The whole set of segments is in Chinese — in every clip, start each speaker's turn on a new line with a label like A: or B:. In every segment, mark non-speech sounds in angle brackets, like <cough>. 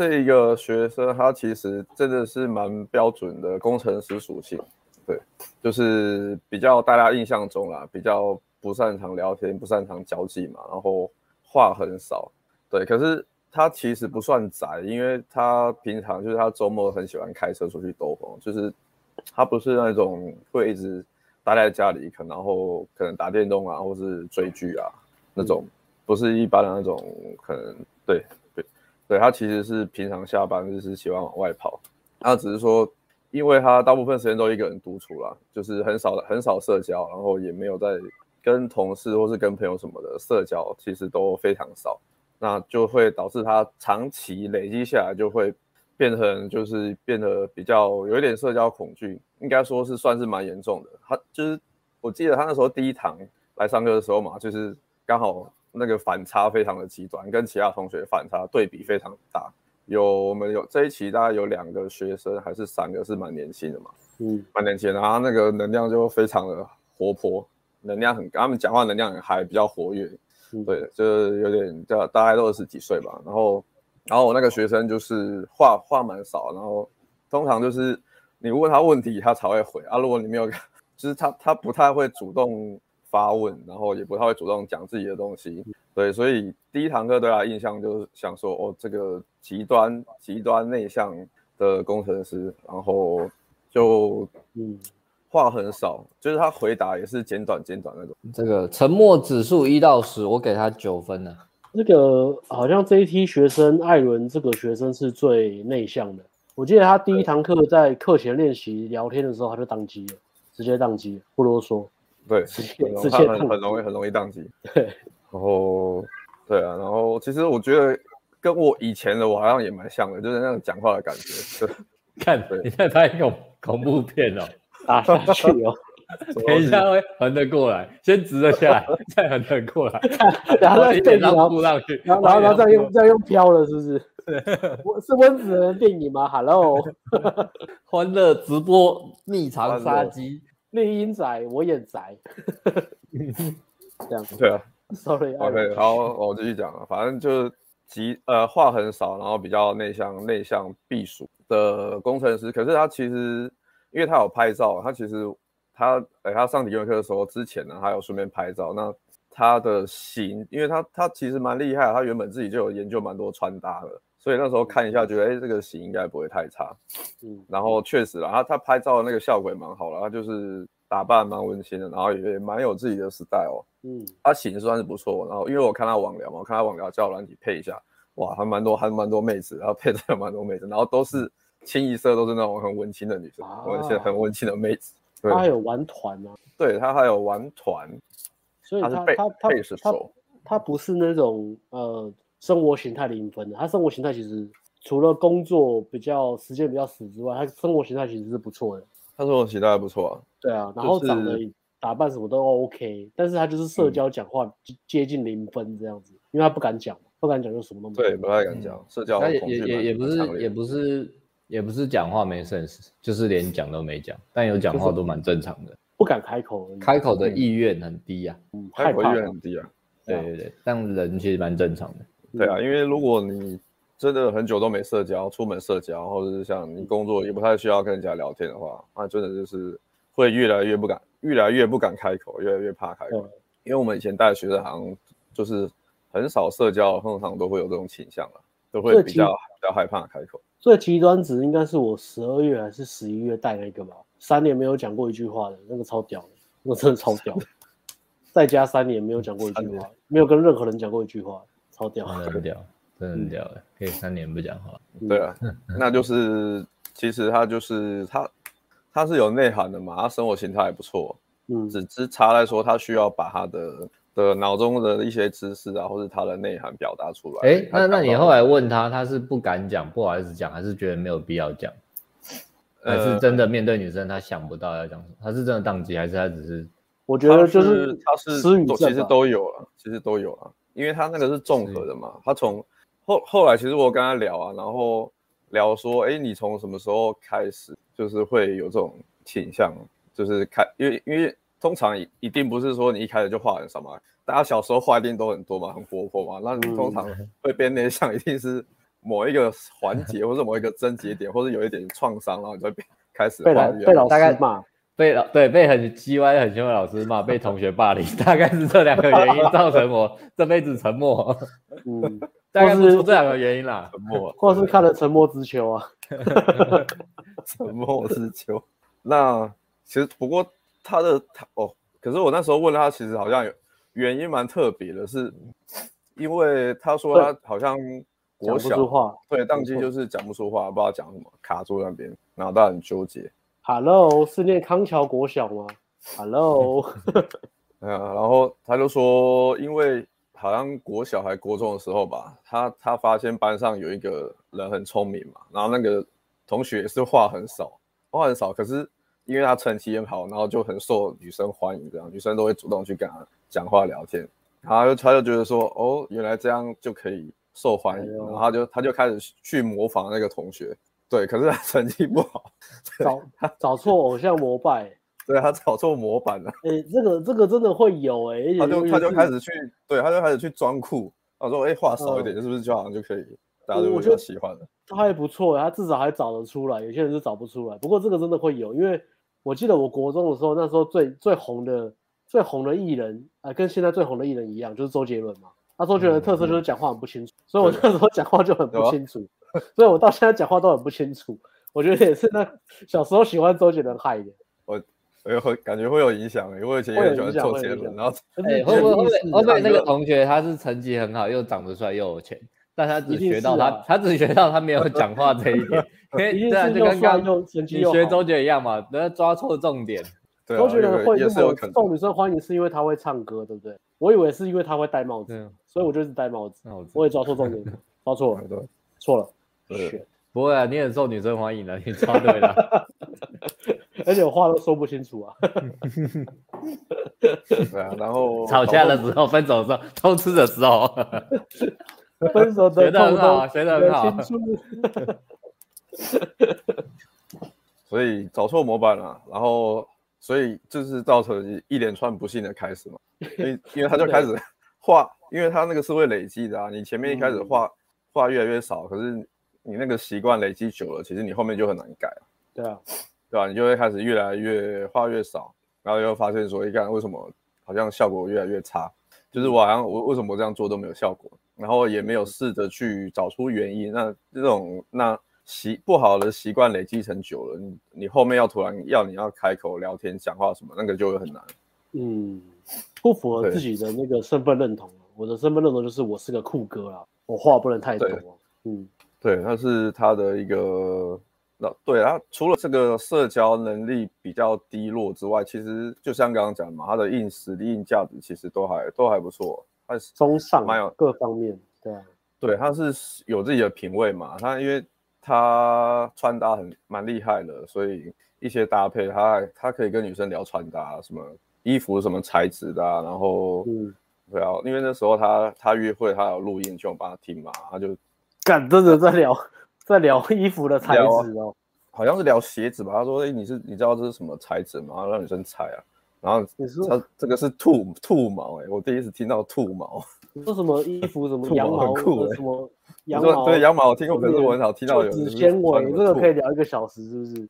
A: 这个学生他其实真的是蛮标准的工程师属性，对，就是比较大家印象中啦，比较不擅长聊天，不擅长交际嘛，然后话很少，对。可是他其实不算宅，因为他平常就是他周末很喜欢开车出去兜风，就是他不是那种会一直待在家里，可然后可能打电动啊，或是追剧啊那种，不是一般的那种可能，对。对，他其实是平常下班就是喜欢往外跑，他只是说，因为他大部分时间都一个人独处啦，就是很少很少社交，然后也没有在跟同事或是跟朋友什么的社交，其实都非常少，那就会导致他长期累积下来就会变成就是变得比较有一点社交恐惧，应该说是算是蛮严重的。他就是我记得他那时候第一堂来上课的时候嘛，就是刚好。那个反差非常的极端，跟其他同学反差对比非常大。有我们有这一期大概有两个学生还是三个是蛮年轻的嘛，嗯，蛮年轻的，然后那个能量就非常的活泼，能量很，他们讲话能量很嗨，比较活跃，嗯、对，就是有点叫大概都二十几岁吧。然后，然后我那个学生就是话话蛮少，然后通常就是你问他问题他才会回啊，如果你没有，<laughs> 就是他他不太会主动。发问，然后也不太会主动讲自己的东西，对，所以第一堂课对他印象就是想说，哦，这个极端极端内向的工程师，然后就嗯，话很少，就是他回答也是简短简短那种。
B: 这个沉默指数一到十，我给他九分呢。
C: 这个好像这一批学生，艾伦这个学生是最内向的。我记得他第一堂课在课前练习聊天的时候，他就宕机了，直接宕机，不啰嗦。
A: 对，<laughs> 很很很容易很容易宕机。对，然后对啊，然后其实我觉得跟我以前的我好像也蛮像的，就是那种讲话的感觉。<laughs> 对，
B: 看你在拍恐恐怖片哦，<laughs>
C: 打下去哦，
B: 等一下会横着过来，先直着下来，再横着过来，
C: 然后再
B: 上去，
C: 然后然后然后再用再用飘了，是不是？我是温子仁电影吗？Hello，
B: 欢乐直播秘藏杀机。
C: 猎鹰宅，我也宅，<laughs> 这样
A: 对啊
C: ，Sorry，OK，
A: 好，我继续讲啊，反正就是极呃话很少，然后比较内向、内向避暑的工程师。可是他其实，因为他有拍照，他其实他哎、欸，他上体育课的时候之前呢，他有顺便拍照。那他的型，因为他他其实蛮厉害，他原本自己就有研究蛮多穿搭的。所以那时候看一下，觉得哎、欸，这个型应该不会太差。嗯，然后确实啦，他他拍照的那个效果也蛮好的，他就是打扮蛮温馨的，然后也蛮有自己的 style。嗯，他型算是不错。然后因为我看他网聊嘛，我看他网聊叫软体配一下，哇，还蛮多还蛮多妹子，然后配的蛮多妹子，然后都是清一色都是那种很文青的女生，文青、啊、很文青的妹子。
C: 他还有玩团吗？
A: 对，他还有玩团，
C: 所以他他他他他，他不是那种呃。生活形态零分的，他生活形态其实除了工作比较时间比较死之外，他生活形态其实是不错的。
A: 他生活形态还不错啊。
C: 对啊，然后长得打扮什么都 OK，但是他就是社交讲话接近零分这样子，因为他不敢讲，不敢讲就什么都没。
A: 对，不太敢讲，社交。
B: 也也也也不是也不是也不是讲话没 sense，就是连讲都没讲，但有讲话都蛮正常的。
C: 不敢开口，
B: 开口的意愿很低啊，
A: 开口意愿很低啊。
B: 对对对，但人其实蛮正常的。
A: 对啊，因为如果你真的很久都没社交，出门社交，或者是像你工作也不太需要跟人家聊天的话，那真的就是会越来越不敢，越来越不敢开口，越来越怕开口。嗯、因为我们以前带的学生好像就是很少社交，通常都会有这种倾向了，都会比较比较害怕开口。
C: 最极端值应该是我十二月还是十一月带那个吧，三年没有讲过一句话的那个超屌的，那个真的超屌的，<laughs> 在家三年没有讲过一句话，没有跟任何人讲过一句话。超屌，真的很屌，真的很屌的，可以三年不讲话。
A: 对啊，那就是其实他就是他，他是有内涵的嘛，他生活形态还不错。嗯，只只差来说，他需要把他的的脑中的一些知识啊，或者他的内涵表达出来。
B: 哎，那那你后来问他，他是不敢讲，不好意思讲，还是觉得没有必要讲？还是真的面对女生，他想不到要讲什么？他是真的当机，还是他只是？
C: 我觉得就是
A: 他是其实都有了，其实都有了。因为他那个是综合的嘛，他从后后来其实我跟他聊啊，然后聊说，哎，你从什么时候开始就是会有这种倾向，就是开，因为因为通常一定不是说你一开始就话很少嘛，大家小时候话一定都很多嘛，很活泼嘛，那你通常 <laughs> 会变内向，一定是某一个环节，或者某一个症结点，或者有一点创伤，然后你就开始
C: 被老被老师骂，
B: 被老对被很叽歪很凶的老师骂，被同学霸凌，大概是这两个原因造成我 <laughs> 这辈子沉默。嗯，<laughs> 大概是这两个原因啦，
A: 沉默，
C: 或是看了《沉默之秋》啊，<laughs>《
A: 沉默之秋》。那其实不过他的他哦，可是我那时候问他，其实好像有原因蛮特别的，是因为他说他好像国小对当机就是讲不出话，不知道讲什么，卡住那边，然后他很纠结。
C: Hello，是念康桥国小吗？Hello，<laughs>
A: 嗯，然后他就说，因为好像国小还国中的时候吧，他他发现班上有一个人很聪明嘛，然后那个同学也是话很少，话很少，可是因为他成绩很好，然后就很受女生欢迎，这样女生都会主动去跟他讲话聊天，然后他就他就觉得说，哦，原来这样就可以受欢迎，然后他就他就开始去模仿那个同学。对，可是他成绩不好，
C: 找找错偶像膜拜，<laughs>
A: 对他找错模板了。
C: 哎，这个这个真的会有哎，
A: 他就他就开始去，对，他就开始去装酷。他说，哎，话少一点，是不是就好像就可以，大家都比较喜欢了。
C: 他还不错，他至少还找得出来。有些人是找不出来，不过这个真的会有，因为我记得我国中的时候，那时候最最红的最红的艺人啊，跟现在最红的艺人一样，就是周杰伦嘛。他周杰伦的特色就是讲话很不清楚，所以我那时候讲话就很不清楚。<laughs> 所以，我到现在讲话都很不清楚。我觉得也是那小时候喜欢周杰伦害的。
A: 我，我会感觉会有影响，因为我以前也很喜欢周杰伦。然后，
B: 哎，会不会会不会那个同学他是成绩很好，又长得帅，又有钱，但他只学到他，他只学到他没有讲话这一点。<laughs> 对啊，就跟刚刚你学周杰伦一样嘛，人家抓错重点。<laughs>
C: 周杰伦会那么受女生欢迎，是因为他会唱歌，对不对？我以为是因为他会戴帽子，所以我就是戴帽子。我也抓错重点，抓错了，对，错了。
A: 对，
B: 不会啊，你很受女生欢迎的，你猜对了。<laughs>
C: 而且我话都说不清楚啊。<laughs>
A: 对啊，然后 <laughs>
B: 吵架的时候、分手的时候、偷吃的时候，
C: 分手的
B: 学得很好，学得很好。
A: 所以找错模板了，然后所以就是造成一连串不幸的开始嘛。因为因为他就开始画，因为他那个是会累积的啊，你前面一开始画画越来越少，可是。你那个习惯累积久了，其实你后面就很难改了。
C: 对啊，
A: 对吧？你就会开始越来越话越少，然后又发现说，一看为什么好像效果越来越差？就是我好像我为什么我这样做都没有效果，然后也没有试着去找出原因。那这种那习不好的习惯累积成久了，你你后面要突然要你要开口聊天讲话什么，那个就会很难。
C: 嗯，不符合自己的那个身份认同。我的身份认同就是我是个酷哥啊，我话不能太多。嗯。
A: 对，那是他的一个，那对他除了这个社交能力比较低落之外，其实就像刚刚讲嘛，他的硬实力、硬价值其实都还都还不错，他是
C: 中上，蛮有各方面。对啊，
A: 对，他是有自己的品味嘛，他因为他穿搭很蛮厉害的，所以一些搭配他他可以跟女生聊穿搭，什么衣服什么材质的啊，然后嗯，对啊，因为那时候他他约会他有录音，就我帮他听嘛，他就。
C: 敢真的在聊，在聊衣服的材质哦，
A: 好像是聊鞋子吧。他说：“哎、欸，你是你知道这是什么材质吗？”让女生猜啊。然后他这个是兔兔毛哎、欸，我第一次听到兔毛。
C: 说什么衣服什么羊毛
A: 很酷、欸、
C: 什么羊毛？
A: 对羊毛我听过，可是我很少听到有。
C: 纸纤维这个可以聊一个小时，是不是？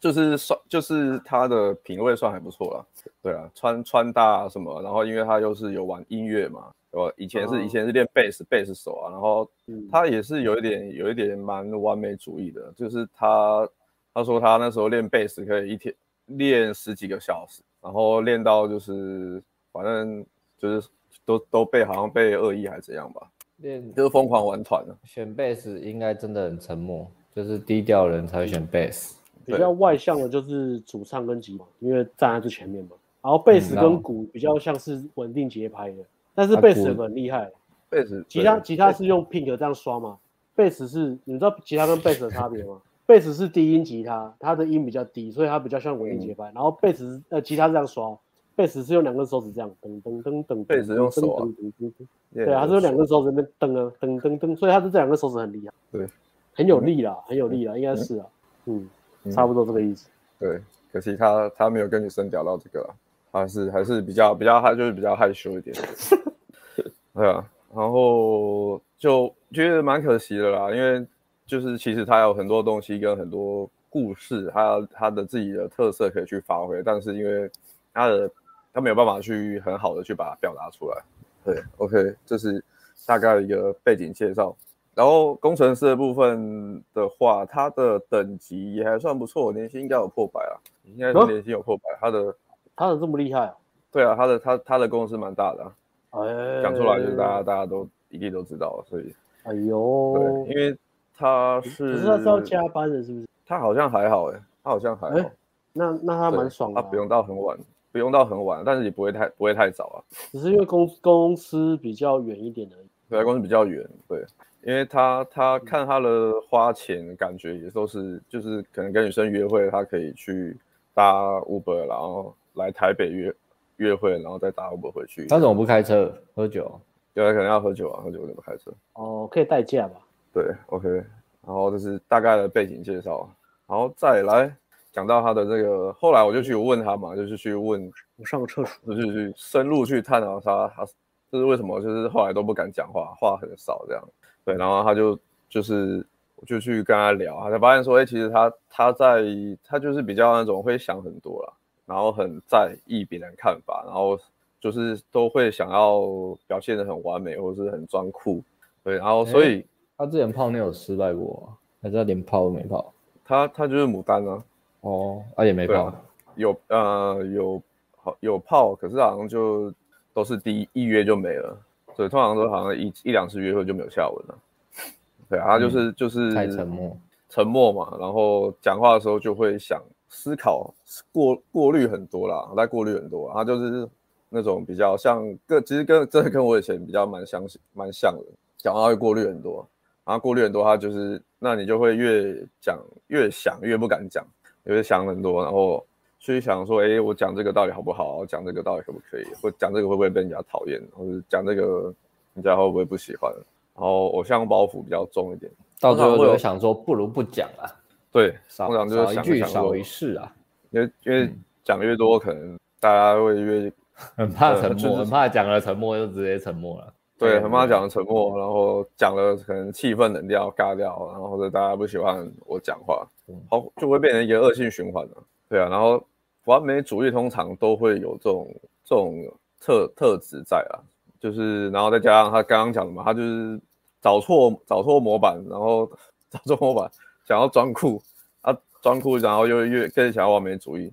A: 就是算就是他的品味算还不错了。对啊，穿穿搭什么，然后因为他又是有玩音乐嘛。我以前是、哦、以前是练贝斯贝斯手啊，然后他也是有一点有一点蛮完美主义的，就是他他说他那时候练贝斯可以一天练十几个小时，然后练到就是反正就是都都被好像被恶意还是怎样吧，练就是疯狂玩团了。
B: 选贝斯应该真的很沉默，就是低调人才会选贝斯，
C: 比较外向的就是主唱跟吉他，因为站在最前面嘛，然后贝斯跟鼓比较像是稳定节拍的。但是贝斯很厉害，
A: 贝斯
C: 吉他吉他是用 pink 这样刷吗？贝斯是，你知道吉他跟贝斯的差别吗？<laughs> 贝斯是低音吉他，它的音比较低，所以它比较像稳定节拍。然后贝斯呃吉他这样刷，贝斯是用两根手指这样噔噔噔噔，
A: 贝斯用手啊，
C: 对，它是用两根手指那边噔啊噔噔噔，所以它是这两根手指很厉害，
A: 对，
C: 很有力啦，很有力啦，应该是啊，嗯，差不多这个意思。
A: 对，可惜他他没有跟女生聊到这个。还是还是比较比较害，就是比较害羞一点。<laughs> 对啊，然后就觉得蛮可惜的啦，因为就是其实他有很多东西跟很多故事，他他的自己的特色可以去发挥，但是因为他的他没有办法去很好的去把它表达出来。对，OK，这是大概的一个背景介绍。然后工程师的部分的话，他的等级也还算不错，年薪应该有破百啊，应该是年薪有破百。他的
C: 他的这么厉害啊？
A: 对啊，他的他他的公司蛮大的啊，哎，讲出来就是大家大家都一定都知道，所以。
C: 哎呦，
A: 对，因为他是，
C: 可是他是要加班的，是不是？
A: 他好像还好哎，他好像还好，
C: 那那他蛮爽的，
A: 他不用到很晚，不用到很晚，但是也不会太不会太早啊，
C: 只是因为公公司比较远一点而已，
A: 对，公司比较远，对。因为他他看他的花钱感觉也都是就是可能跟女生约会，他可以去搭 Uber，然后来台北约约会，然后再搭 Uber 回去。
B: 他怎么不开车喝酒？
A: 对，可能要喝酒啊，喝酒怎么开车？
C: 哦，可以代驾吧？
A: 对，OK。然后这是大概的背景介绍，然后再来讲到他的这个，后来我就去问他嘛，就是去问，
C: 我上个厕所，
A: 就是去深入去探讨他，他就是为什么就是后来都不敢讲话，话很少这样。对，然后他就就是，我就去跟他聊，他才发现说，哎，其实他他在他就是比较那种会想很多啦，然后很在意别人看法，然后就是都会想要表现得很完美，或者是很装酷。对，然后所以
B: 他之前泡妞有失败过，还是他连泡都没泡？
A: 他他就是牡丹啊。
B: 哦，他也没泡。啊、
A: 有呃有好有泡，可是好像就都是第一一约就没了。所以，通常都好像一一两次约会就没有下文了。对啊，他就是、嗯、就是
B: 太沉默，
A: 沉默嘛。然后讲话的时候就会想思考，过过滤很多啦，在过滤很多。他就是那种比较像跟其实跟真的跟我以前比较蛮相蛮像的，讲话会过滤很多。然后过滤很多，他就是那你就会越讲越想，越不敢讲，越想很多，然后。去想说，哎、欸，我讲这个到底好不好？讲这个到底可不可以？或讲这个会不会被人家讨厌？或者讲这个人家会不会不喜欢？然后偶像包袱比较重一点，
B: 到最后就会想说，不如不讲啊。
A: 对，
B: 少
A: 通常就是
B: 想一句少一事啊。
A: 因为因为讲越多，可能大家会越 <laughs>
B: 很怕沉默，很怕讲了沉默就直接沉默了。
A: 对，很怕讲了沉默，然后讲了可能气氛冷掉、尬掉，然后或者大家不喜欢我讲话，好就会变成一个恶性循环了。对啊，然后。完美主义通常都会有这种这种特特质在啊，就是然后再加上他刚刚讲的嘛，他就是找错找错模板，然后 <laughs> 找错模板，想要装酷啊装酷，然后又越更想要完美主义，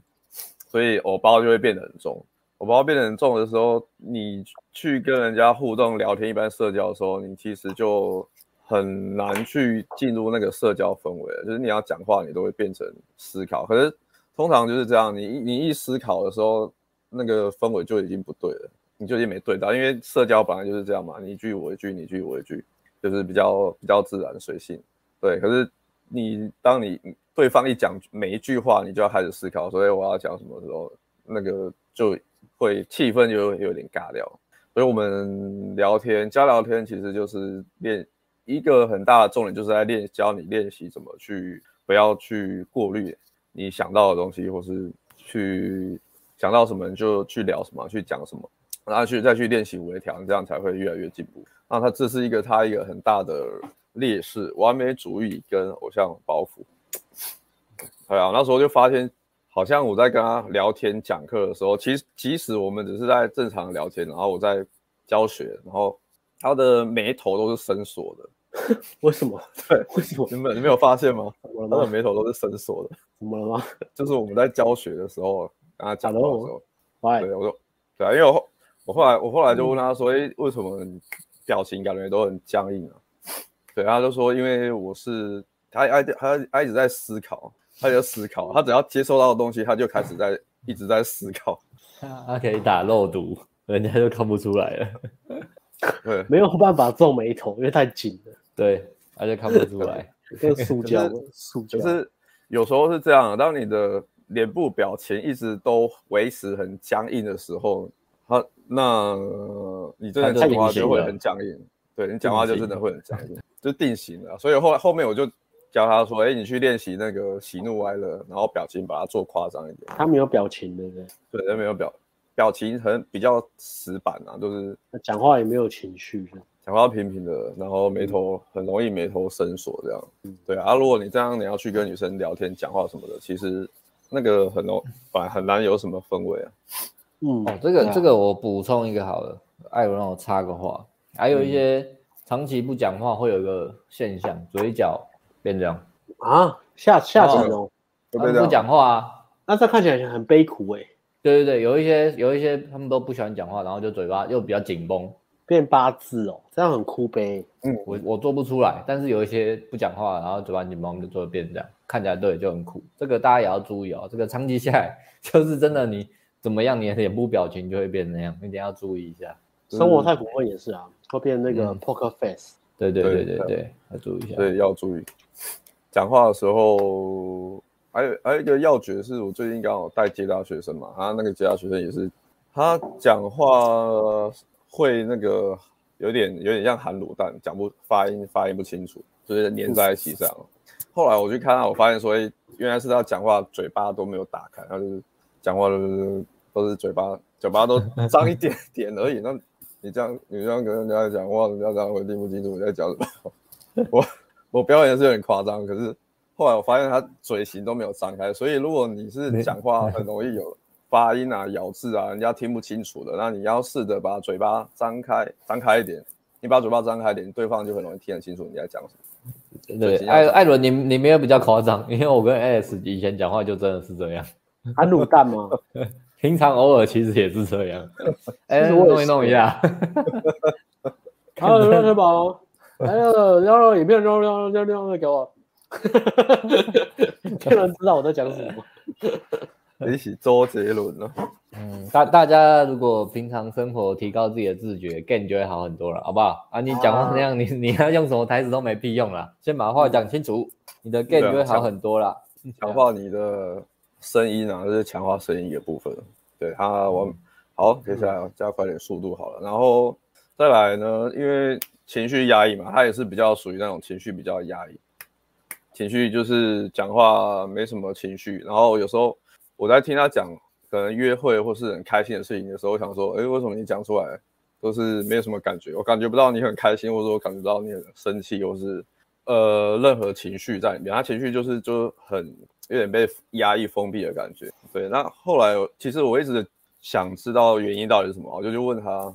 A: 所以我包就会变得很重。我包变得很重的时候，你去跟人家互动聊天、一般社交的时候，你其实就很难去进入那个社交氛围，就是你要讲话，你都会变成思考，可是。通常就是这样，你你一思考的时候，那个氛围就已经不对了，你就已经没对到，因为社交本来就是这样嘛，你一句我一句，你一句我一句，就是比较比较自然随性。对，可是你当你对方一讲每一句话，你就要开始思考，所以我要讲什么时候，那个就会气氛就有点尬掉。所以我们聊天加聊天，其实就是练一个很大的重点，就是在练教你练习怎么去不要去过滤。你想到的东西，或是去想到什么就去聊什么，去讲什么，然后去再去练习微调，这样才会越来越进步。那他这是一个他一个很大的劣势，完美主义跟偶像包袱。<coughs> 对啊，那时候就发现，好像我在跟他聊天讲课的时候，其实即使我们只是在正常聊天，然后我在教学，然后他的眉头都是深锁的。<laughs>
C: 为什么？
A: 对，为什么？你们你没有发现吗？他的眉头都是深锁的。
C: 怎么了吗？
A: 就是我们在教学的时候跟他讲话的时候?对，我说，对啊，因为我我后来我后来就问他说，哎、嗯，为什么表情感觉都很僵硬啊？对，他就说，因为我是他他他他一直在思考，他就思考，他只要接收到的东西，他就开始在一直在思考。<laughs>
B: 他可以打肉毒，人家就看不出来了。<laughs>
A: 对，
C: 没有办法皱眉头，因为太紧了。
B: 对，他就看不出来，<laughs>
C: 跟塑胶，塑胶。
A: 就是有时候是这样，当你的脸部表情一直都维持很僵硬的时候，他那你真的讲话就会很僵硬。对，你讲话就真的会很僵硬，就定型了。所以后来后面我就教他说：“哎，你去练习那个喜怒哀乐，然后表情把它做夸张一点。”
C: 他没有表情，对不对？
A: 对，他没有表表情，很比较死板啊，就是
C: 讲话也没有情绪。
A: 讲话平平的，然后眉头很容易眉头深锁这样。嗯，对啊。如果你这样你要去跟女生聊天讲话什么的，其实那个很容反而很难有什么氛围啊。
B: 嗯，哦，这个这个我补充一个好了，艾伦让我插个话，还有一些长期不讲话会有一个现象，嘴角变这样
C: 啊，下下垂哦，
B: 不讲话啊，
C: 那这看起来很悲苦哎。
B: 对对对，有一些有一些他们都不喜欢讲话，然后就嘴巴又比较紧绷，
C: 变八字哦，这样很哭悲。
B: 嗯，我我做不出来，但是有一些不讲话，然后嘴巴紧绷就做变这样，看起来对就很苦。这个大家也要注意哦，这个长期下来就是真的你。怎么样？你的脸部表情就会变成那样，一定要注意一下。
C: 生活太苦闷也是啊，会变那个 poker face。
B: 对对对对对，要注意一下。
A: 对，要注意。讲话的时候，还有还有一个要诀是，我最近刚好带接大学生嘛，他那个接大学生也是，他讲话会那个有点有点像含卤蛋，讲不发音发音不清楚，就是黏在一起这样。后来我去看他，我发现说，原来是他讲话嘴巴都没有打开，他就是。讲话都是都是嘴巴，嘴巴都张一点点而已。那你这样，你这样跟人家讲话，人家这样会听不清楚你在讲什么。<laughs> 我我表演是有点夸张，可是后来我发现他嘴型都没有张开，所以如果你是讲话很容易有发音啊、咬字啊，人家听不清楚的，那你要试着把嘴巴张开，张开一点。你把嘴巴张开一点，对方就很容易听得清楚你在讲什么。
B: 对，艾艾伦，你你没有比较夸张，因为我跟 Alex 以前讲话就真的是这样。
C: 含卤蛋吗？<laughs>
B: 平常偶尔其实也是这样。哎、欸，弄一弄一下。
C: 好，热水宝，来了，然后影片，然后然后然后然后给我。<laughs> 没人知道我在讲什么。
A: 一起周杰伦了。
B: 嗯，大大家如果平常生活提高自己的自觉，game 就会好很多了，好不好？啊，你讲话那样，啊、你你要用什么台词都没屁用了，先把话讲清楚，你的 game 就会好很多了。
A: 强化你的。声音啊，就是强化声音的部分。对他，我好，接下来加快点速度好了。然后再来呢，因为情绪压抑嘛，他也是比较属于那种情绪比较压抑，情绪就是讲话没什么情绪。然后有时候我在听他讲可能约会或是很开心的事情的时候，我想说，哎，为什么你讲出来都是没有什么感觉？我感觉不到你很开心，或者说我感觉不到你很生气，或是呃任何情绪在里面。他情绪就是就很。有点被压抑封闭的感觉，对。那后来其实我一直想知道原因到底是什么，我就去问他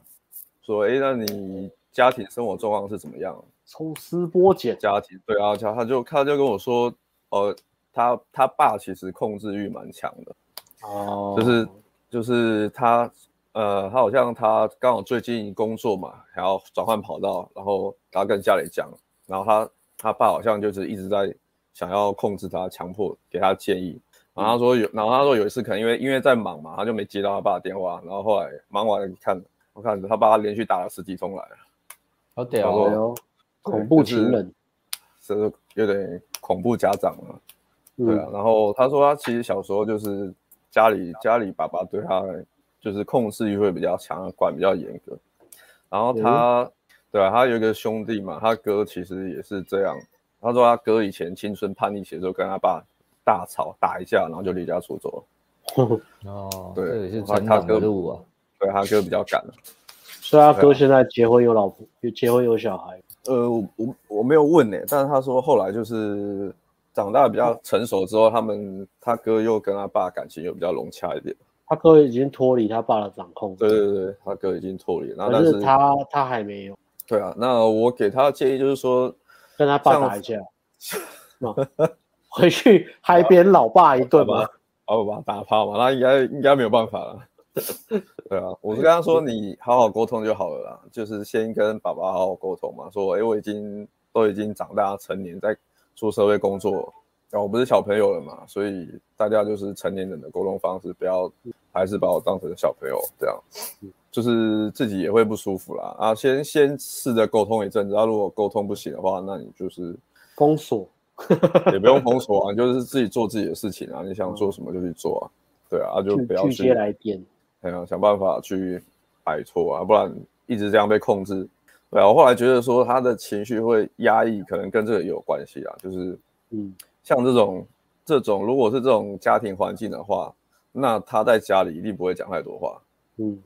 A: 说：“哎，那你家庭生活状况是怎么样？”
C: 抽丝剥茧，
A: 家庭对啊，他他就他就跟我说：“呃，他他爸其实控制欲蛮强的，哦，就是就是他呃，他好像他刚好最近工作嘛，还要转换跑道，然后他跟家里讲，然后他他爸好像就是一直在。”想要控制他，强迫给他建议，然后他说有，然后他说有一次可能因为因为在忙嘛，他就没接到他爸的电话，然后后来忙完了一看，我看他爸连续打了十几通来了，
B: 好屌哦，
C: 恐怖情人，
A: 是有点恐怖家长了，对啊，然后他说他其实小时候就是家里家里爸爸对他就是控制欲会比较强，管比较严格，然后他对啊，他有一个兄弟嘛，他哥其实也是这样。他说他哥以前青春叛逆期的时候跟他爸大吵打一架，然后就离家出走了。<laughs>
B: 哦，
A: 对，
B: 是成长的路啊。
A: 对，他哥比较赶。
C: 所以他哥现在结婚有老婆，有结婚有小孩。
A: 呃，我我没有问呢、欸，但是他说后来就是长大比较成熟之后，他们他哥又跟他爸感情又比较融洽一点。
C: 他哥已经脱离他爸的掌控。
A: 对对对，他哥已经脱离，然后
C: 但是他他还没有。
A: 对啊，那我给他的建议就是说。
C: 跟他爸打一架，<laughs> 回去嗨扁老爸一顿吧，
A: 好把他打趴嘛，那应该应该没有办法了。<laughs> 对啊，我是跟他说，你好好沟通就好了啦，就是先跟爸爸好好沟通嘛，说，哎、欸，我已经都已经长大成年，在出社会工作，然后我不是小朋友了嘛，所以大家就是成年人的沟通方式，不要还是把我当成小朋友这样。就是自己也会不舒服啦。啊，先先试着沟通一阵子，然后如果沟通不行的话，那你就是
C: 封锁，<laughs>
A: 也不用封锁啊，你 <laughs> 就是自己做自己的事情啊，你想做什么就去做啊，对啊，就不要去
C: 接来电，
A: 哎呀，想办法去摆脱啊，不然一直这样被控制。对啊，我后来觉得说他的情绪会压抑，可能跟这个也有关系啊，就是嗯，像这种这种如果是这种家庭环境的话，那他在家里一定不会讲太多话，嗯。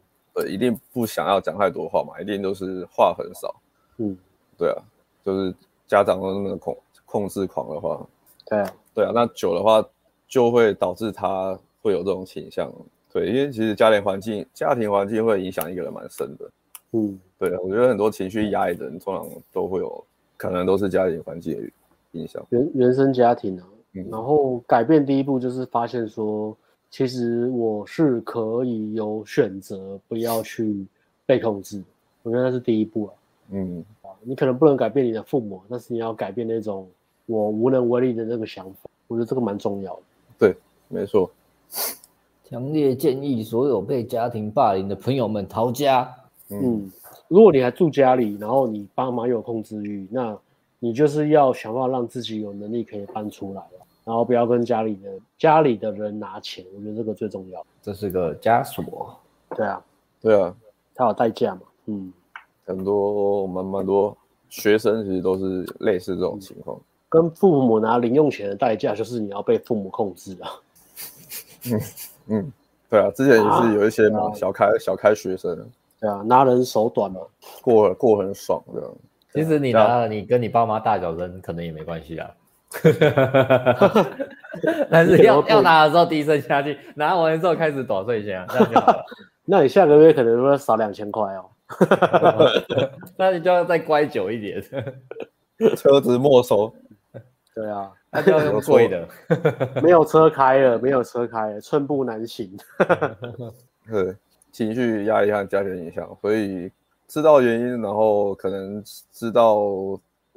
A: 一定不想要讲太多话嘛，一定都是话很少。
C: 嗯，
A: 对啊，就是家长都那么控控制狂的话，
C: 对啊，
A: 对啊，那久的话就会导致他会有这种倾向。对，因为其实家庭环境家庭环境会影响一个人蛮深的。
C: 嗯，
A: 对啊，我觉得很多情绪压抑的人通常都会有可能都是家庭环境的影响，
C: 原原生家庭啊。
A: 嗯，
C: 然后改变第一步就是发现说，其实我是可以有选择，不要去被控制。我觉得那是第一步啊。
A: 嗯，
C: 你可能不能改变你的父母，但是你要改变那种我无能为力的那个想法。我觉得这个蛮重要的。
A: 对，没错。
B: 强烈建议所有被家庭霸凌的朋友们逃家。
C: 嗯，嗯，如果你还住家里，然后你爸妈有控制欲，那你就是要想办法让自己有能力可以搬出来，然后不要跟家里的家里的人拿钱。我觉得这个最重要。
B: 这是个枷锁。
C: 对啊，
A: 对啊，
C: 它有代价嘛。嗯。
A: 很多蛮蛮多学生其实都是类似这种情况，
C: 跟父母拿零用钱的代价就是你要被父母控制啊。
A: 嗯嗯，对啊，之前也是有一些嘛，小开、啊、小开学生，
C: 对啊，拿人手短嘛，
A: 过过很爽这样。
B: 其实你拿了，你跟你爸妈大小声可能也没关系啊。<laughs> 但是要要拿的时候低声下气，拿完之后开始抖碎先，这样就好了。<laughs>
C: 那你下个月可能会少两千块哦。<laughs>
B: 那你就要再乖久一点，
A: 车子没收。
C: 对啊，
B: 那就要用贵的。
C: 没有车开了，没有车开了，寸步难行。
A: 对，情绪压力和家庭影响，所以知道原因，然后可能知道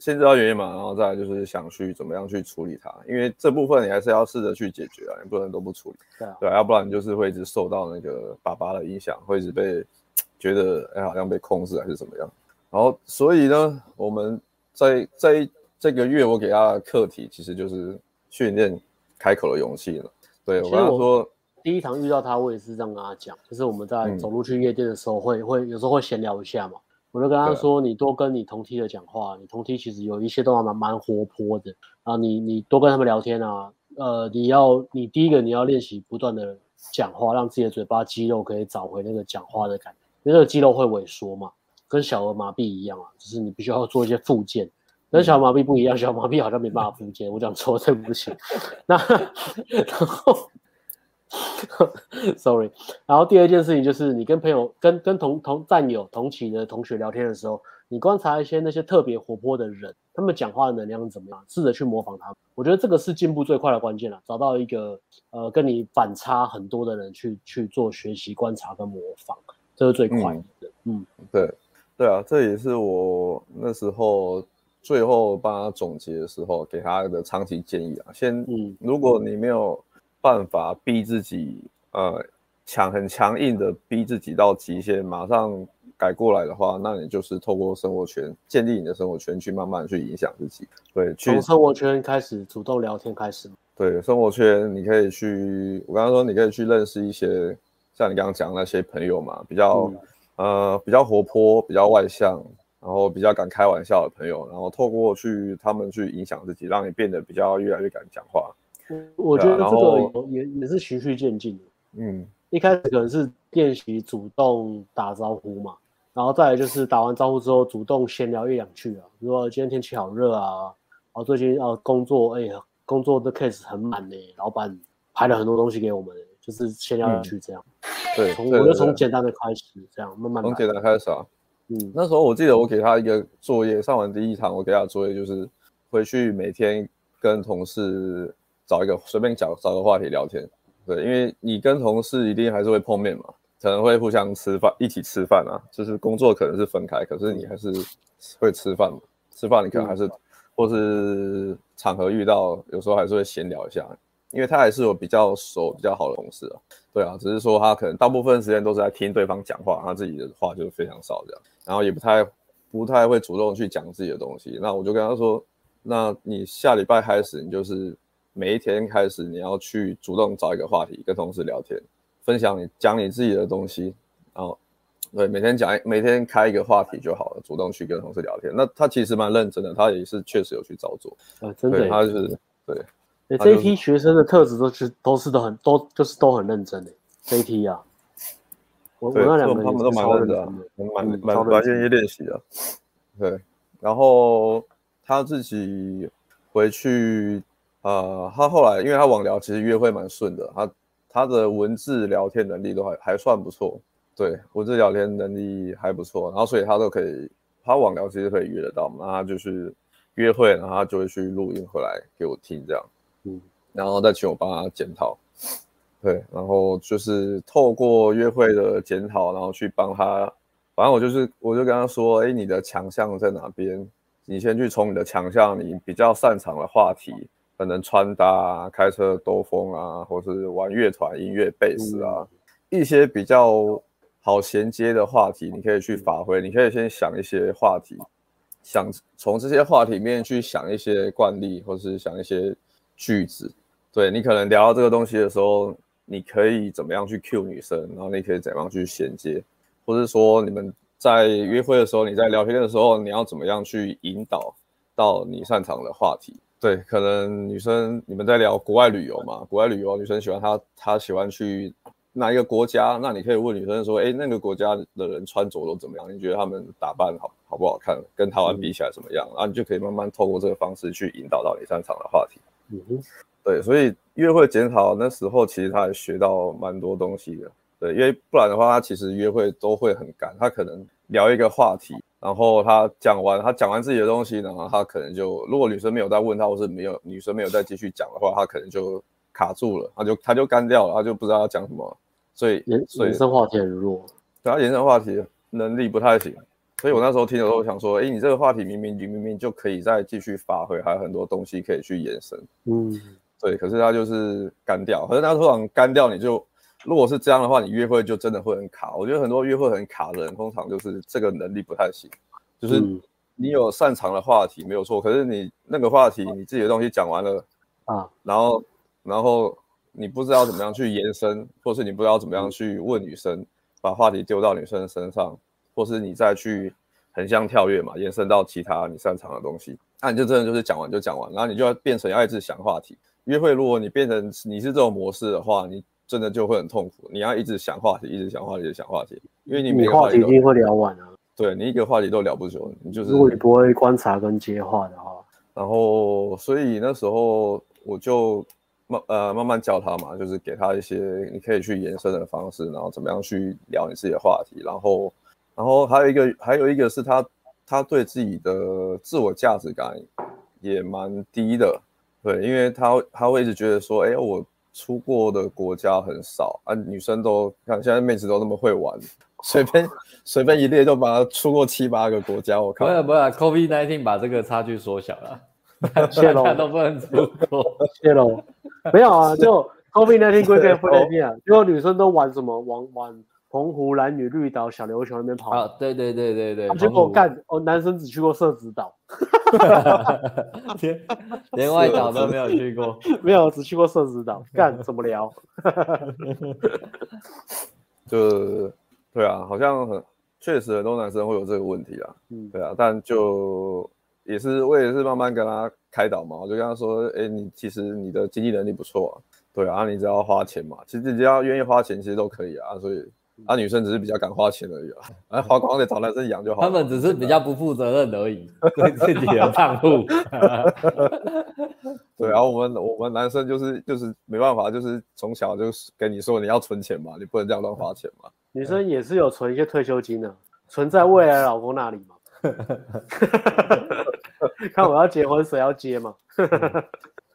A: 先知道原因嘛，然后再来就是想去怎么样去处理它，因为这部分你还是要试着去解决啊，你不能都不处理。
C: 对啊，
A: 对，要不然你就是会一直受到那个爸爸的影响，会一直被。<tsk> 觉得哎，好像被控制还是怎么样？然后，所以呢，我们在在这个月，我给他的课题其实就是训练开口的勇气了。对，我跟他说，
C: 第一堂遇到他，我也是这样跟他讲，就是我们在走路去夜店的时候会，会会有时候会闲聊一下嘛。我就跟他说，你多跟你同梯的讲话，你同梯其实有一些都还蛮蛮活泼的，啊你你多跟他们聊天啊。呃，你要你第一个你要练习不断的讲话，让自己的嘴巴肌肉可以找回那个讲话的感觉。因为那个肌肉会萎缩嘛，跟小儿麻痹一样啊，就是你必须要做一些复健。跟小儿麻痹不一样，小儿麻痹好像没办法复健。我讲错，对不起。<laughs> 那 <laughs> 然后 <laughs> sorry。然后第二件事情就是，你跟朋友、跟跟同同战友、同期的同学聊天的时候，你观察一些那些特别活泼的人，他们讲话的能量怎么样？试着去模仿他们。我觉得这个是进步最快的关键了。找到一个呃跟你反差很多的人去去做学习、观察跟模仿。这是最快的，
A: 嗯，嗯对，对啊，这也是我那时候最后帮他总结的时候给他的长期建议啊。先，嗯，如果你没有办法逼自己，呃，强很强硬的逼自己到极限，马上改过来的话，那你就是透过生活圈建立你的生活圈，去慢慢去影响自己。对，从
C: 生活圈开始主动聊天开始。
A: 对，生活圈你可以去，我刚刚说你可以去认识一些。像你刚刚讲的那些朋友嘛，比较、嗯、呃比较活泼，比较外向，然后比较敢开玩笑的朋友，然后透过去他们去影响自己，让你变得比较越来越敢讲话。
C: 我觉得这个也也是循序渐进的。
A: 嗯，
C: 一开始可能是练习主动打招呼嘛，然后再来就是打完招呼之后主动闲聊一两句啊，如果今天天气好热啊，然后最近啊工作哎呀工作的 case 很满呢，老板排了很多东西给我们。就是先要去这样，
A: 嗯、对，
C: 从我就从简单的开始，这样慢慢
A: 从简单开始啊。嗯，那时候我记得我给他一个作业，上完第一堂我给他的作业就是回去每天跟同事找一个随便找找个话题聊天。对，因为你跟同事一定还是会碰面嘛，可能会互相吃饭，一起吃饭啊。就是工作可能是分开，可是你还是会吃饭嘛。吃饭你可能还是、嗯、或是场合遇到，有时候还是会闲聊一下。因为他还是有比较熟、比较好的同事啊，对啊，只是说他可能大部分时间都是在听对方讲话，他自己的话就非常少这样，然后也不太不太会主动去讲自己的东西。那我就跟他说，那你下礼拜开始，你就是每一天开始，你要去主动找一个话题跟同事聊天，分享你讲你自己的东西，然后对，每天讲每天开一个话题就好了，主动去跟同事聊天。那他其实蛮认真的，他也是确实有去照做
C: 啊，真的，
A: 他就是对。
C: 这一批学生的特质都是都是都很都就是都很认真的。这一批啊，我我那两个他们都蛮认真的，蛮蛮蛮蛮愿意练习的。对，
A: 然后他自己回去，呃，他后来因为他网聊其实约会蛮顺的，他他的文字聊天能力都还还算不错，对，文字聊天能力还不错，然后所以他都可以，他网聊其实可以约得到嘛，那他就是约会，然后他就会去录音回来给我听这样，嗯，然后再请我帮他检讨。对，然后就是透过约会的检讨，然后去帮他，反正我就是，我就跟他说，哎，你的强项在哪边？你先去从你的强项，你比较擅长的话题，可能穿搭啊、开车兜风啊，或是玩乐团、音乐、贝斯啊，一些比较好衔接的话题，你可以去发挥。你可以先想一些话题，想从这些话题里面去想一些惯例，或是想一些句子。对，你可能聊到这个东西的时候。你可以怎么样去 cue 女生，然后你可以怎么样去衔接，或是说你们在约会的时候，你在聊天的时候，你要怎么样去引导到你擅长的话题？对，可能女生你们在聊国外旅游嘛，国外旅游女生喜欢她，她喜欢去哪一个国家？那你可以问女生说，哎，那个国家的人穿着都怎么样？你觉得他们打扮好好不好看？跟台湾比起来怎么样？然后你就可以慢慢透过这个方式去引导到你擅长的话题。嗯。对，所以约会检讨那时候，其实他也学到蛮多东西的。对，因为不然的话，他其实约会都会很赶。他可能聊一个话题，然后他讲完，他讲完自己的东西，然后他可能就，如果女生没有再问他，或是没有女生没有再继续讲的话，他可能就卡住了，他就他就干掉了，他就不知道要讲什么。所以延
C: 延伸话题很弱，
A: 对，他延伸话题能力不太行。所以我那时候听的时候想说，哎，你这个话题明明你明明就可以再继续发挥，还有很多东西可以去延伸。嗯。对，可是他就是干掉，可是他突然干掉，你就如果是这样的话，你约会就真的会很卡。我觉得很多约会很卡的人，通常就是这个能力不太行，就是你有擅长的话题没有错，可是你那个话题你自己的东西讲完了啊，然后然后你不知道怎么样去延伸，或是你不知道怎么样去问女生，把话题丢到女生身上，或是你再去横向跳跃嘛，延伸到其他你擅长的东西，那你就真的就是讲完就讲完，然后你就要变成要一直想话题。约会，如果你变成你是这种模式的话，你真的就会很痛苦。你要一直想话题，一直想话题，一直想话题，因为你每个话题
C: 一定会聊完啊。
A: 对，你一个话题都聊不久，你就是。
C: 如果你不会观察跟接话的话，
A: 然后所以那时候我就慢呃慢慢教他嘛，就是给他一些你可以去延伸的方式，然后怎么样去聊你自己的话题，然后然后还有一个还有一个是他他对自己的自我价值感也蛮低的。对，因为他他会一直觉得说，哎，我出过的国家很少啊，女生都看现在妹子都那么会玩，<laughs> 随便随便一列就把他出过七八个国家，我看。
B: 不是不是，COVID-19 把这个差距缩小了，<laughs> 谢龙。都不能出国，<laughs>
C: 谢龙。没有啊，就 COVID-19 归 COVID-19 啊，结果女生都玩什么玩玩。澎湖、兰屿、绿岛、小琉球那边跑。
B: 啊，对对对对对，
C: 结果干哦，男生只去过社子岛，<laughs>
B: 连 <laughs> 连外岛都没有去过，<laughs>
C: 没有只去过社子岛，干怎么聊？
A: 就对啊，好像很确实很多男生会有这个问题啊，嗯，对啊，但就也是我也是慢慢跟他开导嘛，我就跟他说，哎，你其实你的经济能力不错啊，对啊，你只要花钱嘛，其实你只要愿意花钱，其实都可以啊，所以。啊，女生只是比较敢花钱而已啊，啊，花光了找男生养就好。
B: 他们只是比较不负责任而已，<laughs> 对自己的账户。<laughs>
A: 对，然后我们我们男生就是就是没办法，就是从小就是跟你说你要存钱嘛，你不能这样乱花钱嘛。
C: 女生也是有存一些退休金的，啊，存在未来老公那里嘛。<laughs> 看我要结婚，谁要接嘛？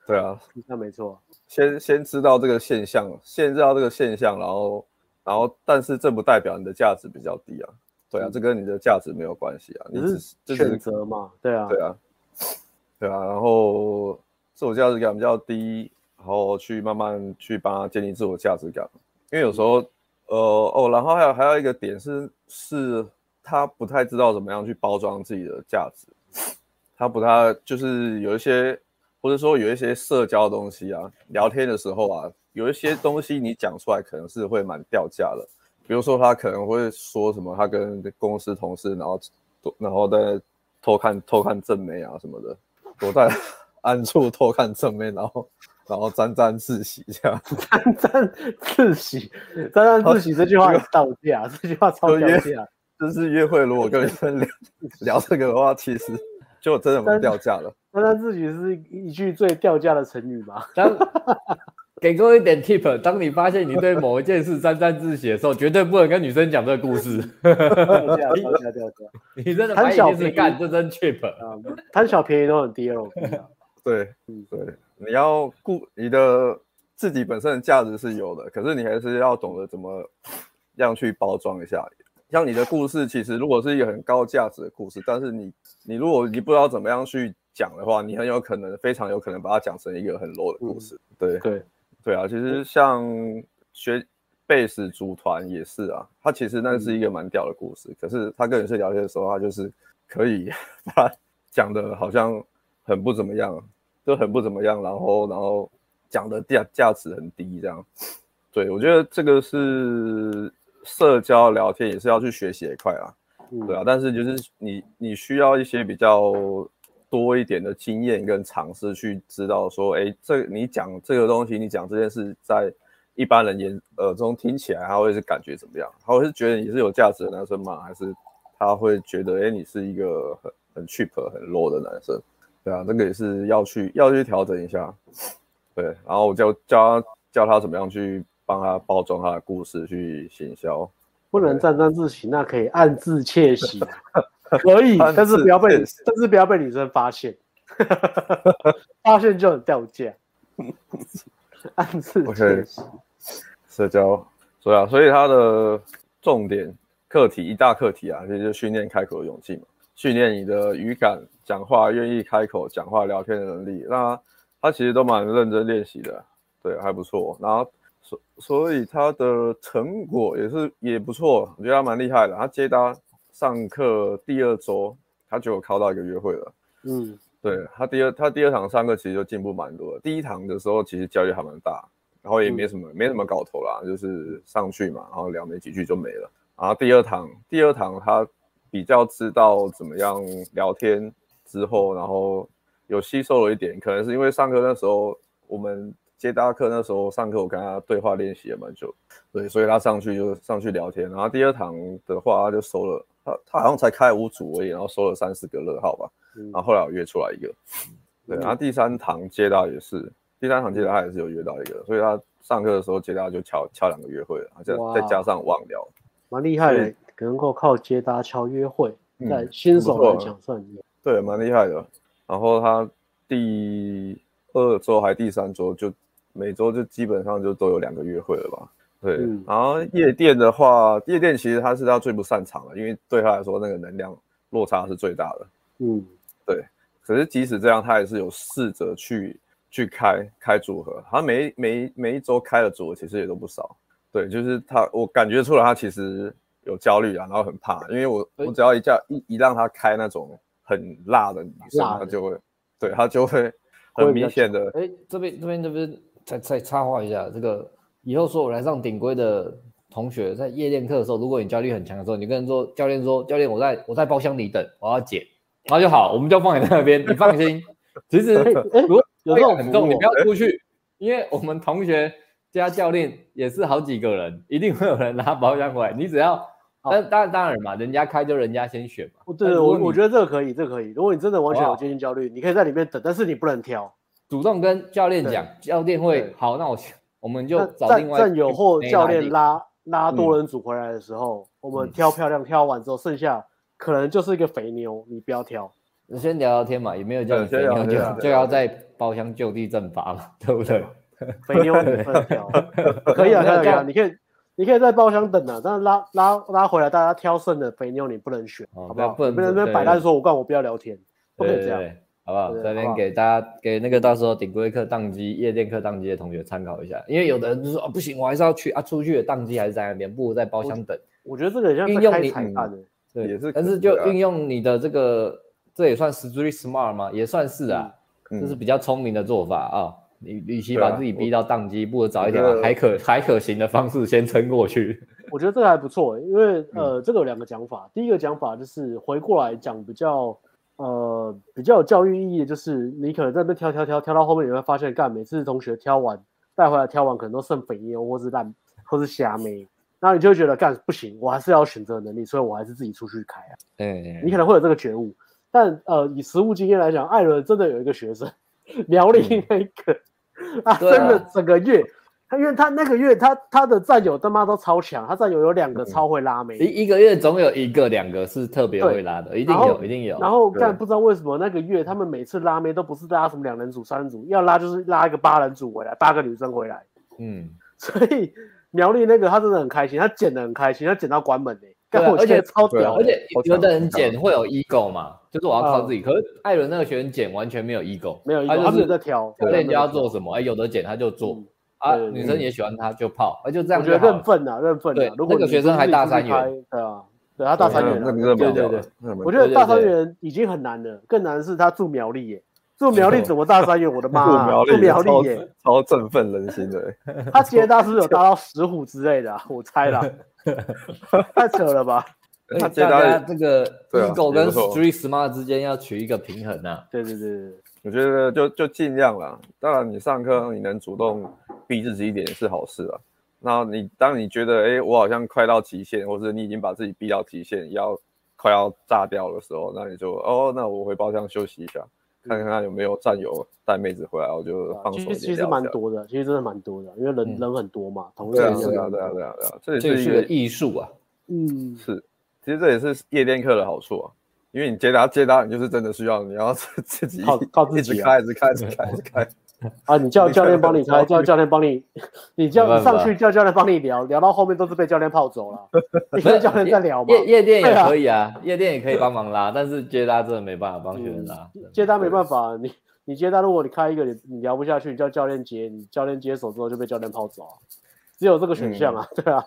A: 对啊，
C: 那没错。
A: 先先知道这个现象，先知道这个现象，然后。然后，但是这不代表你的价值比较低啊，对啊，这跟你的价值没有关系啊，你
C: 只是选择嘛，对啊，
A: 对啊，对啊，然后自我价值感比较低，然后去慢慢去帮他建立自我价值感，因为有时候，呃，哦，然后还有还有一个点是，是他不太知道怎么样去包装自己的价值，他不太就是有一些，或者说有一些社交的东西啊，聊天的时候啊。有一些东西你讲出来可能是会蛮掉价的，比如说他可能会说什么，他跟公司同事，然后然后在偷看偷看正妹啊什么的，躲在 <laughs> 暗处偷看正妹，然后然后沾沾自喜这样，<laughs>
C: 沾沾自喜，沾沾自喜这句话掉价，这句话超掉价。
A: 就是约会如果跟女生聊 <laughs> 聊这个的话，其实就真的蛮掉价了。
C: 沾沾自喜是一句最掉价的成语吧？
B: 当给各位一点 tip，当你发现你对某一件事沾沾自喜的时候，绝对不能跟女生讲这个故事。掉价掉价掉价！你真的贪小便宜干，这真 cheap 啊！
C: 贪小便宜都很低哦。
A: 对，嗯，对，你要顾你的自己本身的价值是有的，可是你还是要懂得怎么样去包装一下。像你的故事，其实如果是一个很高价值的故事，但是你你如果你不知道怎么样去讲的话，你很有可能非常有可能把它讲成一个很 low 的故事。嗯、对对对啊，其实像学贝斯组团也是啊，他其实那是一个蛮屌的故事，嗯、可是他跟人事聊天的时候，他就是可以 <laughs> 把它讲的好像很不怎么样，就很不怎么样，然后然后讲的价价值很低这样。对，我觉得这个是。社交聊天也是要去学习一块啊，对啊，但是就是你你需要一些比较多一点的经验跟尝试去知道说，哎，这你讲这个东西，你讲这件事，在一般人眼耳中听起来，他会是感觉怎么样？他会是觉得你是有价值的男生吗？还是他会觉得，哎，你是一个很很 cheap 很 low 的男生？对啊，这个也是要去要去调整一下，对，然后我就教他教他怎么样去。帮他包装他的故事去行销，
C: 不能沾沾自喜，那可以暗自窃喜，<laughs> <laughs> 可以，但是不要被，但是不要被女生发现，发现就很掉价，暗自窃喜。Okay.
A: 社交，所以啊，所以他的重点课题一大课题啊，就是训练开口的勇气嘛，训练你的语感、讲话愿意开口、讲话聊天的能力。那他其实都蛮认真练习的，对，还不错。然后。所所以他的成果也是也不错，我觉得他蛮厉害的。他接搭上课第二周，他就有考到一个约会了。嗯，对他第二他第二堂上课其实就进步蛮多的。第一堂的时候其实教育还蛮大，然后也没什么、嗯、没什么搞头啦，就是上去嘛，然后聊没几句就没了。然后第二堂第二堂他比较知道怎么样聊天之后，然后有吸收了一点，可能是因为上课那时候我们。接大课那时候上课，我跟他对话练习也蛮久，对，所以他上去就上去聊天，然后第二堂的话他就收了，他他好像才开五组而已，然后收了三四个乐号吧，然后后来我约出来一个，对，然后第三堂接搭也是，第三堂接搭他也是有约到一个，所以他上课的时候接到就敲敲两个约会了，再再加上网聊，
C: 蛮厉害的，能够靠接搭敲约会，在新手来讲算
A: 对，蛮厉害的，然后他第二周还第三周就。每周就基本上就都有两个约会了吧？对，嗯、然后夜店的话，夜店其实他是他最不擅长的，因为对他来说那个能量落差是最大的。嗯，对。可是即使这样，他也是有试着去去开开组合，他每每每一周开的组合其实也都不少。对，就是他，我感觉出来他其实有焦虑啊，然后很怕，因为我我只要一叫一一让他开那种很辣的女生，他就会，对他就会很明显的。
B: 哎，这边这边这边。再再插话一下，这个以后说我来上顶规的同学，在夜练课的时候，如果你焦虑很强的时候，你跟人说教练说教练，我在我在包厢里等，我要解，然后就好，我们就放你在那边，你 <laughs> 放心。其实如果有这种很重，你不要出去，因为我们同学加教练也是好几个人，一定会有人拿包厢过来，你只要，但当然当然嘛，人家开就人家先选嘛。
C: 对，我我觉得这个可以，这个可以。如果你真的完全有接近焦虑，你可以在里面等，但是你不能挑。
B: 主动跟教练讲，教练会好，那我我们就找另外
C: 战友或教练拉拉多人组回来的时候，嗯、我们挑漂亮，挑完之后剩下可能就是一个肥妞，你不要挑，
B: 你先聊聊天嘛，也没有叫你肥妞就就要在包厢就地正法嘛，对不对？<laughs>
C: 肥妞你不能挑，<laughs> 可以啊，可以啊，你可以你可以在包厢等啊，但是拉拉拉回来大家挑剩的肥妞你不能选，哦、好不好？不能不能那摆烂说我干我不要聊天，不可以这样。
B: 好不好？这边给大家给那个到时候顶规课当机、夜店课当机的同学参考一下，因为有的人就说哦不行，我还是要去啊，出去的当机还是在那边，不如在包厢等。
C: 我觉得这个像运用你的，
B: 对，也是。但是就运用你的这个，这也算 street smart 吗？也算是啊，这是比较聪明的做法啊。你与其把自己逼到宕机，不如找一条还可还可行的方式先撑过去。<laughs>
C: 我觉得这个还不错，因为呃，这个有两个讲法。第一个讲法就是回过来讲比较。呃，比较有教育意义的就是，你可能在那边挑挑挑挑到后面，你会发现，干每次同学挑完带回来挑完，可能都剩肥牛或是烂或是虾妹，然后你就会觉得干不行，我还是要选择能力，所以我还是自己出去开啊。嗯，你可能会有这个觉悟，但呃，以实务经验来讲，艾伦真的有一个学生，苗栗那个，嗯、啊，真的整个月。他因为他那个月他他的战友他妈都超强，他战友有两个超会拉妹，
B: 一一个月总有一个两个是特别会拉的，一定有一定有。
C: 然后但不知道为什么那个月他们每次拉妹都不是拉什么两人组三人组，要拉就是拉一个八人组回来，八个女生回来。嗯，<laughs> 所以苗栗那个他真的很开心，他捡的很开心，他捡到关门呢，而且超屌，
B: 而且有的人剪会有 ego 嘛，就是我要靠自己。可是艾伦那个学生剪完全没有 ego，
C: 没有 ego，他就是在挑，
B: 教练要做什么，哎，有的剪他就做。啊，女生也喜欢他，就泡，啊，就这样。
C: 我觉得认份啊，认份。
B: 对，如果那个学生还大三元，
C: 对啊，对他大三元，对对对。我觉得大三元已经很难了，更难的是他住苗栗耶，住苗栗怎么大三元？我的妈，住苗栗耶，
A: 超振奋人心的。<laughs>
C: 他接大是不是有搭到 <laughs> 石虎之类的？我猜啦，<laughs> 太扯了吧？
B: 他接大这个 ego 跟 street smart 之间要取一个平衡啊。
C: 对对对。
A: 我觉得就就尽量啦。当然，你上课你能主动逼自己一点是好事啊。那你当你觉得哎、欸，我好像快到极限，或者你已经把自己逼到极限，要快要炸掉的时候，那你就哦，那我回包厢休息一下，看看有没有战友带妹子回来，我就放手。
C: 其实蛮多的，其实真的蛮多的，因为人、嗯、人很多嘛。同
A: 对啊，对啊，对啊，对啊，对啊，这也是一个
B: 艺术啊。
C: 嗯，
A: 是，其实这也是夜店课的好处啊。因为你接单接单，你就是真的需要你要 <laughs> 自己
C: 靠靠自己
A: 开，一直开，一直开，一直开
C: 啊！你叫 <laughs> 教练帮你开，叫教练帮你，你叫你上去叫教练帮你聊，聊到后面都是被教练泡走了。<laughs> 你跟教练在聊嘛？
B: 夜夜店也可以啊，夜店也可以帮忙拉，但是接单真的没办法帮学生拉。
C: 接单没办法，你你接单，如果你开一个你你聊不下去，你叫教练接，你教练接手之后就被教练泡走，只有这个选项啊，对啊，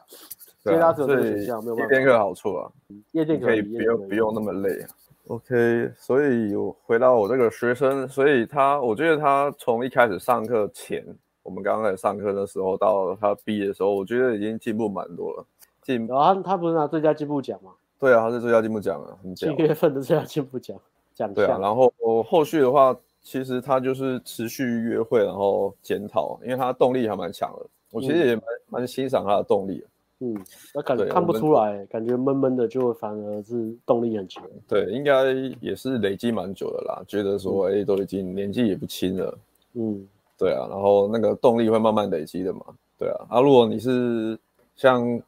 C: 接单只有这个选项，没有办法。
A: 夜店课好处啊，
C: 夜店
A: 可以不用不用那么累啊。OK，所以我回到我这个学生，所以他，我觉得他从一开始上课前，我们刚开始上课的时候，到他毕业的时候，我觉得已经进步蛮多了。进，
C: 然后他他不是拿最佳进步奖吗？
A: 对啊，他是最佳进步奖啊，很
C: 七月份的最佳进步奖奖。
A: 对啊，然后我后续的话，其实他就是持续约会，然后检讨，因为他动力还蛮强的，我其实也蛮蛮欣赏他的动力。
C: 嗯，那感觉看不出来，感觉闷闷的，就反而是动力很强。
A: 对，应该也是累积蛮久的啦，觉得说，哎、欸，都已经年纪也不轻了。嗯，对啊，然后那个动力会慢慢累积的嘛。对啊，啊，如果你是像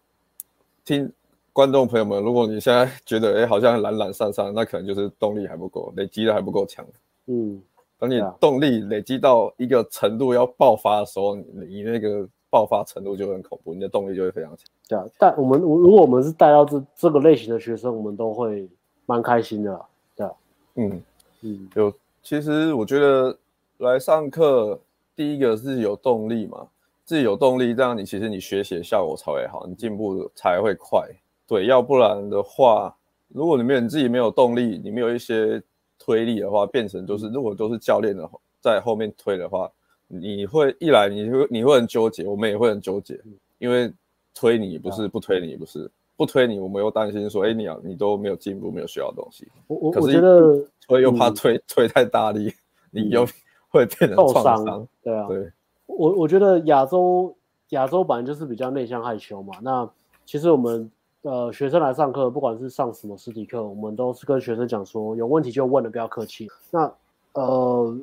A: 听观众朋友们，如果你现在觉得，哎、欸，好像懒懒散散，那可能就是动力还不够，累积的还不够强。嗯，等你动力累积到一个程度要爆发的时候，你你那个。爆发程度就很恐怖，你的动力就会非常强。
C: 对啊，但我们如果我们是带到这这个类型的学生，我们都会蛮开心的。对啊，
A: 嗯嗯，有其实我觉得来上课，第一个是有动力嘛，自己有动力，这样你其实你学习的效果才会好，你进步才会快。对，要不然的话，如果你没有你自己没有动力，你没有一些推力的话，变成就是如果都是教练的在后面推的话。你会一来，你会你会很纠结，我们也会很纠结，因为推你不是，不推你不是，不推你，我们又担心说，哎，你啊，你都没有进步，没有学到东西。
C: 我我我觉得
A: 推又怕推推太大力，你又 <laughs> 会变成创伤。
C: 对啊，对。我我觉得亚洲亚洲版就是比较内向害羞嘛。那其实我们呃学生来上课，不管是上什么实体课，我们都是跟学生讲说，有问题就问了，不要客气。那呃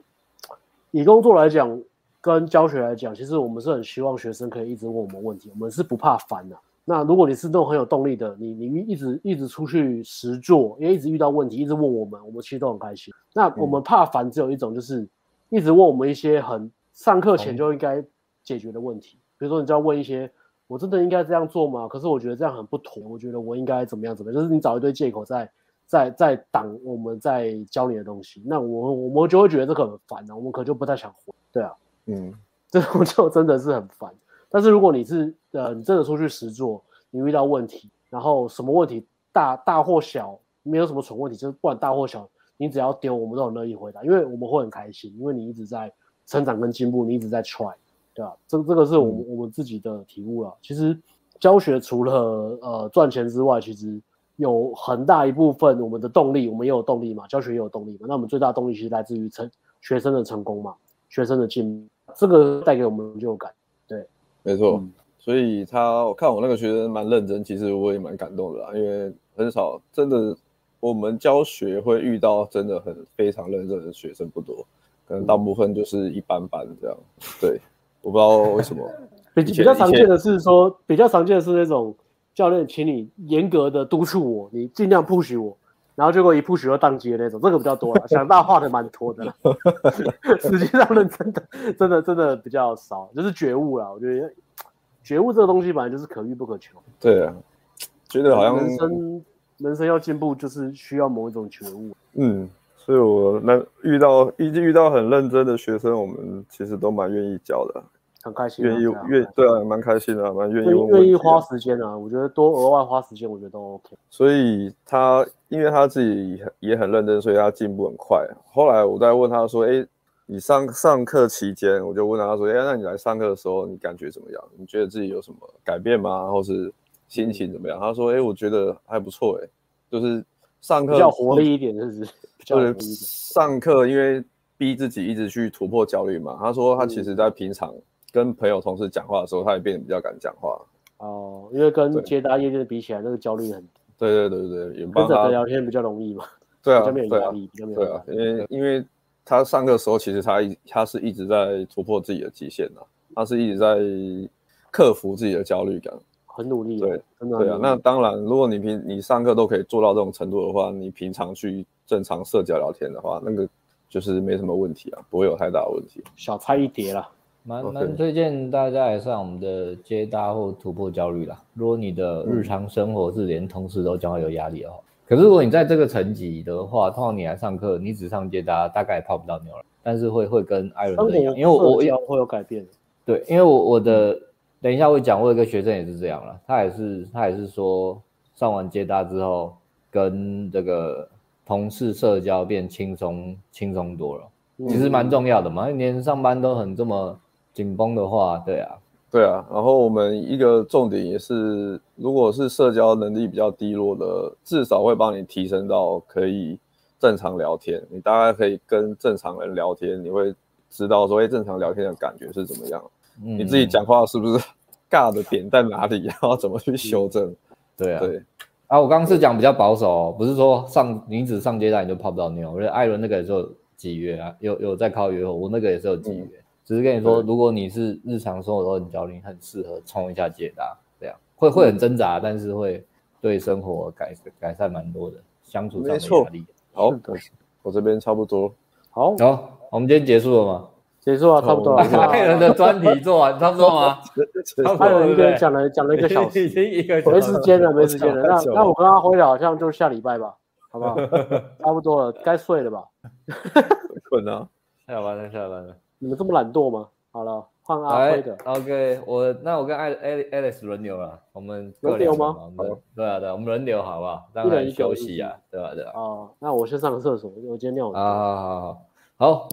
C: 以工作来讲。跟教学来讲，其实我们是很希望学生可以一直问我们问题，我们是不怕烦的。那如果你是那种很有动力的，你你一直一直出去实做，因为一直遇到问题，一直问我们，我们其实都很开心。那我们怕烦只有一种，就是一直问我们一些很上课前就应该解决的问题，比如说你就要问一些，我真的应该这样做吗？可是我觉得这样很不妥，我觉得我应该怎么样怎么样，就是你找一堆借口在在在挡我们在教你的东西，那我我们就会觉得这个很烦啊，我们可就不太想回，对啊。嗯，<laughs> 这种就真的是很烦。但是如果你是呃，你真的出去实做，你遇到问题，然后什么问题大大或小，没有什么蠢问题，就是不管大或小，你只要丢，我们都很乐意回答，因为我们会很开心，因为你一直在成长跟进步，你一直在 try，对吧？这这个是我们、嗯、我们自己的体悟了。其实教学除了呃赚钱之外，其实有很大一部分我们的动力，我们也有动力嘛，教学也有动力嘛。那我们最大的动力其实来自于成学生的成功嘛，学生的进步。这个带给我们成就感，对，
A: 没错。嗯、所以他我看我那个学生蛮认真，其实我也蛮感动的啦，因为很少真的我们教学会遇到真的很非常认真的学生不多，可能大部分就是一般般这样。对，我不知道为什么。<laughs>
C: 比比较常见的是说，比较常见的是那种教练，请你严格的督促我，你尽量 push 我，然后结果一 push 就宕机的那种，这个比较多了。<laughs> 想大话的蛮多的，<laughs> 实际上认真的真的真的比较少，就是觉悟了。我觉得觉悟这个东西本来就是可遇不可求。
A: 对啊，觉得好像
C: 人生。人生要进步，就是需要某一种觉悟。
A: 嗯，所以我那遇到一遇到很认真的学生，我们其实都蛮愿意教的，
C: 很开心，
A: 愿意愿对啊，蛮开心的，蛮愿意
C: 愿意花时间啊。我觉得多额外花时间，我觉得都 OK。
A: 所以他因为他自己也很认真，所以他进步很快。后来我在问他说：“哎，你上上课期间，我就问他说：‘哎，那你来上课的时候，你感觉怎么样？你觉得自己有什么改变吗？或是？’”心情怎么样？他说：“哎、欸，我觉得还不错，哎，就是上课
C: 比较活力一点，就是
A: 就是上课，因为逼自己一直去突破焦虑嘛。他说他其实在平常跟朋友同事讲话的时候，他也变得比较敢讲话。
C: 哦，因为跟接搭业界比起来，那个焦虑很低。
A: 对对对对，也
C: 跟着聊天比较容易嘛。
A: 对啊，
C: 比较没有压力，比较没有压力。
A: 对啊，因为因为他上课的时候，其实他一他是一直在突破自己的极限的，他是一直在克服自己的焦虑感。”
C: 很努力，
A: 对，对啊。那当然，如果你平你上课都可以做到这种程度的话，你平常去正常社交聊天的话，那个就是没什么问题啊，不会有太大的问题。
C: 小菜一碟啦，
B: 蛮蛮推荐大家来上我们的接搭或突破焦虑啦。如果你的日常生活是连同事都将会有压力的话，嗯、可是如果你在这个层级的话，通常你来上课，你只上接搭，大概泡不到妞了。但是会会跟艾伦一样，因为我我
C: 会有改变。
B: 对，因为我我的。嗯等一下，会讲，我有个学生也是这样了，他也是，他也是说，上完接搭之后，跟这个同事社交变轻松，轻松多了，其实蛮重要的嘛，连上班都很这么紧绷的话，对啊，
A: 对啊，然后我们一个重点也是，如果是社交能力比较低落的，至少会帮你提升到可以正常聊天，你大概可以跟正常人聊天，你会知道说，哎，正常聊天的感觉是怎么样。你自己讲话是不是 <laughs> 尬的点在哪里？<laughs> 然后怎么去修正？
B: 对啊，对啊，我刚刚是讲比较保守哦，不是说上女子上接待你就泡不到妞。我觉得艾伦那个也是有几约啊，有有在靠约后，我那个也是有几约。嗯、只是跟你说，如果你是日常生活都很焦虑，很适合冲一下解答，这样会会很挣扎，但是会对生活改改善蛮多的，相处上没压力。
A: 好，我这边差不多。
C: 好，
B: 好，我们今天结束了吗？
C: 结束啊，差不多了。
B: 艾伦 <laughs> 的专题做完，差不多吗？<laughs>
C: 艾伦一个人讲了讲了一个小时，没时间了，没时间了。那那我跟他回来好像就下礼拜吧，好不好？<laughs> 差不多了，该睡了吧？
A: 困了，
B: 下班了，下班了。
C: 你们这么懒惰吗？好了，换阿辉的。
B: OK，我那我跟艾艾 Alex 轮流了，我们
C: 轮流吗？
B: 对啊，对，我们轮流好不好？当然休息啊，对吧？对吧？
C: 哦，那我先上个厕所，我今天尿了。
B: 好好好好好。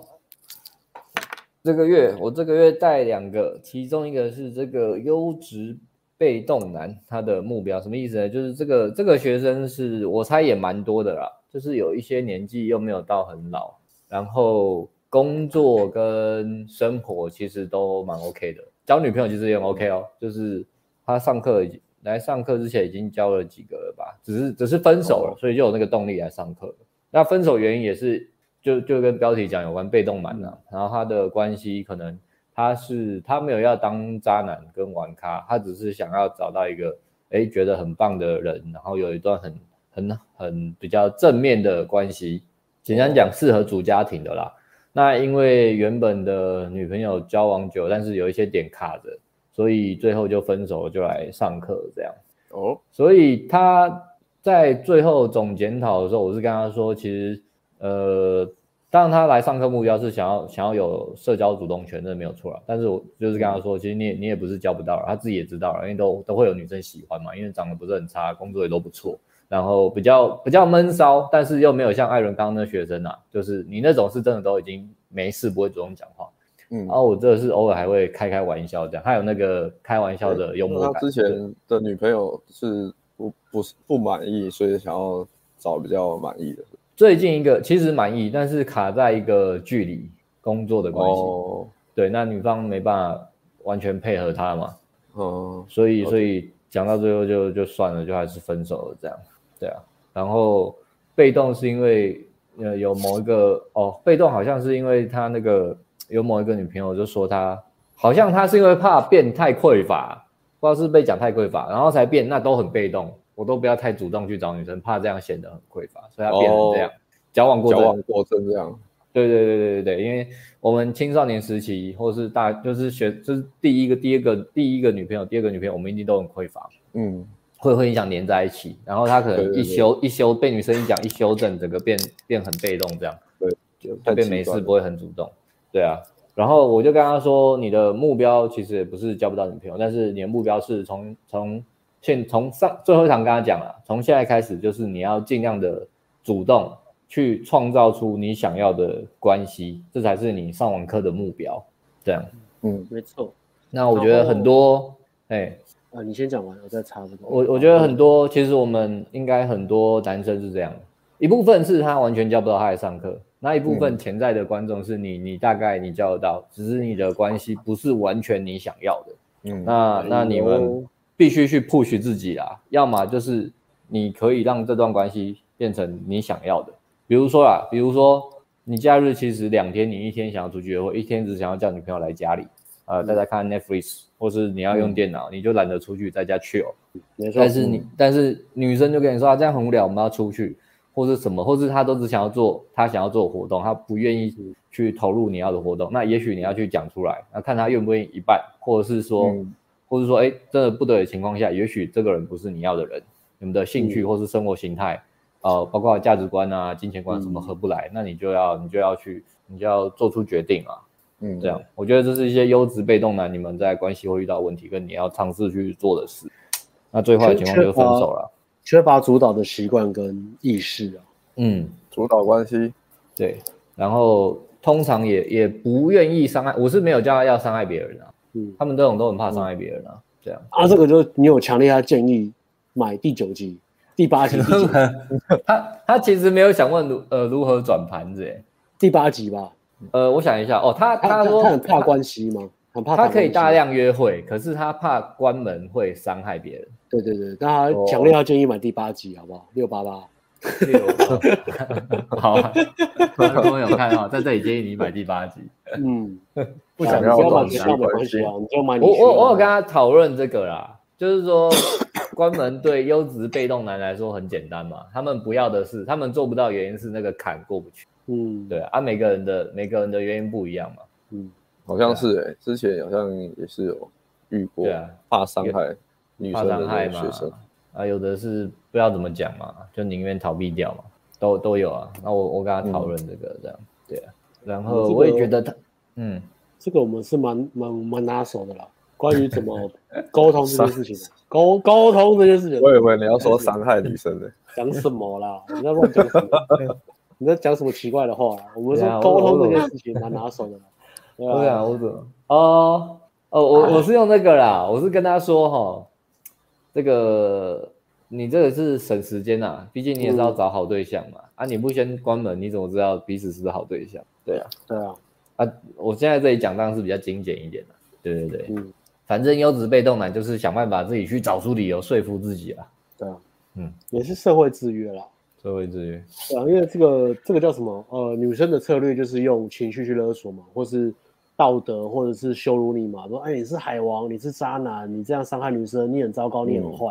B: 这个月我这个月带两个，其中一个是这个优质被动男，他的目标什么意思呢？就是这个这个学生是我猜也蛮多的啦，就是有一些年纪又没有到很老，然后工作跟生活其实都蛮 OK 的，交女朋友其实也很 OK 哦，就是他上课已经来上课之前已经交了几个了吧，只是只是分手了，所以就有那个动力来上课。那分手原因也是。就就跟标题讲有关被动男啊，然后他的关系可能他是他没有要当渣男跟玩咖，他只是想要找到一个诶觉得很棒的人，然后有一段很很很比较正面的关系，简单讲适合组家庭的啦。那因为原本的女朋友交往久，但是有一些点卡着，所以最后就分手，就来上课这样。哦，所以他在最后总检讨的时候，我是跟他说，其实。呃，当然他来上课目标是想要想要有社交主动权，这没有错了。但是我就是跟他说，其实你也你也不是交不到，他自己也知道了，因为都都会有女生喜欢嘛，因为长得不是很差，工作也都不错，然后比较比较闷骚，但是又没有像艾伦刚刚那学生啊，就是你那种是真的都已经没事不会主动讲话，嗯，然后我这是偶尔还会开开玩笑这样，还有那个开玩笑的幽默感。
A: 他之前的女朋友是不不是不满意，所以想要找比较满意的。
B: 最近一个其实满意，但是卡在一个距离工作的关系。哦，对，那女方没办法完全配合他嘛。哦，所以所以讲到最后就就算了，就还是分手了这样。对啊，然后被动是因为呃有某一个哦，被动好像是因为他那个有某一个女朋友就说他好像他是因为怕变太匮乏，不知道是被讲太匮乏，然后才变，那都很被动，我都不要太主动去找女生，怕这样显得很匮乏，所以他变成这样，矫枉过
A: 矫枉过正这样。
B: 对对对对对对，因为我们青少年时期，或是大，就是学，就是第一个、第二个、第一个女朋友、第二个女朋友，我们一定都很匮乏，
A: 嗯，
B: 会会影响黏在一起，然后他可能一修一修被女生一讲一修正，整个变变很被动这样，
A: 对，
B: 就变没事不会很主动，对啊，然后我就跟他说，你的目标其实也不是交不到女朋友，但是你的目标是从从现从上最后一场跟他讲了，从现在开始就是你要尽量的主动。去创造出你想要的关系，这才是你上网课的目标。这样，
C: 嗯，没错。
B: 那我觉得很多，哎，
C: 啊，你先讲完，我再插这个。
B: 我我觉得很多，其实我们应该很多男生是这样，一部分是他完全教不到他来上课，那一部分潜在的观众是你，你大概你教得到，只是你的关系不是完全你想要的。嗯，那那你们必须去 push 自己啦，要么就是你可以让这段关系变成你想要的。比如说啊，比如说你假日其实两天，你一天想要出去约会，一天只想要叫女朋友来家里，呃，大家看 Netflix，或是你要用电脑，嗯、你就懒得出去，在家 chill。但是你，嗯、但是女生就跟你说啊，这样很无聊，我们要出去，或是什么，或是她都只想要做她想要做的活动，她不愿意去投入你要的活动，那也许你要去讲出来，那看她愿不愿意一半，或者是说，嗯、或者说，哎，真的不得已情况下，也许这个人不是你要的人，你们的兴趣或是生活形态。嗯呃，包括价值观啊、金钱观什么合不来，嗯、那你就要你就要去，你就要做出决定啊。嗯，这样，我觉得这是一些优质被动男你们在关系会遇到问题，跟你要尝试去做的事。那最坏的情况就是分手了。
C: 缺乏主导的习惯跟意识啊。
B: 嗯，
A: 主导关系。
B: 对，然后通常也也不愿意伤害，我是没有叫他要伤害别人啊。嗯，他们这种都很怕伤害别人啊。嗯、这样
C: 啊，这个就你有强烈他建议买第九集。第八集，<laughs>
B: 他他其实没有想问如呃如何转盘子诶，
C: 第八集吧，
B: 呃，我想一下哦，他他说
C: 他很怕关系吗？很怕
B: 他可以大量约会，可是他怕关门会伤害别人。
C: 对对对，那他强烈要建议买第八集，好不好？六八八，
B: 六，<laughs> 好啊，<laughs> 观众有看啊，在这里建议你买第八集。
C: 嗯，
B: 不想要关系
C: 没关系啊，你就买。
B: 我我我有跟他讨论这个啦，就是说。关门对优质被动男来说很简单嘛，他们不要的是，他们做不到，原因是那个坎过不去。嗯，对啊，每个人的每个人的原因不一样嘛。
A: 嗯，好像是哎、欸，之前好像也是有遇过，对啊，怕伤害女生的学生嘛，
B: 啊，有的是不知道怎么讲嘛，就宁愿逃避掉嘛，都都有啊。那我我跟他讨论这个这样，嗯、对啊，然后我也觉得他，嗯，
C: 这个我们是蛮蛮蛮拿手的啦。关于怎么沟通这件事情，<laughs> 沟沟通这件事情，
A: 我以为你要说伤害女生的，
C: 讲什么啦？你在乱讲什么？<laughs> 你在讲什么奇怪的话啦？我们说沟通这件事情蛮拿手的。<laughs>
B: 对啊，我怎么？哦哦，我我是用那个啦，我是跟他说哈，这个你这个是省时间呐，毕竟你也是要找好对象嘛。啊，你不先关门，你怎么知道彼此是不是好对象？对啊，
C: 对啊。
B: 啊，我现在这里讲当然是比较精简一点的。对对对，嗯。反正优质被动男就是想办法自己去找出理由说服自己啊。
C: 对啊，嗯，也是社会制约啦。
B: 社会制约。
C: 对啊，因为这个这个叫什么？呃，女生的策略就是用情绪去勒索嘛，或是道德，或者是羞辱你嘛。说，哎，你是海王，你是渣男，你这样伤害女生，你很糟糕，你很坏。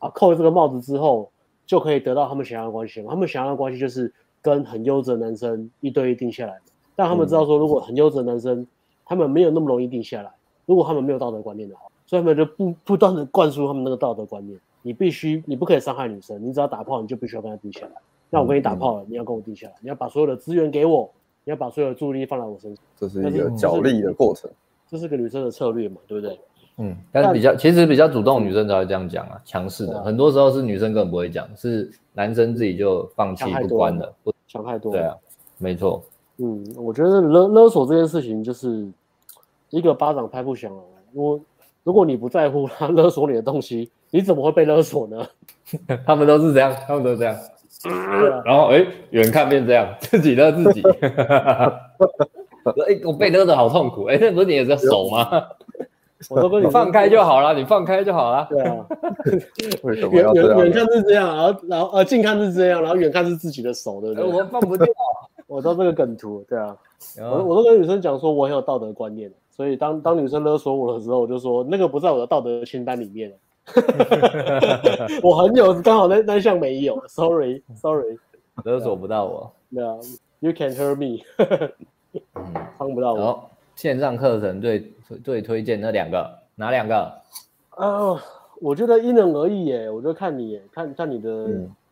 C: 嗯、啊，扣了这个帽子之后，就可以得到他们想要的关系嘛。他们想要的关系就是跟很优质的男生一对一定下来的。但他们知道说，如果很优质的男生，他们没有那么容易定下来。如果他们没有道德观念的话，所以他们就不不断的灌输他们那个道德观念。你必须，你不可以伤害女生，你只要打炮，你就必须要跟她低下来。那我跟你打炮了，你要跟我低下来，你要把所有的资源给我，你要把所有的注意力放在我身上。
A: 这是一个角力的过程，
C: 这是个女生的策略嘛，对不对？
B: 嗯，但是比较其实比较主动女生才会这样讲啊，强势的，很多时候是女生根本不会讲，是男生自己就放弃不关了，不
C: 想太多。
B: 对啊，没错。
C: 嗯，我觉得勒勒索这件事情就是。一个巴掌拍不响了。如果如果你不在乎 <laughs> 他勒索你的东西，你怎么会被勒索呢？<laughs>
B: 他们都是这样，他们都是这样。然后哎，远看变这样，<laughs> 自己勒自己。<laughs> 哎，我被勒的好痛苦。哎，那不是你的手吗？
C: 我都跟你
B: 放开就好了，你放开就好了。
C: 对啊，
A: 远
C: 远远看是这样，然后然后呃近看是这样，然后远看是自己的手，对不对？
B: 我放不掉，
C: 我都这个梗图，对啊，我我都跟女生讲说，我很有道德观念，所以当当女生勒索我的时候，我就说那个不在我的道德清单里面。<laughs> 我很有，刚好那那项没有，sorry <laughs> sorry，
B: 勒索不到我。
C: 对啊，you can hear me，<laughs> 帮不到我。
B: 线上课程最最推荐那两个，哪两个？
C: 啊，我觉得因人而异耶，我就看你耶，看看你的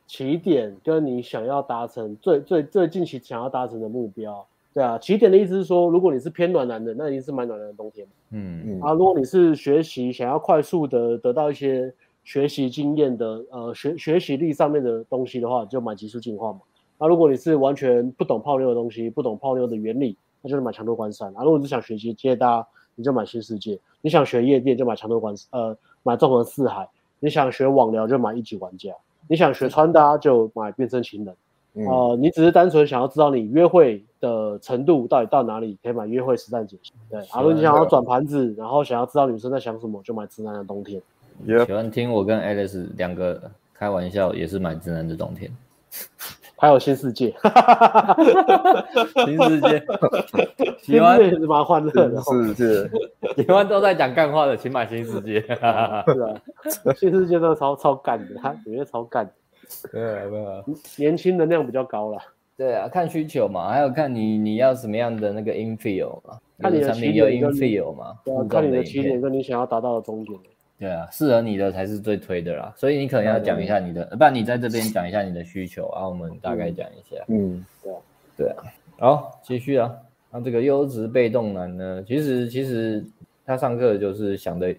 C: 起点跟你想要达成最最最近期想要达成的目标。对啊，起点的意思是说，如果你是偏暖男的，那一定是蛮暖男的冬天。
B: 嗯嗯。
C: 啊，如果你是学习想要快速的得到一些学习经验的，呃，学学习力上面的东西的话，就买极速进化嘛。啊，如果你是完全不懂泡妞的东西，不懂泡妞的原理，那就是买强度关山。啊，如果你是想学习接搭，你就买新世界。你想学夜店就买强度关，呃，买纵横四海。你想学网聊就买一级玩家。你想学穿搭就买变身情人。啊、嗯呃，你只是单纯想要知道你约会的程度到底到哪里，可以买约会实战解析。对，假，如你想要转盘子，然后想要知道女生在想什么，就买直男的冬天。
B: 喜欢听我跟 Alex 两个开玩笑，也是买直男的冬天。
C: 还有新世界，<laughs>
B: 新世界，<laughs>
C: 喜欢也是蛮欢乐的。
A: 新世界，
B: 喜欢都在讲干话的，请买新世界。<laughs> 是啊，
C: 新世界真的超超干的，他里面超干。<laughs>
B: 对啊，对啊，
C: 年轻能量比较高了。
B: 对啊，看需求嘛，还有看你你要什么样的那个 infill 嘛，
C: 看你的
B: 产品有 infill 嘛，
C: 对啊，看你的起点跟你想要达到的终点。
B: 对啊，适合你的才是最推的啦，所以你可能要讲一下你的，不然你在这边讲一下你的需求啊，我们大概讲一下。
C: 嗯，对啊，
B: 对啊，好，继续啊。那这个优质被动男呢，其实其实他上课就是想的。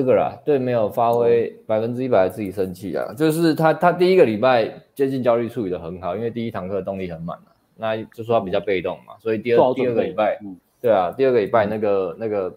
B: 这个啦，对，没有发挥百分之一百的自己生气啊，就是他他第一个礼拜接近焦虑处理的很好，因为第一堂课动力很满啊，那就说他比较被动嘛，所以第二第二个礼拜，对啊，第二个礼拜那个那个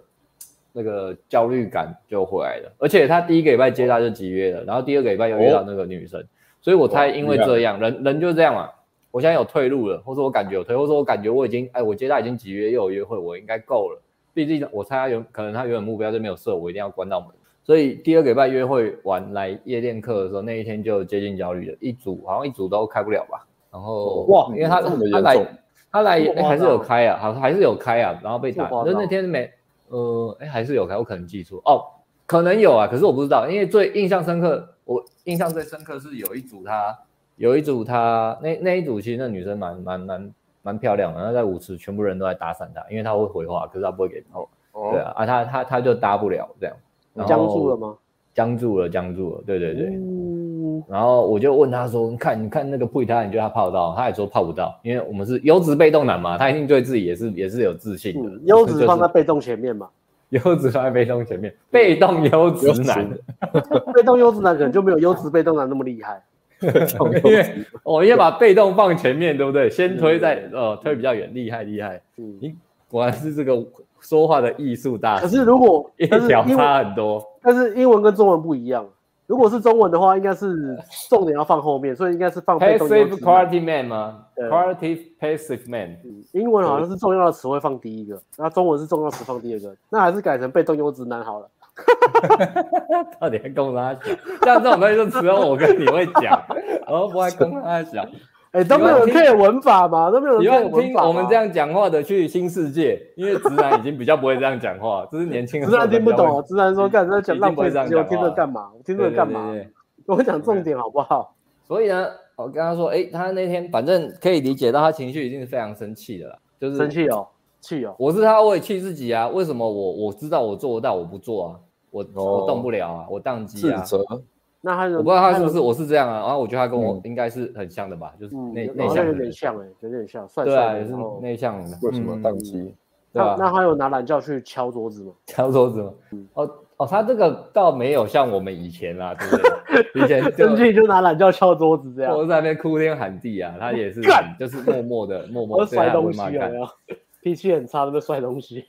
B: 那个焦虑感就回来了，而且他第一个礼拜接他就集约了，然后第二个礼拜又遇到那个女生，所以我猜因为这样，人人就是这样嘛，我现在有退路了，或者我感觉有退，或者我感觉我已经哎，我接他已经集约又有约会，我应该够了。毕竟我猜他有可能他原本目标就没有设，我一定要关到门。所以第二个礼拜约会完来夜店课的时候，那一天就接近焦虑了，一组好像一组都开不了吧。然后哇，因为他他来他来还是有开啊，好还是有开啊，然后被打。就那天没呃哎、欸、还是有开，我可能记错哦，可能有啊，可是我不知道，因为最印象深刻，我印象最深刻是有一组他有一组他那那一组其实那女生蛮蛮蛮蛮漂亮的，然后在舞池全部人都在打散他，因为他会回话，可是他不会给哦，对啊啊他他他就搭不了这样。
C: 僵住了吗？
B: 僵住了，僵住了。对对对。嗯、然后我就问他说：“你看，你看那个配他，你觉得他泡得到？”他也说泡不到，因为我们是优质被动男嘛，他一定对自己也是也是有自信的。
C: 优、嗯、质放在被动前面嘛？<laughs>
B: 优质放在被动前面，被动优质男，<laughs>
C: 被动优质男可能就没有优质被动男那么厉害。<laughs>
B: 因为我要把被动放前面，对不对？先推在呃推比较远，厉害厉害。嗯，你果然是这个说话的艺术大师。
C: 可是如果 <laughs>
B: 一条差很多，
C: 但是英文跟中文不一样。如果是中文的话，应该是重点要放后面，所以应该是放
B: passive quality man 吗？quality passive man。
C: 英文好像是重要的词汇放第一个，那中文是重要词放第二个，那还是改成被动优质男好了。<laughs>
B: 到底还跟他讲？像这种东西就只有我跟你会讲，<laughs> 然后不会跟他讲。
C: 哎、欸，都没有人可以文法嘛？都没有人可以
B: 听我们这样讲话的去新世界，因为直男已经比较不会这样讲话，这是年轻人。
C: 直男听不懂啊，直男说干在讲浪费时间，我听着干嘛？我听着干嘛？我讲重点好不好？
B: 所以呢，我跟他说，哎、欸，他那天反正可以理解到他情绪已经是非常生气的了，就是
C: 生气哦，气哦。
B: 我是他，我也气自己啊。为什么我我知道我做得到，我不做啊？我、哦、我动不了啊，我宕机啊。
C: 那他
B: 我不知道他是不是我是这样啊，然后我觉得他跟我应该是很像的吧，就是内内向
C: 有点像哎，有点像，帅帅
B: 对啊，也是内向的。
A: 为什么宕机？
C: 那那他有拿懒觉去敲桌子吗？
B: 敲桌子吗？哦哦，他这个倒没有像我们以前啦，对不对？以前生
C: 气就拿懒觉敲桌子这样，
B: 我在那边哭天喊地啊，他也是就是默默的默默
C: 摔东西啊，脾气很差，那个摔东西。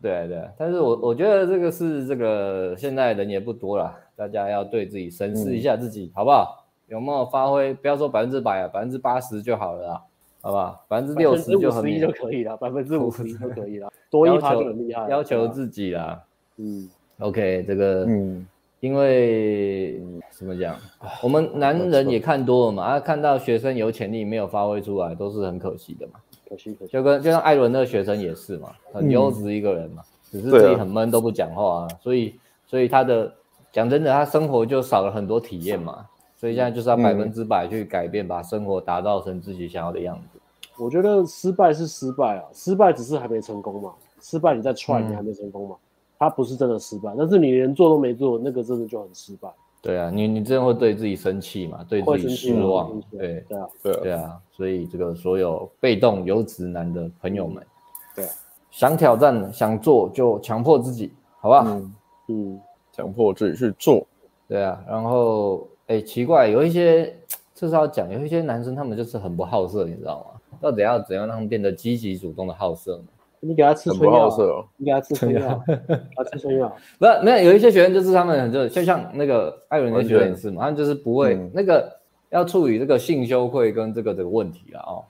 B: 对对，但是我我觉得这个是这个现在人也不多了。大家要对自己审视一下自己，嗯、好不好？有没有发挥？不要说百分之百啊，百分之八十就好了啦，好不好？百分之六十就很
C: 就可以了，百分之五十 <laughs> 就可以了，多一趴就很厉害。
B: 要求自己啦，
C: 嗯
B: ，OK，这个，
A: 嗯，
B: 因为怎么讲，我们男人也看多了嘛，啊，看到学生有潜力没有发挥出来，都是很可惜的嘛。
C: 可惜可惜，
B: 就跟就像艾伦那个学生也是嘛，很优质一个人嘛，只是自己很闷都不讲话啊，所以所以他的讲真的，他生活就少了很多体验嘛，所以现在就是要百分之百去改变，把生活打造成自己想要的样子。
C: 我觉得失败是失败啊，失败只是还没成功嘛，失败你再 try 你还没成功嘛，他不是真的失败，但是你连做都没做，那个真的就很失败。
B: 对啊，你你真的会对自己生气嘛？对自己失望，对
C: 对啊，
A: 对啊，
B: 对啊，所以这个所有被动优质男的朋友们，
C: 对，
B: 想挑战想做就强迫自己，好吧？
C: 嗯嗯，
A: 强迫自己去做，
B: 对啊。然后，哎，奇怪，有一些这是要讲，有一些男生他们就是很不好色，你知道吗？到底要怎样让他们变得积极主动的好色呢？
C: 你给他吃春药，
A: 哦、
C: 你给他吃春药，<laughs> 他吃春药。
B: 不是，没有，有一些学生就是他们很就就像那个艾伦的学生也是嘛，他们就是不会、嗯、那个要处理这个性羞愧跟这个这个问题啊。哦，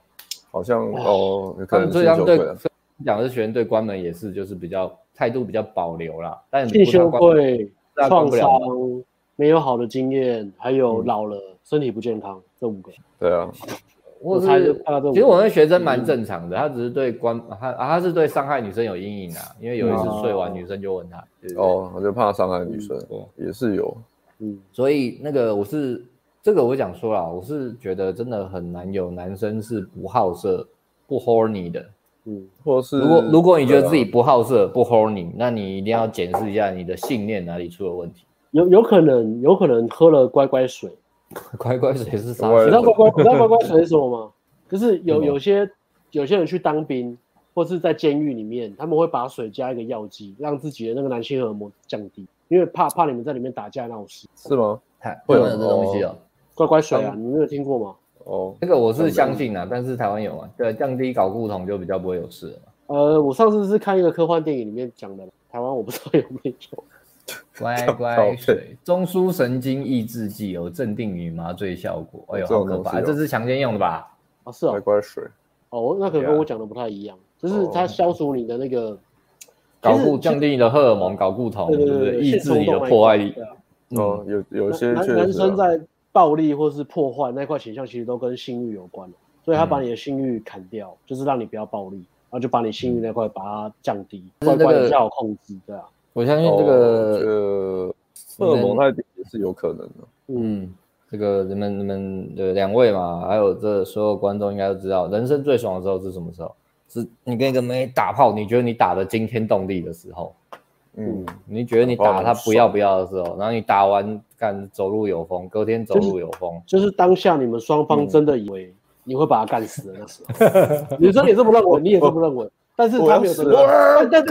A: 好像哦，
B: 他们这样对讲的学生对关门也是就是比较态度比较保留啦。但
C: 性羞愧、创伤、没有好的经验，还有老了、嗯、身体不健康这五个。
A: 对啊。
B: 我是，其实我那学生蛮正常的，他只是对关他啊，他是对伤害女生有阴影啊，因为有一次睡完，女生就问他，
A: 哦，我就怕伤害女生，也是有，
B: 嗯，所以那个我是这个我想说啦，我是觉得真的很难有男生是不好色、不 horny 的，
A: 嗯，或是
B: 如果如果你觉得自己不好色、不 horny，那你一定要检视一下你的信念哪里出了问题，
C: 有有可能有可能喝了乖乖水。<laughs>
B: 乖乖水是啥？
C: 你知道乖乖，你知道乖乖水是什么吗？<laughs> 就是有有些有些人去当兵，或是在监狱里面，他们会把水加一个药剂，让自己的那个男性荷尔蒙降低，因为怕怕你们在里面打架闹事。
A: 是吗？
B: 会有这东西哦。
C: 乖乖水啊，你没有听过吗？
A: 哦，
B: 这个我是相信的，但是台湾有啊。对，降低睾固酮就比较不会有事了。
C: 呃，我上次是看一个科幻电影里面讲的，台湾我不知道有没有。
B: 乖乖水，中枢神经抑制剂有镇定与麻醉效果。哎呦，好可怕！这是强奸用的吧？
C: 啊，是啊。
A: 乖乖水。
C: 哦，那可能跟我讲的不太一样，就是它消除你的那个
B: 搞固，降低你的荷尔蒙搞固酮，对不对？抑制你的破坏力。
A: 哦，有有些
C: 男男生在暴力或是破坏那块倾向，其实都跟性欲有关，所以他把你的性欲砍掉，就是让你不要暴力，然后就把你性欲那块把它降低，乖乖比较好控制，对啊。
B: 我相信这个
A: 荷尔蒙太低也是有可能的。
B: 嗯，这个你们你们的两位嘛，还有这所有观众应该都知道，人生最爽的时候是什么时候？是你跟一个妹打炮，你觉得你打的惊天动地的时候。嗯，你觉得你打他不要不要的时候，然后你打完干走路有风，隔天走路有风，
C: 就是当下你们双方真的以为 <laughs> 你会把他干死的那时候。女生也这么认为，你也这么认为，但是他没有这么，但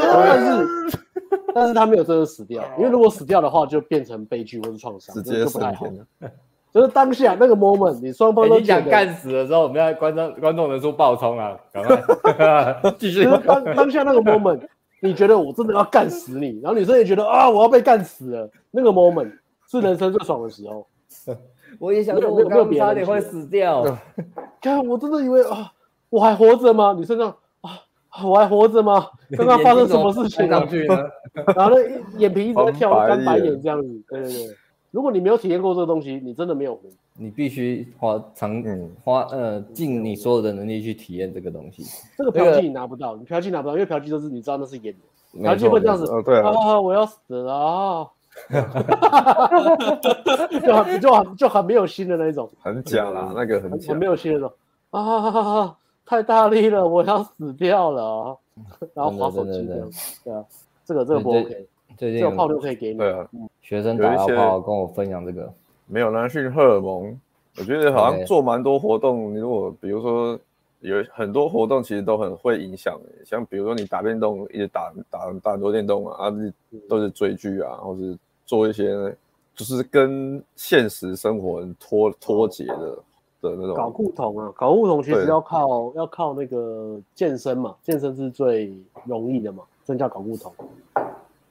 C: 是。<laughs> 但是他没有真的死掉，因为如果死掉的话，就变成悲剧或是创伤，
A: 直接
C: 就不太好。<laughs> 就是当下那个 moment，你双方都
B: 想干死的时候，我们要观众观众人数爆冲啊！赶快 <laughs> 继续。
C: 当当下那个 moment，你觉得我真的要干死你，然后女生也觉得啊，我要被干死了。那个 moment 是人生最爽的时候。
B: 我也想说，我刚差点会死掉。
C: 看，我真的以为啊，我还活着吗？女生这我还活着吗？刚刚发生什么事情了？然后呢，眼皮一直在跳，翻白眼这样子。对对对，如果你没有体验过这个东西，你真的没有。
B: 你必须花长花呃尽你所有的能力去体验这个东西。
C: 这个嫖妓你拿不到，你嫖妓拿不到，因为嫖妓就是你知道那是演的，嫖妓会这样子。
A: 对
C: 啊，我要死了，<laughs> 就很就很就很没有心的那种，
A: 很假啦，那个很假，
C: 很没有心的那种啊。<laughs> 太大力了，我要死掉了啊！<laughs> 然后滑手机这样，对啊，这个这个不 OK，这个炮就可以给你。
A: 对啊，
B: 学生打炮跟我分享这个，
A: 没有男性荷尔蒙，我觉得好像做蛮多活动。你如果比如说有很多活动，其实都很会影响。像比如说你打电动，一直打打打很多电动啊，啊，都是追剧啊，或是做一些就是跟现实生活脱脱节的。的那种
C: 搞固酮啊，搞固酮其实要靠要靠那个健身嘛，健身是最容易的嘛，增加搞固酮。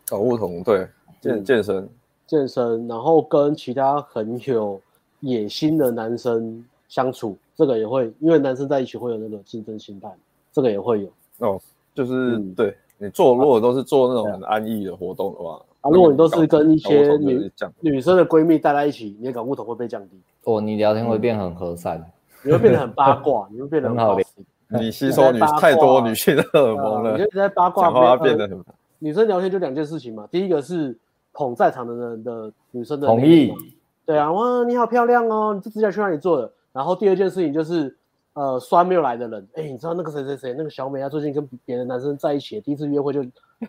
A: 搞固酮对健健身。
C: 健身，然后跟其他很有野心的男生相处，这个也会，因为男生在一起会有那个竞争心态，这个也会有。
A: 哦，就是、嗯、对你做如果都是做那种很安逸的活动的话，
C: 啊，如果你都是跟一些女女生的闺蜜待在一起，你的搞固酮会被降低。
B: 哦，你聊天会变很和善，
C: 你会变得很八卦，你会变得很好聊。<laughs>
A: 你吸收女太多女性的荷尔蒙了，
C: 你就在八卦，
A: 讲话变得很。
C: 女生聊天就两件事情嘛，第一个是捧在场的人的女生的
B: 同意，
C: 对啊，哇，你好漂亮哦，你这指甲去哪里做的？然后第二件事情就是。呃，酸没有来的人，哎，你知道那个谁谁谁，那个小美，她最近跟别的男生在一起，第一次约会就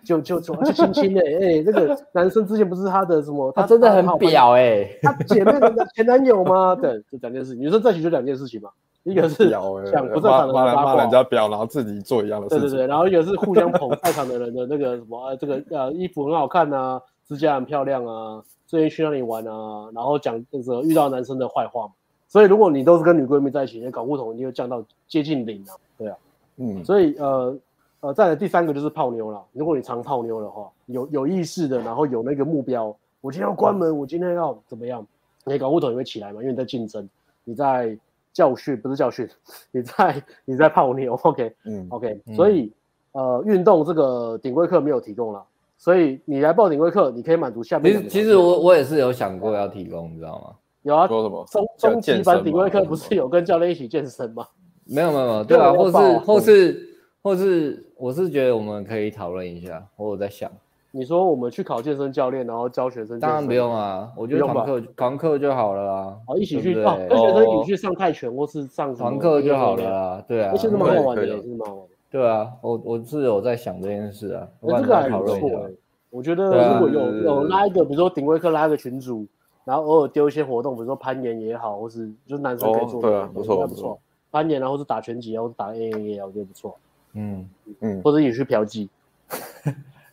C: 就就就就亲亲的，哎，那个男生之前不是她的什么？
B: 她真的很婊哎，
C: 她姐妹的前男友吗？对，就两件事情，女生在一起就两件事情嘛，一个是讲不正常的人
A: 骂人家婊，然后自己做一样的事情，
C: 对对对，然后一个是互相捧在场的人的那个什么，这个呃衣服很好看啊，指甲很漂亮啊，最近去哪里玩啊，然后讲那个遇到男生的坏话嘛。所以，如果你都是跟女闺蜜在一起，你睾固酮一定会降到接近零啊。对啊，嗯，所以呃呃，再来第三个就是泡妞了。如果你常泡妞的话，有有意识的，然后有那个目标，我今天要关门，我今天要怎么样？你搞不同也会起来嘛？因为你在竞争，你在教训，不是教训，<laughs> 你在你在泡妞。OK，嗯，OK，所以呃，运动这个顶规课没有提供了，所以你来报顶规课，你可以满足下面。
B: 其实其实我我也是有想过要提供，你知道吗？
C: 有啊，
A: 说什么？
C: 中中级班顶规课不是有跟教练一起健身吗？
B: 没有没有没有，对啊，或是或是或是，我是觉得我们可以讨论一下。我有在想，
C: 你说我们去考健身教练，然后教学生，
B: 当然不用啊，我觉得堂课堂课就好了啊。
C: 好，一起去哦，跟学生一起去上泰拳或是上
B: 堂课就好了啊。对啊，
C: 其实蛮好玩的，是蛮好玩的。
B: 对啊，我我是有在想这件事啊。
C: 我这个还不错，我觉得如果有有拉一个，比如说顶规课拉一个群组。然后偶尔丢一些活动，比如说攀岩也好，或是就是男生可以做的，
A: 对啊，不错不错。
C: 攀岩，然后是打拳击，或是打 A A A，我觉得不错。
B: 嗯
C: 嗯，或者也去嫖妓。<laughs>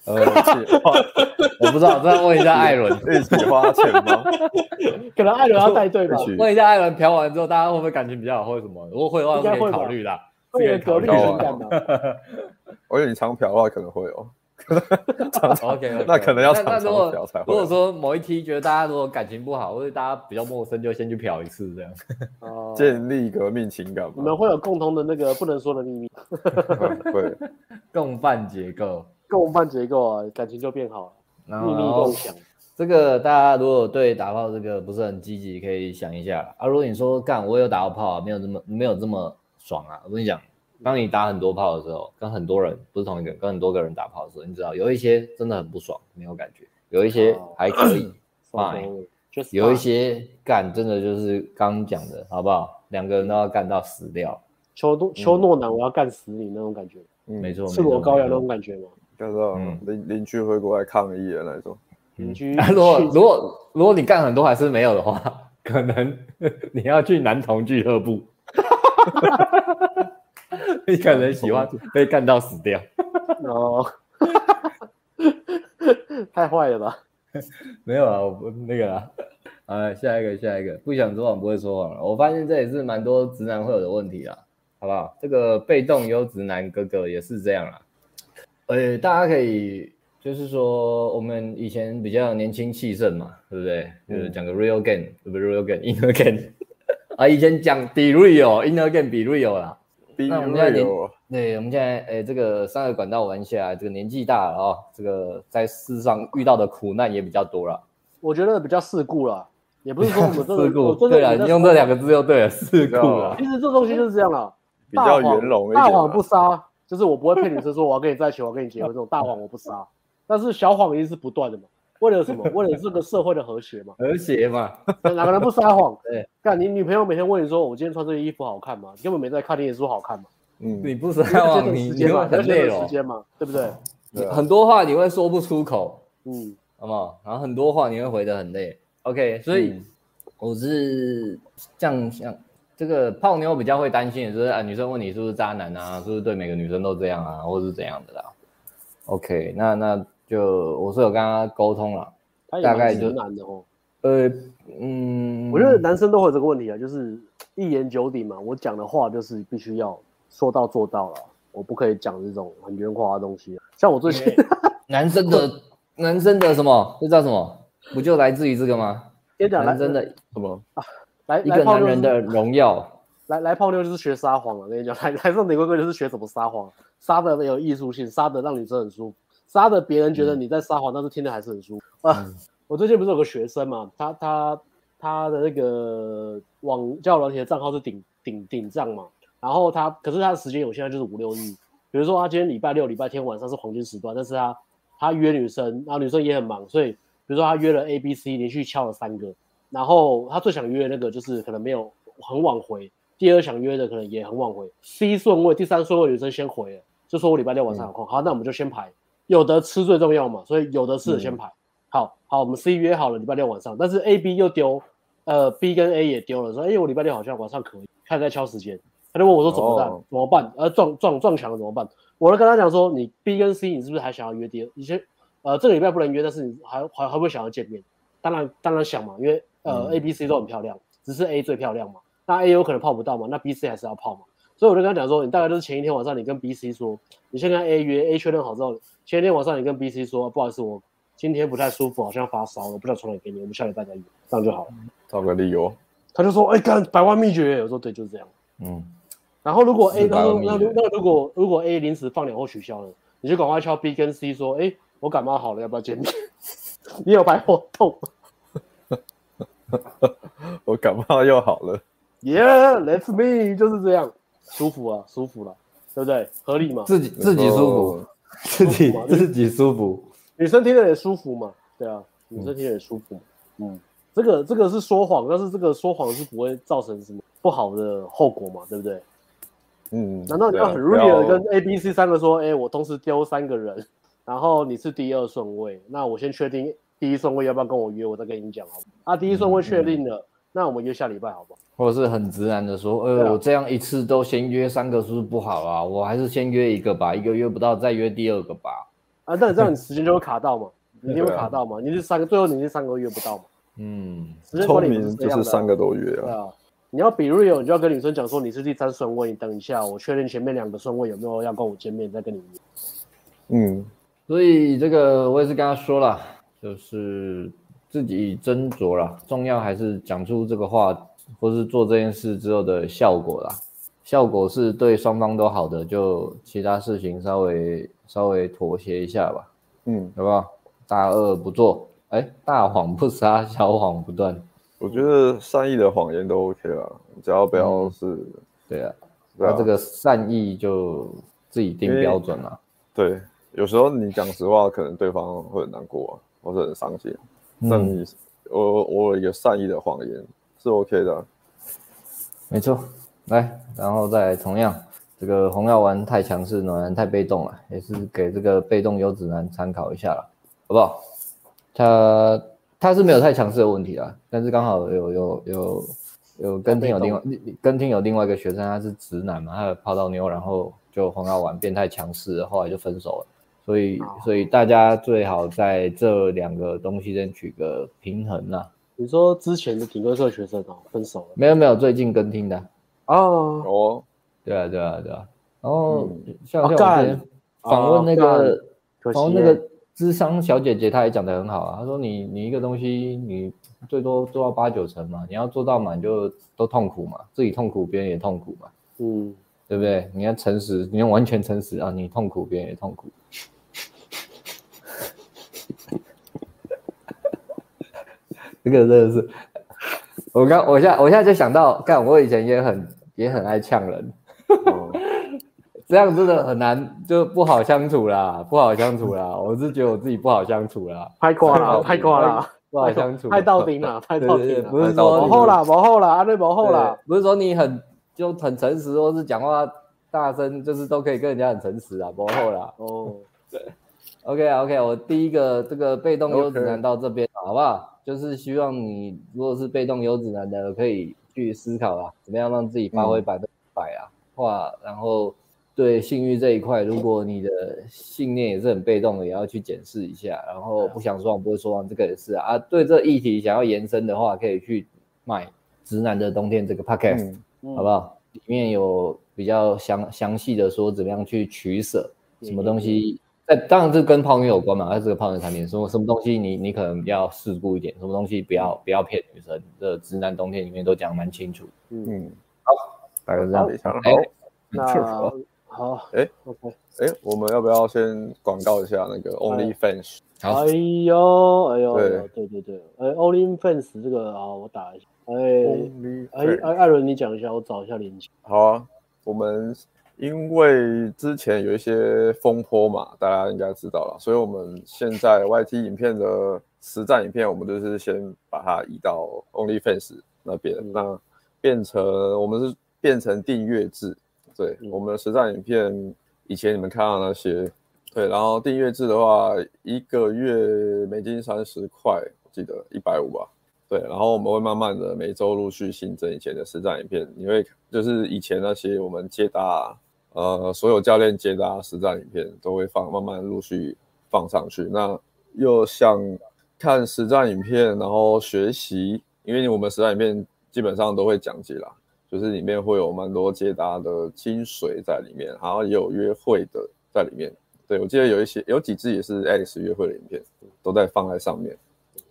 B: 呃，我不知道，再问一下艾伦，
A: 一起花钱吗？<laughs>
C: 可能艾伦要带队吧。
B: 问一下艾伦，嫖完之后大家会不会感情比较好，或者什么？如果会的话，可以考虑啦。
C: 这个考虑情感的。<laughs>
A: 我以为你常嫖的话，可能会有。<laughs>
B: OK，
A: 那可能要常常
B: 嫖才会。如果说某一期觉得大家如果感情不好，或者大家比较陌生，就先去嫖一次这样。
A: 哦，建立革命情感。
C: 你们会有共同的那个不能说的秘密。
A: 会，
B: 共犯结构，
C: 共犯结构啊，感情就变好了。秘密共享。
B: 这个大家如果对打炮这个不是很积极，可以想一下啊。如果你说干，我有打过炮啊，没有这么没有这么爽啊。我跟你讲。当你打很多炮的时候，跟很多人不是同一个，跟很多个人打炮的时候，你知道有一些真的很不爽，没有感觉；有一些还可以，<coughs> fine；有一些干真的就是刚讲的，好不好？两个人都要干到死掉。
C: 邱诺邱诺南，我要干死你那种感觉，
B: 没错，
C: 赤裸羔羊那种感觉吗？
A: 叫做邻邻居会过来抗议的那种。
C: 邻居，<laughs>
B: 如果如果如果你干很多还是没有的话，<laughs> 可能你要去男童俱乐部。<laughs> 你可能喜欢被干到死掉
C: 哦，太坏了吧？
B: 没有啊，我不那个啦。啊，下一个，下一个，不想说谎不会说谎了。我发现这也是蛮多直男会有的问题啦，好不好？这个被动优直男哥哥也是这样啦。呃，大家可以就是说，我们以前比较年轻气盛嘛，对不对？就是讲个 real game，对不是？real game，inner game。<laughs> 啊，以前讲比 real，inner game 比 real 啦。那我们现在年，对，我们现在，诶，这个三个管道玩下来，这个年纪大了啊、哦，这个在世上遇到的苦难也比较多了。
C: 我觉得比较世故了，也不是说我们这个 <laughs>
B: 世故。对了，你用这两个字就对了，世故了。
C: 其实这东西就是这样了，
A: 比较圆融。
C: 大谎不杀，就是我不会骗女生说我要跟你在一起，我要跟你结婚这种大谎我不撒。但是小谎一定是不断的嘛。为了什么？为了这个社会的和谐嘛？
B: 和谐嘛？
C: 哪个人不撒谎？<laughs> 对，干你女朋友每天问你说：“我今天穿这件衣服好看吗？”你根本没在看，你也说好看嘛？
B: 嗯，你不撒谎，你你很累哦，
C: 时间嘛，对不对？
B: 很多话你会说不出口，
C: 嗯，
B: 好不好？然后很多话你会回得很累。OK，所以我是这样想，这个泡妞比较会担心的就是啊，女生问你是不是渣男啊？是不是对每个女生都这样啊？或是怎样的啦？OK，那那。就我是有跟他沟通了，大概就
C: 男的哦。
B: 呃，嗯，
C: 我觉得男生都会有这个问题啊，就是一言九鼎嘛。我讲的话就是必须要说到做到了，我不可以讲这种很圆滑的东西。像我最近
B: 男生的 <laughs> 男生的什么，这叫什么？不就来自于这个吗？男生的什么啊？<laughs> 来，
C: 一
B: 个男人的荣耀，<laughs>
C: 来来泡妞就是学撒谎了，我跟你讲，来来上点龟龟就是学怎么撒谎，撒的有艺术性，撒的让女生很舒服，撒的别人觉得你在撒谎，嗯、但是听的还是很舒服。啊。嗯、<laughs> 我最近不是有个学生嘛，他他他的那个网交友软体的账号是顶顶顶账嘛，然后他可是他的时间有限，就是五六日，比如说他今天礼拜六、礼拜天晚上是黄金时段，但是他他约女生，然后女生也很忙，所以比如说他约了 A、B、C 连续敲了三个。然后他最想约的那个就是可能没有很晚回，第二想约的可能也很晚回，C 顺位第三顺位女生先回了，就说我礼拜六晚上有空，嗯、好，那我们就先排，有的吃最重要嘛，所以有的吃的先排，嗯、好好，我们 C 约好了礼拜六晚上，但是 A B 又丢，呃 B 跟 A 也丢了，说哎我礼拜六好像晚上可以，看在敲时间，他就问我说怎么办？哦、怎么办？呃撞撞撞墙了怎么办？我就跟他讲说你 B 跟 C 你是不是还想要约第二？你先呃这个礼拜不能约，但是你还还还会想要见面？当然当然想嘛，因为。呃，A、B、C 都很漂亮，只是 A 最漂亮嘛。那 A 有可能泡不到嘛？那 B、C 还是要泡嘛。所以我就跟他讲说，你大概就是前一天晚上，你跟 B、C 说，你先跟 A 约，A 确认好之后，前一天晚上你跟 B、C 说，不好意思，我今天不太舒服，好像发烧，我不知道传染给你，我们下礼拜再约，这样就好了。
A: 找个理由。
C: 他就说，哎、欸，干百万秘诀。我说对，就是这样。嗯。然后如果 A，他说那那如果如果 A 临时放鸟或取消了，你就赶快敲 B 跟 C 说，哎、欸，我感冒好了，要不要见面？<laughs> 你有白活动。<laughs>
A: 我感冒又好了
C: ，Yeah，Let's me 就是这样，舒服啊，舒服了，对不对？合理嘛？
B: 自己自己舒服，自己自己舒服，
C: 女生听着也舒服嘛？对啊，女生听着也舒服。嗯，这个这个是说谎，但是这个说谎是不会造成什么不好的后果嘛？对不对？嗯，难道你要很 real 的跟 A、B、C 三个说，哎，我同时丢三个人，然后你是第二顺位，那我先确定。第一顺位要不要跟我约？我再跟你讲，好不好？啊，第一顺位确定了，嗯、那我们约下礼拜，好不好？
B: 或者是很直男的说，呃，啊、我这样一次都先约三个，是不是不好啊？我还是先约一个吧，一个约不到再约第二个吧。
C: 啊，但这样你时间就会卡到嘛？你一定会卡到嘛？你是三个，最后你是三个都约不到嘛？
B: 嗯，
A: 聪明就是三个都约啊。
C: 对啊，你要比 real，你就要跟女生讲说你是第三顺位，你等一下，我确认前面两个顺位有没有要跟我见面，再跟你约。
A: 嗯，
B: 所以这个我也是跟他说了，就是。自己斟酌了，重要还是讲出这个话，或是做这件事之后的效果啦。效果是对双方都好的，就其他事情稍微稍微妥协一下吧。嗯，好不好？大恶不做，哎、欸，大谎不撒，小谎不断。
A: 我觉得善意的谎言都 OK 了，只要不要是，嗯、对啊，
B: 那这个善意就自己定标准了。
A: 对，有时候你讲实话，可能对方会很难过啊，或者很伤心。那你，我我有一个善意的谎言是 OK 的，
B: 没错。来，然后再同样，这个红药丸太强势，暖男太被动了，也是给这个被动优质男参考一下了，好不好？他他是没有太强势的问题啦，但是刚好有有有有跟听有另外跟听有另外一个学生，他是直男嘛，他有泡到妞，然后就红药丸变态强势，后来就分手了。所以，所以大家最好在这两个东西间取个平衡呐、啊。
C: 你说之前的品格社学生哦，分手了？
B: 没有没有，最近跟听的。
C: 哦
A: 哦，
B: 对啊对啊对啊。然后像像我之前访问那个访问那个智商小姐姐，她也讲得很好啊。她说你你一个东西你最多做到八九成嘛，你要做到满就都痛苦嘛，自己痛苦，别人也痛苦嘛。嗯，对不对？你要诚实，你要完全诚实啊，你痛苦，别人也痛苦。这个真的是，我刚我现在我现在就想到，干我以前也很也很爱呛人，哦、<laughs> 这样真的很难，就不好相处啦，不好相处啦。我是觉得我自己不好相处啦，
C: 太挂了，太挂了，
B: 不好相处，
C: 太到顶了，<laughs> 太到顶了。
B: 不是说
C: 往后了，往后了，阿瑞往后了。
B: 不是说你很就很诚实，或是讲话大声，就是都可以跟人家很诚实啊，往后了。哦，<laughs> 对，OK OK，我第一个这个被动优质男到这边.好不好？就是希望你如果是被动优质男的，可以去思考啊，怎么样让自己发挥百分之百啊？话、嗯，然后对性欲这一块，如果你的信念也是很被动的，也要去检视一下。然后不想说谎，不会说谎，这个也是啊。啊对这议题想要延伸的话，可以去买《直男的冬天》这个 podcast，、嗯、好不好？里面有比较详详细的说怎么样去取舍，什么东西。哎，当然这跟泡妞有关嘛，它这个泡妞产品，什么什么东西你你可能比较世故一点，什么东西不要不要骗女生，这直男冬天里面都讲蛮清楚。嗯，好，大概是这样。
A: 非常好。
C: 那 <laughs> 好，
A: 哎
C: ，OK，
A: 哎，我们要不要先广告一下那个 OnlyFans？<laughs>
B: 好，
C: 哎呦，哎呦，
A: 对
C: 对对对，哎，OnlyFans 这个啊，我打一下。哎，哎，艾艾伦，你讲一下，我找一下链接。
A: 好啊，我们因为之前有一些风波嘛，大家应该知道了，所以我们现在 YT 影片的实战影片，我们就是先把它移到 OnlyFans 那边，嗯、那变成我们是变成订阅制。对，嗯、我们的实战影片，以前你们看到那些，对，然后订阅制的话，一个月美金三十块，我记得一百五吧。对，然后我们会慢慢的每周陆续新增以前的实战影片，你会就是以前那些我们接搭，呃，所有教练接的实战影片都会放，慢慢陆续放上去。那又想看实战影片，然后学习，因为我们实战影片基本上都会讲解啦，就是里面会有蛮多接搭的精髓在里面，然后也有约会的在里面。对，我记得有一些有几支也是 Alex 约会的影片，都在放在上面。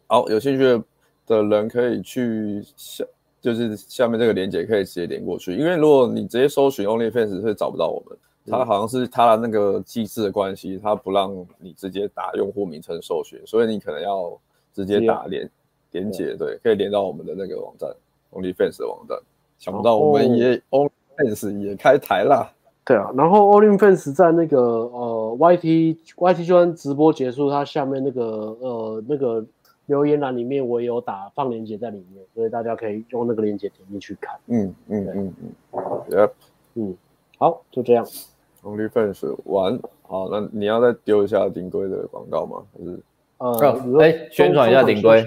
A: 好，有兴趣。的人可以去下，就是下面这个链接可以直接连过去，因为如果你直接搜寻 OnlyFans 是找不到我们，它好像是它的那个机制的关系，它不让你直接打用户名称搜寻，所以你可能要直接打连连接，对，可以连到我们的那个网站 OnlyFans 的网站。想不到我们也 OnlyFans 也开台啦，
C: 对啊，然后 OnlyFans 在那个呃 YT YT 就算直播结束，它下面那个呃那个。留言栏里面我有打放链接在里面，所以大家可以用那个链接点进去看。
A: 嗯嗯嗯嗯，Yep，
C: 嗯，好，就这样。
A: OnlyFans 完，好，那你要再丢一下顶规的广告吗？还是
B: 呃，哎、欸，宣传一下顶规。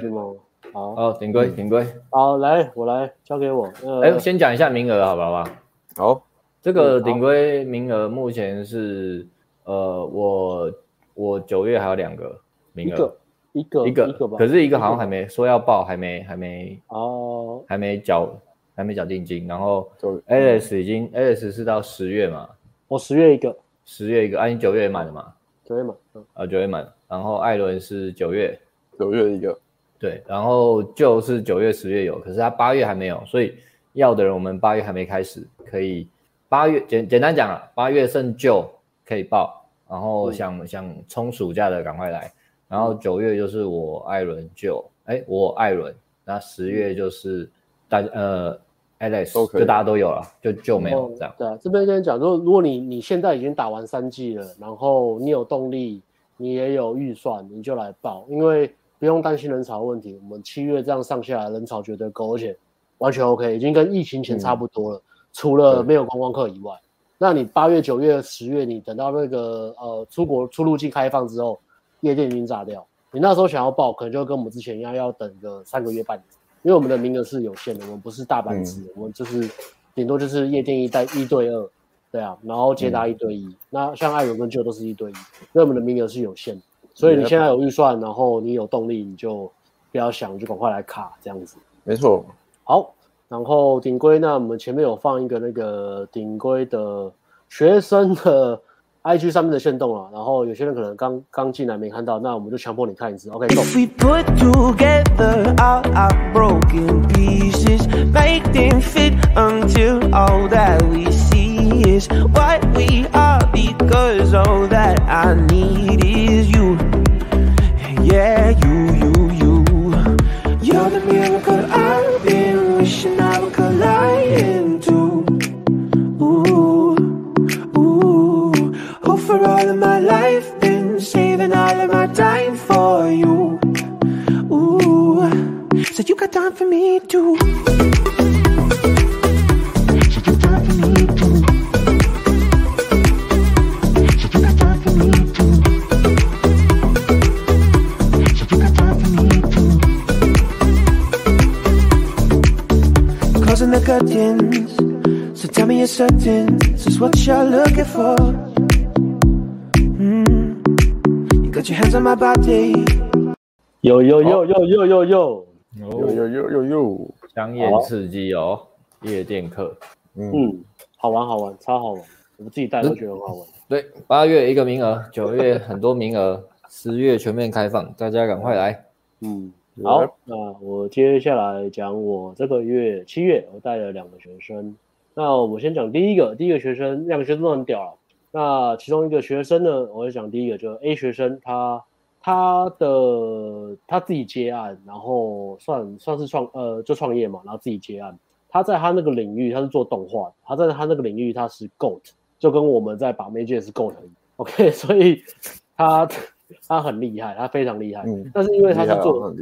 B: 好，好，顶规，顶规。
C: 好，来，我来，交给我。哎、
B: 呃欸，先讲一下名额，好不好？
A: 好，
B: 这个顶规名额目前是，呃，我我九月还有两个名额。
C: 一个
B: 一个
C: 一个吧，
B: 可是一个好像还没说要报，还没还没
C: 哦，
B: 还没缴还没缴定金，然后 Alex 已经 Alex 是到十月嘛，
C: 我十月一个，
B: 十月一个，啊你九月满了嘛？
C: 九月满，
B: 啊九月满，然后艾伦是九月，
A: 九月一个，对，
B: 然后就是九月十月有，可是他八月还没有，所以要的人我们八月还没开始，可以八月简简单讲啊，八月剩就可以报，然后想想冲暑假的赶快来。然后九月就是我艾伦就哎，我艾伦，那十月就是大家呃，Alex 就大家都有了，就就没有这样。
C: 对啊，这边跟你讲，如果如果你你现在已经打完三季了，然后你有动力，你也有预算，你就来报，因为不用担心人潮问题。我们七月这样上下来，人潮绝对够，而且完全 OK，已经跟疫情前差不多了，嗯、除了没有观光客以外。那你八月、九月、十月，你等到那个呃出国出入境开放之后。夜店已经炸掉，你那时候想要报，可能就跟我们之前一样，要等个三个月半年，因为我们的名额是有限的，我们不是大班制，嗯、我们就是顶多就是夜店一带一对二，对啊，然后接搭一对一。嗯、那像艾伦跟就都是一对一，因为我们的名额是有限的，所以你现在有预算，然后你有动力，你就不要想，就赶快来卡这样子。
A: 没错。
C: 好，然后顶规呢，我们前面有放一个那个顶规的学生的。IG 上面的炫动啊，然后有些人可能刚刚进来没看到，那我们就强迫你看一次，OK。If
D: we put together all our broken pieces, make them fit until all that we see is what we are, because all that I need is you, yeah, you.
C: 有有有有有有有。有。
A: 有有有有，
B: 香艳刺激哦！夜店课，
C: 嗯，好玩好玩，超好玩，我们自己带都觉得很好玩。
B: 对，八月一个名额，九月很多名额，十月全面开放，大家赶快来。
C: 嗯，好，那我接下来讲我这个月七月我带了两个学生。那我先讲第一个，第一个学生，两个学生都很屌了。那其中一个学生呢，我就讲第一个，就 A 学生他，他他的他自己接案，然后算算是创呃就创业嘛，然后自己接案。他在他那个领域他是做动画，他在他那个领域他是 GOAT，就跟我们在把妹界是 GOAT 一样。OK，<laughs> 所以他他很厉害，他非常厉害。嗯，但是因为他是做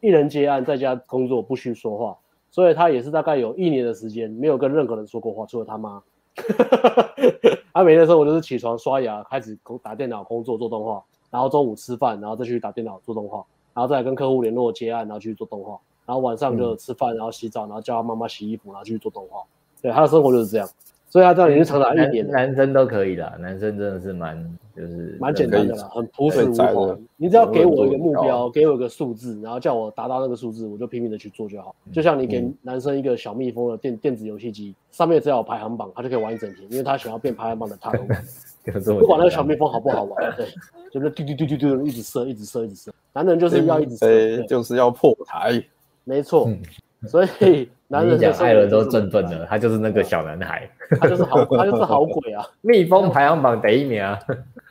C: 一人接案，在家工作不需说话，所以他也是大概有一年的时间没有跟任何人说过话，除了他妈。<laughs> 他每天的时候，我就是起床、刷牙、开始打电脑工作、做动画，然后中午吃饭，然后再去打电脑做动画，然后再跟客户联络接案，然后去做动画，然后晚上就吃饭，然后洗澡，然后叫他妈妈洗衣服，然后去做动画。对，他的生活就是这样。所以他这样已经长达一年。
B: 男生都可以的，男生真的是蛮就是
C: 蛮简单的啦，很朴实无华。你只要给我一个目标，给我一个数字，然后叫我达到那个数字，我就拼命的去做就好。就像你给男生一个小蜜蜂的电电子游戏机，上面只要有排行榜，他就可以玩一整天，因为他想要变排行榜的他。<laughs> <laughs> 不管那个小蜜蜂好不好玩，对，就是嘟嘟嘟嘟嘟一直射，一直射，一直射。男人就是要一直射，
A: 就是要破台。
C: 没错。所以 <laughs> 男人
B: 讲艾伦都振奋了，他就是那个小男孩，
C: 他就是好，他就是好鬼啊！<laughs>
B: 蜜蜂排行榜第一名啊，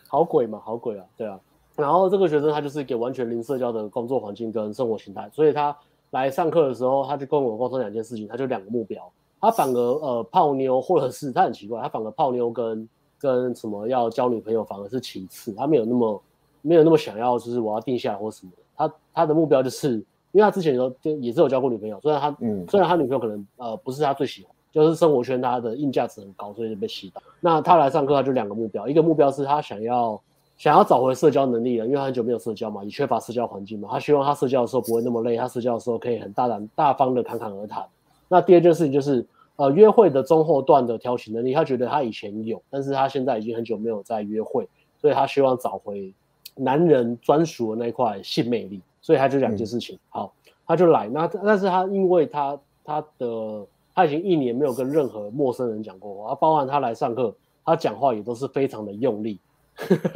C: 好鬼嘛，好鬼啊，对啊。然后这个学生他就是给完全零社交的工作环境跟生活形态，所以他来上课的时候，他就跟我沟通两件事情，他就两个目标，他反而呃泡妞或者是他很奇怪，他反而泡妞跟跟什么要交女朋友反而是其次，他没有那么没有那么想要，就是我要定下来或什么的，他他的目标就是。因为他之前有就也是有交过女朋友，虽然他，嗯，虽然他女朋友可能呃不是他最喜欢，就是生活圈他的硬价值很高，所以就被洗到。那他来上课，他就两个目标，一个目标是他想要想要找回社交能力了，因为他很久没有社交嘛，也缺乏社交环境嘛，他希望他社交的时候不会那么累，他社交的时候可以很大胆大方的侃侃而谈。那第二件事情就是呃约会的中后段的挑情能力，他觉得他以前有，但是他现在已经很久没有在约会，所以他希望找回男人专属的那块性魅力。所以他就两件事情，嗯、好，他就来。那但是他因为他他的他已经一年没有跟任何陌生人讲过话，包含他来上课，他讲话也都是非常的用力，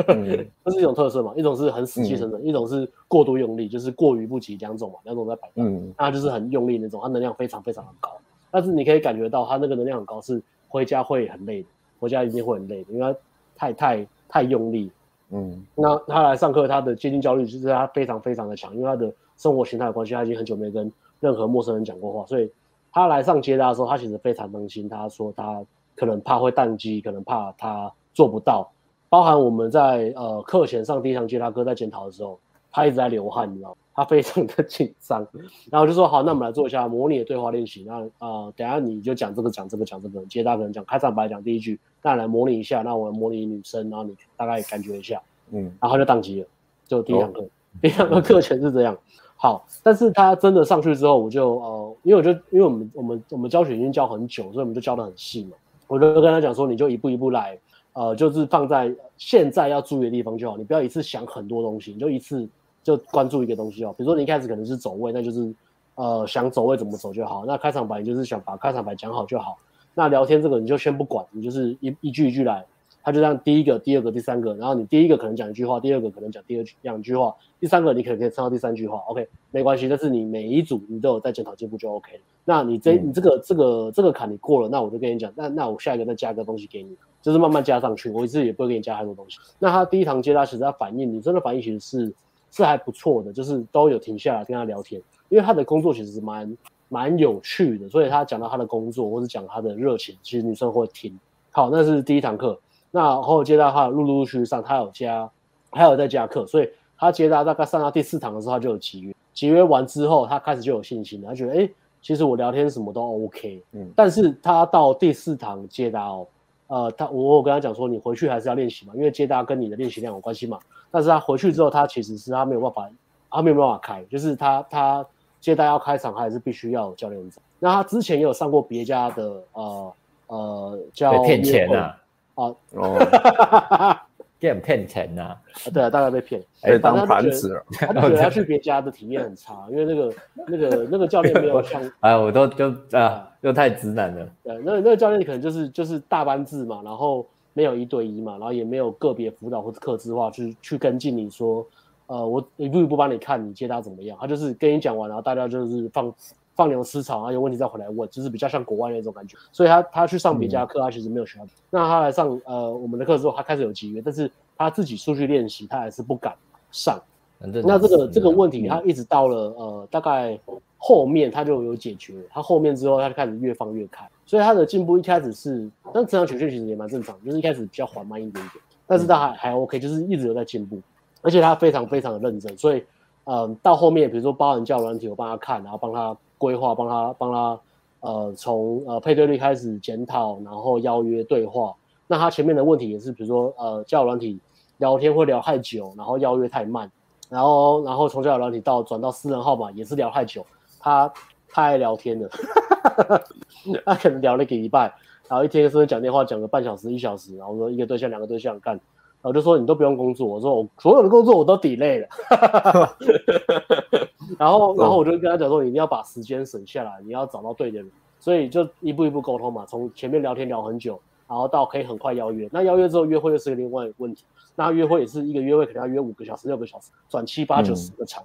C: 嗯、<laughs> 这是一种特色嘛。一种是很死气沉沉，嗯、一种是过度用力，就是过于不及两种嘛，两种在摆。嗯，那他就是很用力那种，他能量非常非常的高。但是你可以感觉到他那个能量很高，是回家会很累的，回家一定会很累的，因为他太太太用力。嗯，那他来上课，他的接近焦虑就是他非常非常的强，因为他的生活形态的关系，他已经很久没跟任何陌生人讲过话，所以他来上接搭的时候，他其实非常担心，他说他可能怕会宕机，可能怕他做不到，包含我们在呃课前上第一堂接搭课在检讨的时候，他一直在流汗，你知道吗？他非常的紧张，然后就说好，那我们来做一下模拟的对话练习，那呃等下你就讲这个讲这个讲这个，接搭可能讲开场白讲第一句。那来模拟一下，那我们模拟女生，然后你大概感觉一下，嗯，然后就宕机了，就第一堂课，哦、第一堂课全是这样。好，但是他真的上去之后，我就呃，因为我就因为我们我们我们教学已经教很久，所以我们就教的很细嘛。我就跟他讲说，你就一步一步来，呃，就是放在现在要注意的地方就好，你不要一次想很多东西，你就一次就关注一个东西哦。比如说你一开始可能是走位，那就是呃想走位怎么走就好。那开场白就是想把开场白讲好就好。那聊天这个你就先不管，你就是一一句一句来，他就这样第一个、第二个、第三个，然后你第一个可能讲一句话，第二个可能讲第二句两句话，第三个你可能可以唱到第三句话，OK，没关系，但是你每一组你都有在检讨进步就 OK。那你这你这个这个这个坎你过了，那我就跟你讲，那那我下一个再加个东西给你，就是慢慢加上去，我一次也不会给你加太多东西。那他第一堂接他其实他反应，你真的反应其实是是还不错的，就是都有停下来跟他聊天，因为他的工作其实是蛮。蛮有趣的，所以他讲到他的工作，或者讲他的热情，其实女生会听。好，那是第一堂课。那后接到他陆陆续续上，他有加，还有在加课，所以他接到大概上到第四堂的时候，他就有集约。集约完之后，他开始就有信心了，他觉得，哎，其实我聊天什么都 OK。嗯。但是他到第四堂接搭哦，呃，他我我跟他讲说，你回去还是要练习嘛，因为接搭跟你的练习量有关系嘛。但是他回去之后，他其实是他没有办法，他没有办法开，就是他他。接待要开场，他还是必须要有教练在。那他之前也有上过别家的呃呃叫
B: 骗钱呐啊
C: 哦，<laughs>
B: 骗骗钱呐啊，<laughs>
C: 对啊，大概被骗，
A: 哎，当盘子，
C: 他觉得他去别家的体验很差，因为那个那个那个教练没有像，
B: 哎，我都就啊，又太直男了。
C: 对，那那个教练可能就是就是大班制嘛，然后没有一对一嘛，然后也没有个别辅导或者客制化去去跟进你说。呃，我一步一步帮你看，你接他怎么样？他就是跟你讲完，然后大家就是放放牛吃草啊，有问题再回来问，就是比较像国外那种感觉。所以他他去上别家课，他其实没有学到。嗯、那他来上呃我们的课之后，他开始有集约，但是他自己出去练习，他还是不敢上。那这个这个问题，他一直到了呃大概后面他就有解决。他后面之后，他就开始越放越开。所以他的进步一开始是，但成长曲线其实也蛮正常，就是一开始比较缓慢一点点，但是他还还 OK，就是一直有在进步，而且他非常非常的认真。所以嗯，到后面比如说包含教软体，我帮他看，然后帮他。规划帮他帮他，呃，从呃配对率开始检讨，然后邀约对话。那他前面的问题也是，比如说呃教软体聊天会聊太久，然后邀约太慢，然后然后从交友软体到转到私人号码也是聊太久。他太爱聊天了，<laughs> 他可能聊了一个礼拜，然后一天是讲电话讲个半小时一小时，然后说一个对象两个对象干。我就说你都不用工作，我说我所有的工作我都 delay 了，<laughs> 然后 <laughs> 然后我就跟他讲说，你一定要把时间省下来，你要找到对的人，所以就一步一步沟通嘛，从前面聊天聊很久，然后到可以很快邀约，那邀约之后约会又是个另外一个问题，那约会也是一个约会可能要约五个小时六个小时，转七八九十个场，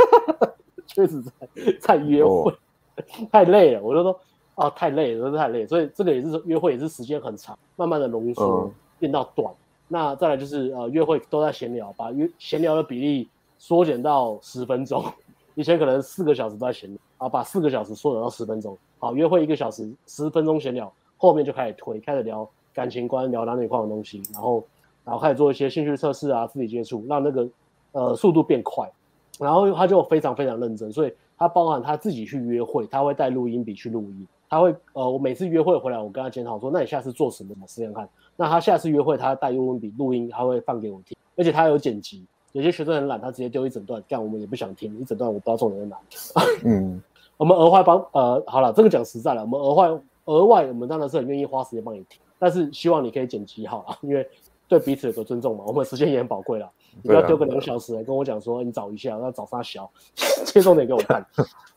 C: <laughs> 确、嗯、实在在约会、哦、<laughs> 太累了，我就说啊太累了，真的太累了，所以这个也是约会也是时间很长，慢慢的浓缩、嗯、变到短。那再来就是呃约会都在闲聊，把约闲聊的比例缩减到十分钟。<laughs> 以前可能四个小时都在闲聊，啊，把四个小时缩短到十分钟。好，约会一个小时，十分钟闲聊，后面就开始推，开始聊感情观，聊男女框的东西，然后然后开始做一些兴趣测试啊，肢体接触，让那个呃速度变快。然后他就非常非常认真，所以他包含他自己去约会，他会带录音笔去录音。他会呃，我每次约会回来，我跟他检讨说，那你下次做什么？我试验看。那他下次约会，他带录音笔录音，他会放给我听，而且他有剪辑。有些学生很懒，他直接丢一整段，这样我们也不想听一整段，我不知道重点在哪。<laughs> 嗯，<laughs> 我们额外帮呃，好了，这个讲实在了，我们额外额外，我们当然是很愿意花时间帮你听，但是希望你可以剪辑好了，因为对彼此有个尊重嘛，我们时间也很宝贵了，你不要丢个两小时来跟我讲说你找一下，要找啥小，切重点给我看。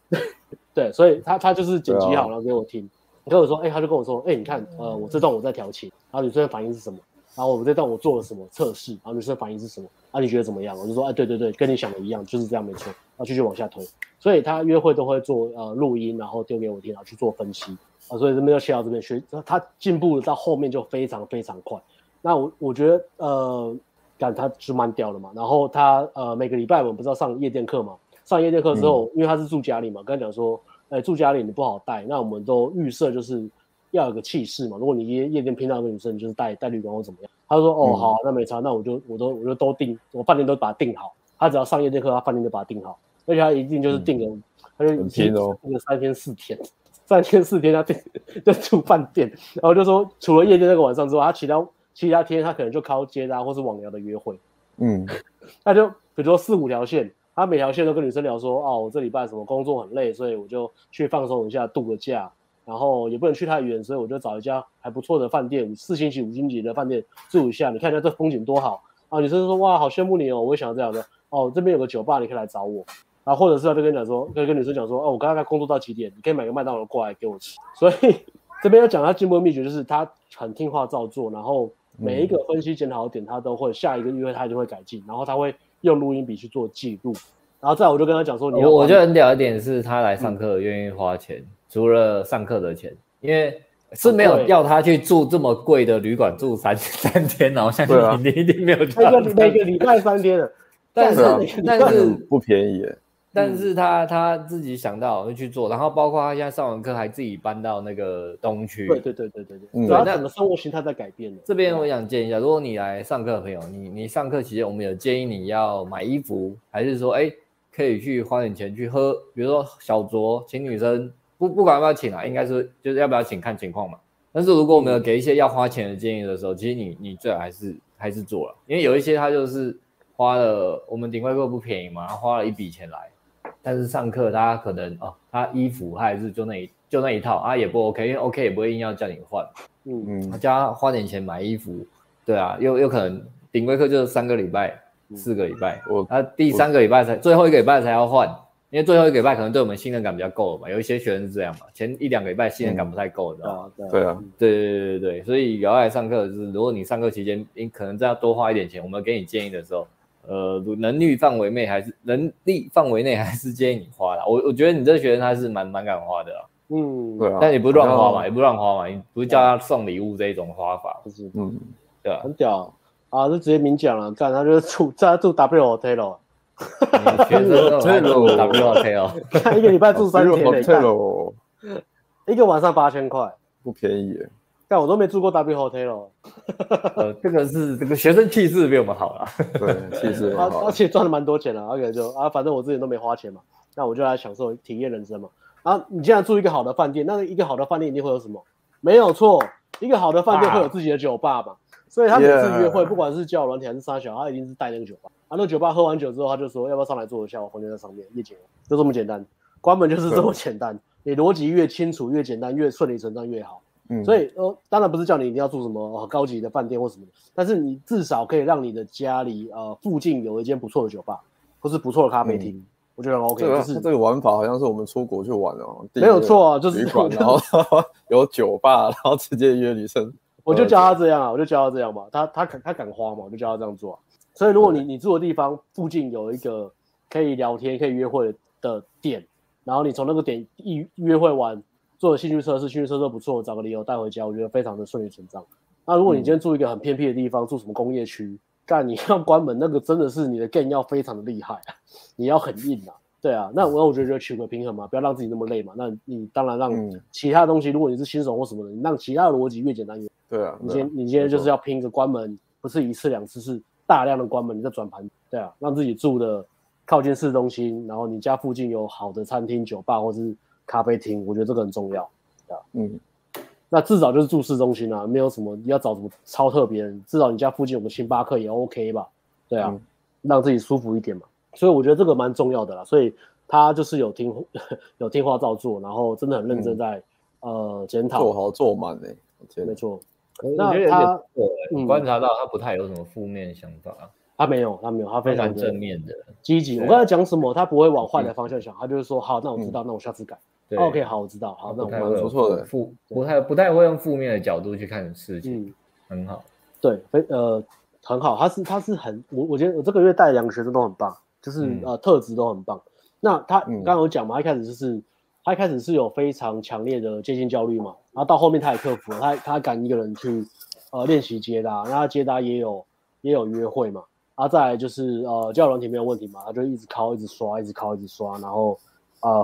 C: <laughs> 对，所以他他就是剪辑好了给我听，跟我说，哎、欸，他就跟我说，哎、欸，你看，呃，我这段我在调情，然后女生的反应是什么？然后我这段我做了什么测试？然后女生的反应是什么？啊，你觉得怎么样？我就说，哎，对对对，跟你想的一样，就是这样，没错。然后继续往下推，所以他约会都会做呃录音，然后丢给我听，然后去做分析啊。所以这边就切到这边学，他进步到后面就非常非常快。那我我觉得呃，感他是蛮屌的嘛。然后他呃每个礼拜我们不是要上夜店课嘛？上夜店课之后，嗯、因为他是住家里嘛，跟他讲说，哎、欸，住家里你不好带，那我们都预设就是要有个气势嘛。如果你夜夜店拼到一个女生，就是带带绿光或怎么样。他说，哦，好、啊，那没差，那我就我都我就都订，我饭店都把它订好。他只要上夜店课，他饭店就把它订好，而且他一定就是订个，嗯、他就订个三天四天，三天四天他订 <laughs> 就住饭店，然后就说除了夜店那个晚上之外，他其他其他天他可能就靠接搭或是网聊的约会。嗯，<laughs> 那就比如说四五条线。他每条线都跟女生聊说，哦，我这礼拜什么工作很累，所以我就去放松一下，度个假，然后也不能去太远，所以我就找一家还不错的饭店，四星级、五星级的饭店住一下。你看一下这风景多好啊！女生说，哇，好羡慕你哦，我也想要这样的。哦，这边有个酒吧，你可以来找我。然后或者是他就跟你讲说，可以跟女生讲说，哦，我刚刚工作到几点，你可以买个麦当劳过来给我吃。所以这边要讲他进步的秘诀，就是他很听话照做，然后每一个分析检讨点，他都会下一个月他就会改进，然后他会。用录音笔去做记录，然后再我就跟他讲说你，
B: 我我觉得很屌一点是他来上课愿意花钱，嗯、除了上课的钱，因为是没有要他去住这么贵的旅馆住三三天，然后相信你一定没有。
C: 每个每个礼拜三天的，
B: 但是但是
A: 不便宜耶。
B: 但是他他自己想到会去做，然后包括他现在上完课还自己搬到那个东区。
C: 对对对对对对。主要整个生活形态在改变。
B: 这边我想建议一下，如果你来上课的朋友，你你上课期间我们有建议你要买衣服，还是说哎可以去花点钱去喝，比如说小酌，请女生不不管要不要请啊，应该是就是要不要请看情况嘛。但是如果我们有给一些要花钱的建议的时候，其实你你最好还是还是做了，因为有一些他就是花了我们顶规课不便宜嘛，他花了一笔钱来。但是上课他可能哦，他衣服他还是就那一就那一套啊，也不 OK，因为 OK 也不会硬要叫你换，嗯嗯，叫他花点钱买衣服，对啊，又又可能顶规课就是三个礼拜、嗯、四个礼拜，我他第三个礼拜才最后一个礼拜才要换，因为最后一个礼拜可能对我们信任感比较够了嘛，有一些学生是这样嘛，前一两个礼拜信任感不太够，知道吗？
A: 对啊，
B: 对对对对对，所以有要来上课就是，如果你上课期间你可能再要多花一点钱，我们给你建议的时候。呃，能力范围内还是能力范围内还是建议你花的。我我觉得你这个学生他是蛮蛮敢花的，
C: 嗯，
A: 对啊。
B: 但你不乱花嘛，也不乱花嘛，你不是叫他送礼物这一种花法，
C: 就是，
B: 嗯，对啊，
C: 很屌。啊，就直接明讲了，干他就是住在住 W Hotel，
B: 学生 <laughs> 住 W Hotel，
C: 看一个礼拜住三天嘞，一个晚上八千块，
A: 不便宜耶。
C: 但我都没住过 W Hotel，<laughs>
B: 呃，这个是这个学生气势比我们好了，<laughs>
A: 对，气势好，
C: 而且赚了蛮多钱了，而且就啊，反正我之前都没花钱嘛，那我就来享受体验人生嘛。然后你既然住一个好的饭店，那一个好的饭店一定会有什么？没有错，一个好的饭店会有自己的酒吧嘛，所以他每次约会，不管是叫软体还是沙小，他一定是带那个酒吧。啊，那酒吧喝完酒之后，他就说要不要上来坐一下，我房间在上面，夜景就这么简单，关门就是这么简单。你逻辑越清楚、越简单、越顺理成章越好。嗯，所以呃，当然不是叫你一定要住什么、呃、高级的饭店或什么的，但是你至少可以让你的家里呃附近有一间不错的酒吧，或是不错的咖啡厅，嗯、我觉得很 OK。就是
A: 这个玩法好像是我们出国去玩哦，
C: 没有错啊，就是
A: 旅馆，<laughs> 然后 <laughs> 有酒吧，然后直接约女生。
C: 我就教他这样啊，我就教他这样嘛，他他敢他敢花嘛，我就教他这样做、啊。所以如果你你住的地方附近有一个可以聊天、可以约会的店，然后你从那个点一约会完。做兴趣测试，兴趣测试都不错，找个理由带回家，我觉得非常的顺理成章。那如果你今天住一个很偏僻的地方，嗯、住什么工业区，干你要关门，那个真的是你的 game 要非常的厉害，你要很硬啊。对啊，那我我觉得就取个平衡嘛，不要让自己那么累嘛。那你当然让其他东西，如果你是新手或什么的，你让其他的逻辑越简单越好。
A: 对啊，
C: 你今天你今天就是要拼一个关门，不是一次两次，是大量的关门，你再转盘。对啊，让自己住的靠近市中心，然后你家附近有好的餐厅、酒吧或是。咖啡厅，我觉得这个很重要，啊，嗯，那至少就是住市中心啊，没有什么你要找什么超特别，至少你家附近有个星巴克也 OK 吧，对啊，嗯、让自己舒服一点嘛，所以我觉得这个蛮重要的啦，所以他就是有听 <laughs> 有听话照做，然后真的很认真在、嗯、呃检讨，
A: 做好做满呢，
C: 没错，
B: 那他你观察到他不太有什么负面想法。
C: 他没有，他没有，他非常
B: 正面的
C: 积极。我刚才讲什么，他不会往坏的方向想，他就是说，好，那我知道，那我下次改。OK，好，我知道，好，那我蛮不错的。
B: 负不太不太会用负面的角度去看事情，嗯很好。
C: 对，非呃很好，他是他是很我我觉得我这个月带两个学生都很棒，就是呃特质都很棒。那他刚刚有讲嘛，一开始就是他一开始是有非常强烈的接近焦虑嘛，然后到后面他也克服了，他他敢一个人去呃练习接搭，那他接搭也有也有约会嘛。然后再来就是呃，交友软体没有问题嘛，他就一直敲，一直刷，一直敲，一直刷，然后啊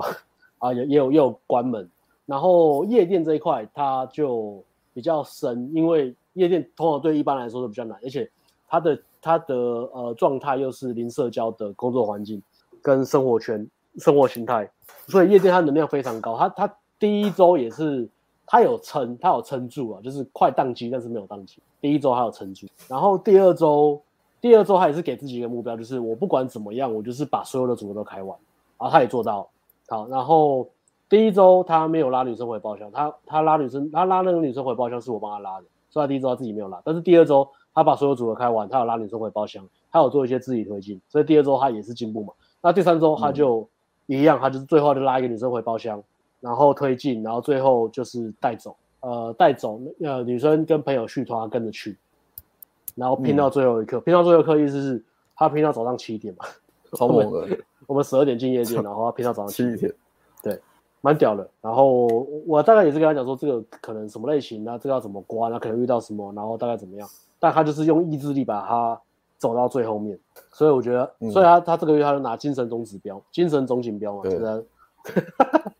C: 啊也也有也有关门，然后夜店这一块它就比较深，因为夜店通常对一般来说都比较难，而且他的他的呃状态又是零社交的工作环境跟生活圈生活形态，所以夜店它能量非常高，它它第一周也是它有撑，它有撑住啊，就是快宕机，但是没有宕机，第一周他有撑住，然后第二周。第二周他也是给自己一个目标，就是我不管怎么样，我就是把所有的组合都开完，然后他也做到。好，然后第一周他没有拉女生回包厢，他他拉女生，他拉那个女生回包厢是我帮他拉的，所以他第一周他自己没有拉。但是第二周他把所有组合开完，他有拉女生回包厢，他有做一些自己推进，所以第二周他也是进步嘛。那第三周他就一样，他就是最后就拉一个女生回包厢，然后推进，然后最后就是带走，呃，带走呃女生跟朋友去团他跟着去。然后拼到最后一刻，嗯、拼到最后一刻意思是他拼到早上七点嘛，
A: 超猛的。<laughs>
C: 我们十二点进夜店，<laughs> 然后他拼到早上七
A: 点，
C: 对，蛮屌的。然后我大概也是跟他讲说，这个可能什么类型啊，这个要怎么关那，可能遇到什么，然后大概怎么样。但他就是用意志力把他走到最后面，所以我觉得，嗯、所以他他这个月他就拿精神总指标，精神总锦标嘛，对吧？<laughs>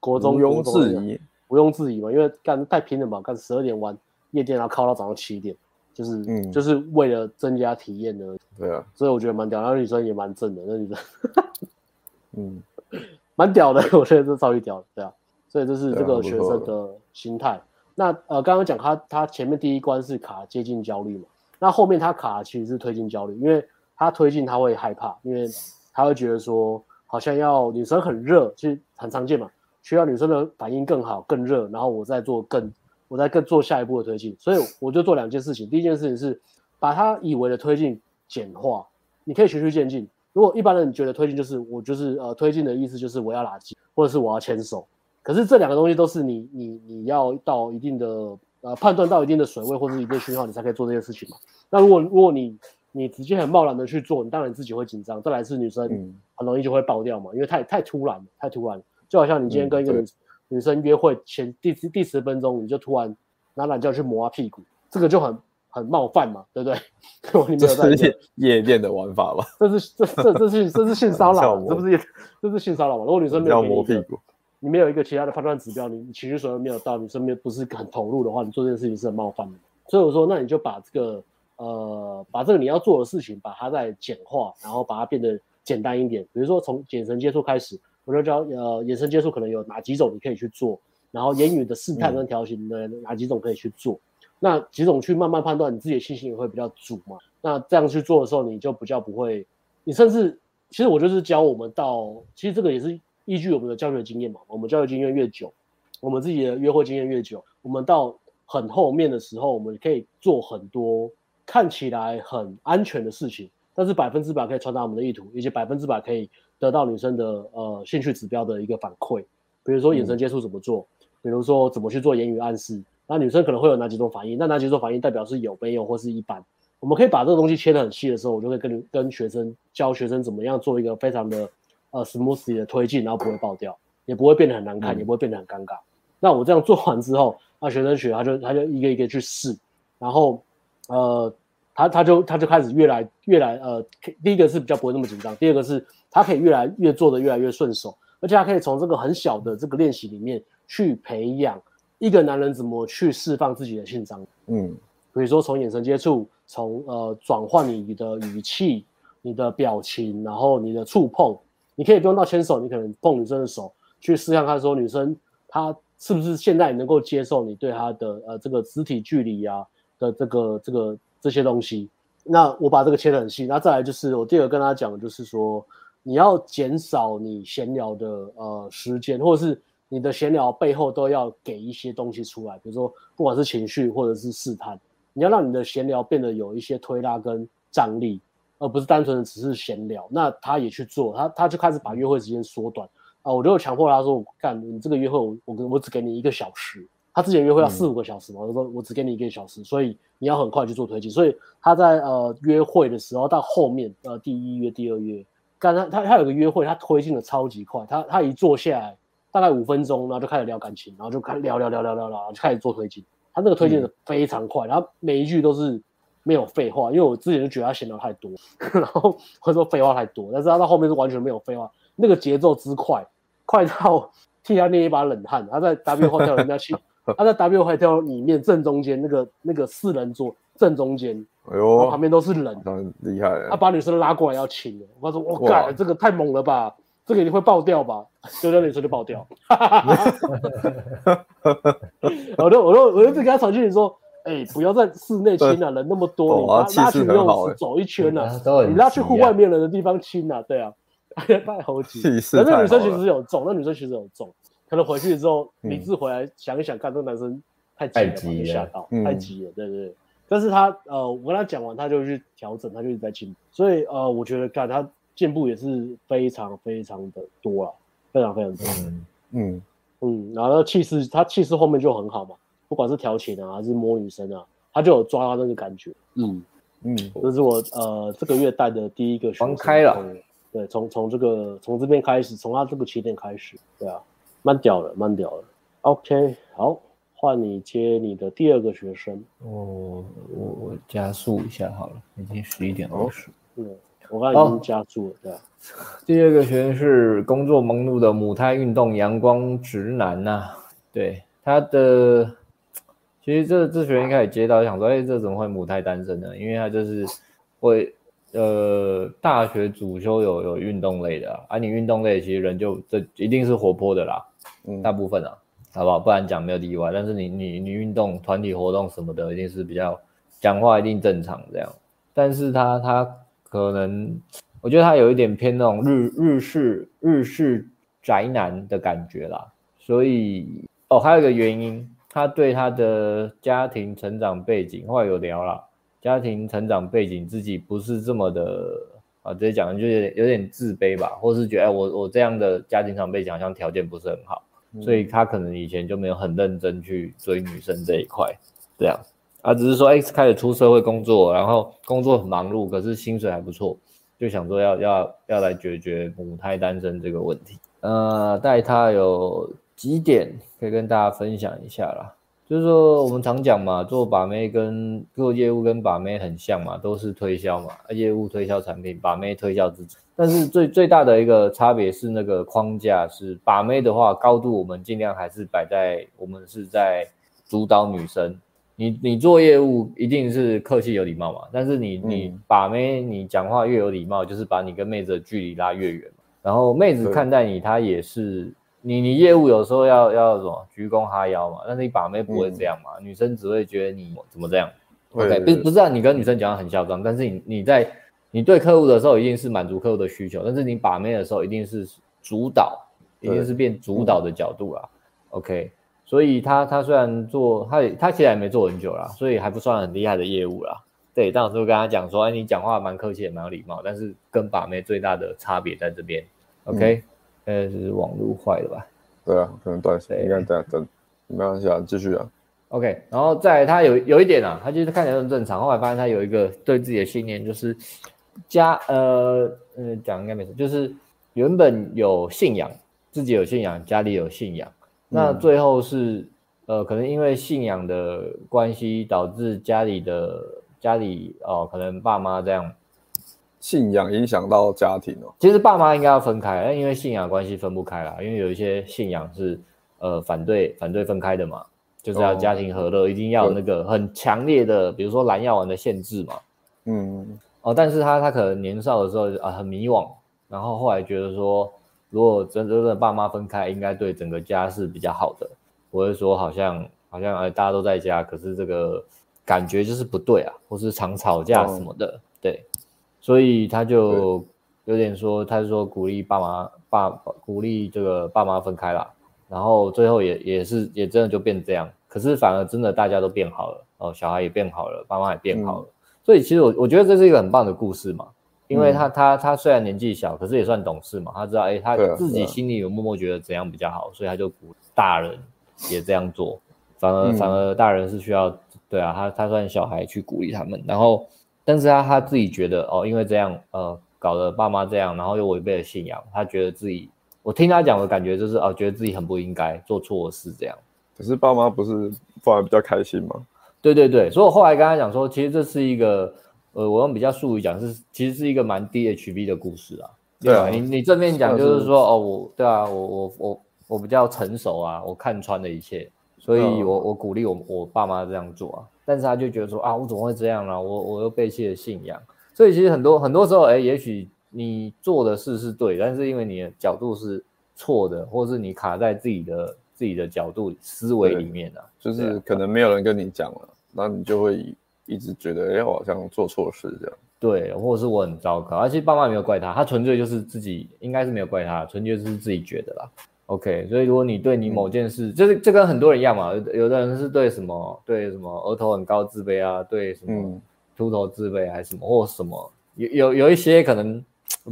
C: 国中
A: 毋庸置疑，
C: 毋庸置疑嘛，因为干太拼了嘛，干十二点玩夜店，然后靠到早上七点。就是，嗯，就是为了增加体验的，
A: 对啊，
C: 所以我觉得蛮屌，然后女生也蛮正的，那女生，<laughs>
A: 嗯，<laughs>
C: 蛮屌的，我觉得这超级屌的，对啊，所以这是这个学生的心态。那呃，刚刚讲他他前面第一关是卡接近焦虑嘛，那后面他卡其实是推进焦虑，因为他推进他会害怕，因为他会觉得说好像要女生很热，其实很常见嘛，需要女生的反应更好更热，然后我再做更。我在更做下一步的推进，所以我就做两件事情。第一件事情是把他以为的推进简化，你可以循序渐进。如果一般人觉得推进就是我就是呃推进的意思就是我要拉筋，或者是我要牵手，可是这两个东西都是你你你要到一定的呃判断到一定的水位或者是一定的讯号，你才可以做这件事情嘛。那如果如果你你直接很贸然的去做，你当然自己会紧张。再来是女生很容易就会爆掉嘛，因为太太突然了，太突然了。就好像你今天跟一个女、嗯、女生约会前第第十分钟，你就突然拿懒觉去磨她屁股，这个就很很冒犯嘛，对不对？<laughs> 你没有在
A: 这是夜店的玩法吧？<laughs>
C: 这是这这这是这是性骚扰，这不是这是性骚扰嘛？如果女生没有摸屁股，你没有一个其他的判断指标，你情绪所有没有到，女生没不是很投入的话，你做这件事情是很冒犯的。所以我说，那你就把这个。呃，把这个你要做的事情，把它再简化，然后把它变得简单一点。比如说从眼神接触开始，我就教呃，眼神接触可能有哪几种你可以去做，然后言语的试探跟调情的哪几种可以去做，嗯、那几种去慢慢判断，你自己的信心也会比较足嘛。那这样去做的时候，你就比较不会，你甚至其实我就是教我们到，其实这个也是依据我们的教学经验嘛。我们教学经验越久，我们自己的约会经验越久，我们到很后面的时候，我们可以做很多。看起来很安全的事情，但是百分之百可以传达我们的意图，以及百分之百可以得到女生的呃兴趣指标的一个反馈。比如说眼神接触怎么做，嗯、比如说怎么去做言语暗示，那女生可能会有哪几种反应？那哪几种反应代表是有没有或是一般？我们可以把这个东西切得很细的时候，我就会跟跟学生教学生怎么样做一个非常的呃 smoothly 的推进，然后不会爆掉，也不会变得很难看，嗯、也不会变得很尴尬。那我这样做完之后，那学生学他就他就一个一个去试，然后。呃，他他就他就开始越来越来呃，第一个是比较不会那么紧张，第二个是他可以越来越做的越来越顺手，而且他可以从这个很小的这个练习里面去培养一个男人怎么去释放自己的性张力。嗯，比如说从眼神接触，从呃转换你的语气、你的表情，然后你的触碰，你可以不用到牵手，你可能碰女生的手，去试看看说女生她是不是现在能够接受你对她的呃这个肢体距离啊。的这个这个这些东西，那我把这个切得很细。那再来就是我第二个跟他讲的就是说，你要减少你闲聊的呃时间，或者是你的闲聊背后都要给一些东西出来，比如说不管是情绪或者是试探，你要让你的闲聊变得有一些推拉跟张力，而不是单纯的只是闲聊。那他也去做，他他就开始把约会时间缩短啊，我就强迫他说，我干你这个约会我我我只给你一个小时。他之前约会要四五个小时嘛，我、嗯、说我只给你一个小时，所以你要很快去做推进。所以他在呃约会的时候到后面呃第一约、第二约，刚才他他有个约会，他推进的超级快。他他一坐下来大概五分钟，然后就开始聊感情，然后就开始聊聊聊聊聊聊，就开始做推进。他那个推进的非常快，然后每一句都是没有废话，因为我之前就觉得他闲聊太多，<laughs> 然后或者说废话太多，但是他到后面是完全没有废话，那个节奏之快，快到 <laughs> 替他捏一把冷汗。他在 W Hotel 人家去。<laughs> 他在 W Hotel 里面正中间那个那个四人座正中间，哎呦，旁边都是人，
A: 很厉害。
C: 他把女生拉过来要亲，我说我靠，这个太猛了吧，这个一定会爆掉吧？就那女生就爆掉。我就我就我就跟他传讯说，哎，不要在室内亲了，人那么多，你拉去游泳池走一圈 <laughs> 了，你拉去户外面人的地方亲啊，对啊，<laughs> 太猴急。那那女生其实有中，那女生其实有中。可能回去之后，理智回来想一想，看这个男生太急了，就吓到，太急了，对对对。但是他呃，我跟他讲完，他就去调整，他就一直在进步。所以呃，我觉得看他进步也是非常非常的多啊，非常非常多。嗯嗯，然后气势，他气势后面就很好嘛，不管是调情啊，还是摸女生啊，他就有抓到那个感觉。嗯嗯，这是我呃这个月带的第一个学生。
B: 开了。
C: 对，从从这个从这边开始，从他这个起点开始，对啊。蛮屌了，慢屌了。OK，好，换你接你的第二个学生。
B: 我，我我加速一下好了，已经十一点二十。
C: 嗯，我刚才已经加速了，对吧？
B: 第二个学生是工作忙碌的母胎运动阳光直男呐、啊。对，他的其实这这学员一开始接到想说，哎，这怎么会母胎单身呢？因为他就是会呃大学主修有有运动类的啊，而、啊、你运动类其实人就这一定是活泼的啦。大部分啊，好不好？不然讲没有例外。但是你你你运动、团体活动什么的，一定是比较讲话一定正常这样。但是他他可能，我觉得他有一点偏那种日日式日式宅男的感觉啦。所以哦，还有一个原因，他对他的家庭成长背景，后来有聊了，家庭成长背景自己不是这么的啊，直接讲就有点有点自卑吧，或是觉得哎，我我这样的家庭成长背景好像条件不是很好。所以他可能以前就没有很认真去追女生这一块，这样啊，只是说哎开始出社会工作，然后工作很忙碌，可是薪水还不错，就想说要要要来解决母胎单身这个问题。呃，带他有几点可以跟大家分享一下啦。就是说，我们常讲嘛，做把妹跟做业务跟把妹很像嘛，都是推销嘛，业务推销产品，把妹推销自己。但是最最大的一个差别是那个框架是把妹的话，高度我们尽量还是摆在我们是在主导女生。你你做业务一定是客气有礼貌嘛，但是你你把妹你讲话越有礼貌，就是把你跟妹子的距离拉越远嘛。然后妹子看待你，她也是。你你业务有时候要要什么鞠躬哈腰嘛，但是你把妹不会这样嘛，嗯、女生只会觉得你怎么这样？OK，不不知道你跟女生讲话很嚣张，但是你你在你对客户的时候一定是满足客户的需求，但是你把妹的时候一定是主导，一定是变主导的角度啦。嗯、OK，所以他他虽然做他他其实也没做很久啦，所以还不算很厉害的业务啦。对，当时就跟他讲说，哎，你讲话蛮客气也蛮有礼貌，但是跟把妹最大的差别在这边。OK。嗯呃，是网络坏了吧？
A: 对啊，可能断线。应该这样等，没关系啊，继续啊。
B: OK，然后再来他有有一点啊，他就是看起来很正常，后来发现他有一个对自己的信念，就是家呃呃讲应该没错，就是原本有信仰，自己有信仰，家里有信仰，那最后是、嗯、呃可能因为信仰的关系，导致家里的家里哦、呃，可能爸妈这样。
A: 信仰影响到家庭哦，
B: 其实爸妈应该要分开，但因为信仰关系分不开啦，因为有一些信仰是呃反对反对分开的嘛，就是要家庭和乐，哦、一定要有那个很强烈的，比如说蓝药丸的限制嘛，嗯哦，但是他他可能年少的时候啊很迷惘，然后后来觉得说，如果真真的爸妈分开，应该对整个家是比较好的，我会说好像好像哎大家都在家，可是这个感觉就是不对啊，或是常吵架什么的，哦、对。所以他就有点说，他是说鼓励爸妈爸鼓励这个爸妈分开啦，然后最后也也是也真的就变这样，可是反而真的大家都变好了哦，小孩也变好了，爸妈也变好了，嗯、所以其实我我觉得这是一个很棒的故事嘛，因为他、嗯、他他虽然年纪小，可是也算懂事嘛，他知道哎他自己心里有默默觉得怎样比较好，所以他就鼓大人也这样做，反而、嗯、反而大人是需要对啊，他他算小孩去鼓励他们，然后。但是他他自己觉得哦，因为这样呃，搞得爸妈这样，然后又违背了信仰，他觉得自己，我听他讲的感觉就是哦，觉得自己很不应该做错事这样。
A: 可是爸妈不是反而比较开心吗？
B: 对对对，所以我后来跟他讲说，其实这是一个呃，我用比较术语讲是，其实是一个蛮 DHB 的故事啊。对啊，你你正面讲就是说哦，我对啊，我我我我比较成熟啊，我看穿了一切，所以我我鼓励我我爸妈这样做啊。但是他就觉得说啊，我怎么会这样呢？我我又背弃了信仰，所以其实很多很多时候，哎，也许你做的事是对，但是因为你的角度是错的，或是你卡在自己的自己的角度思维里面啊，
A: 就是可能没有人跟你讲了，那你就会一直觉得，哎，我好像做错事这样。对，或者是我很糟糕，而且爸妈没有怪他，他纯粹就是自己，应该是没有怪他，纯粹就是自己觉得啦。OK，所以如果你对你某件事，嗯、就是这跟很多人一样嘛，有的人是对什么对什么额头很高自卑啊，对什么秃头自卑还是什么，或什么有有有一些可能，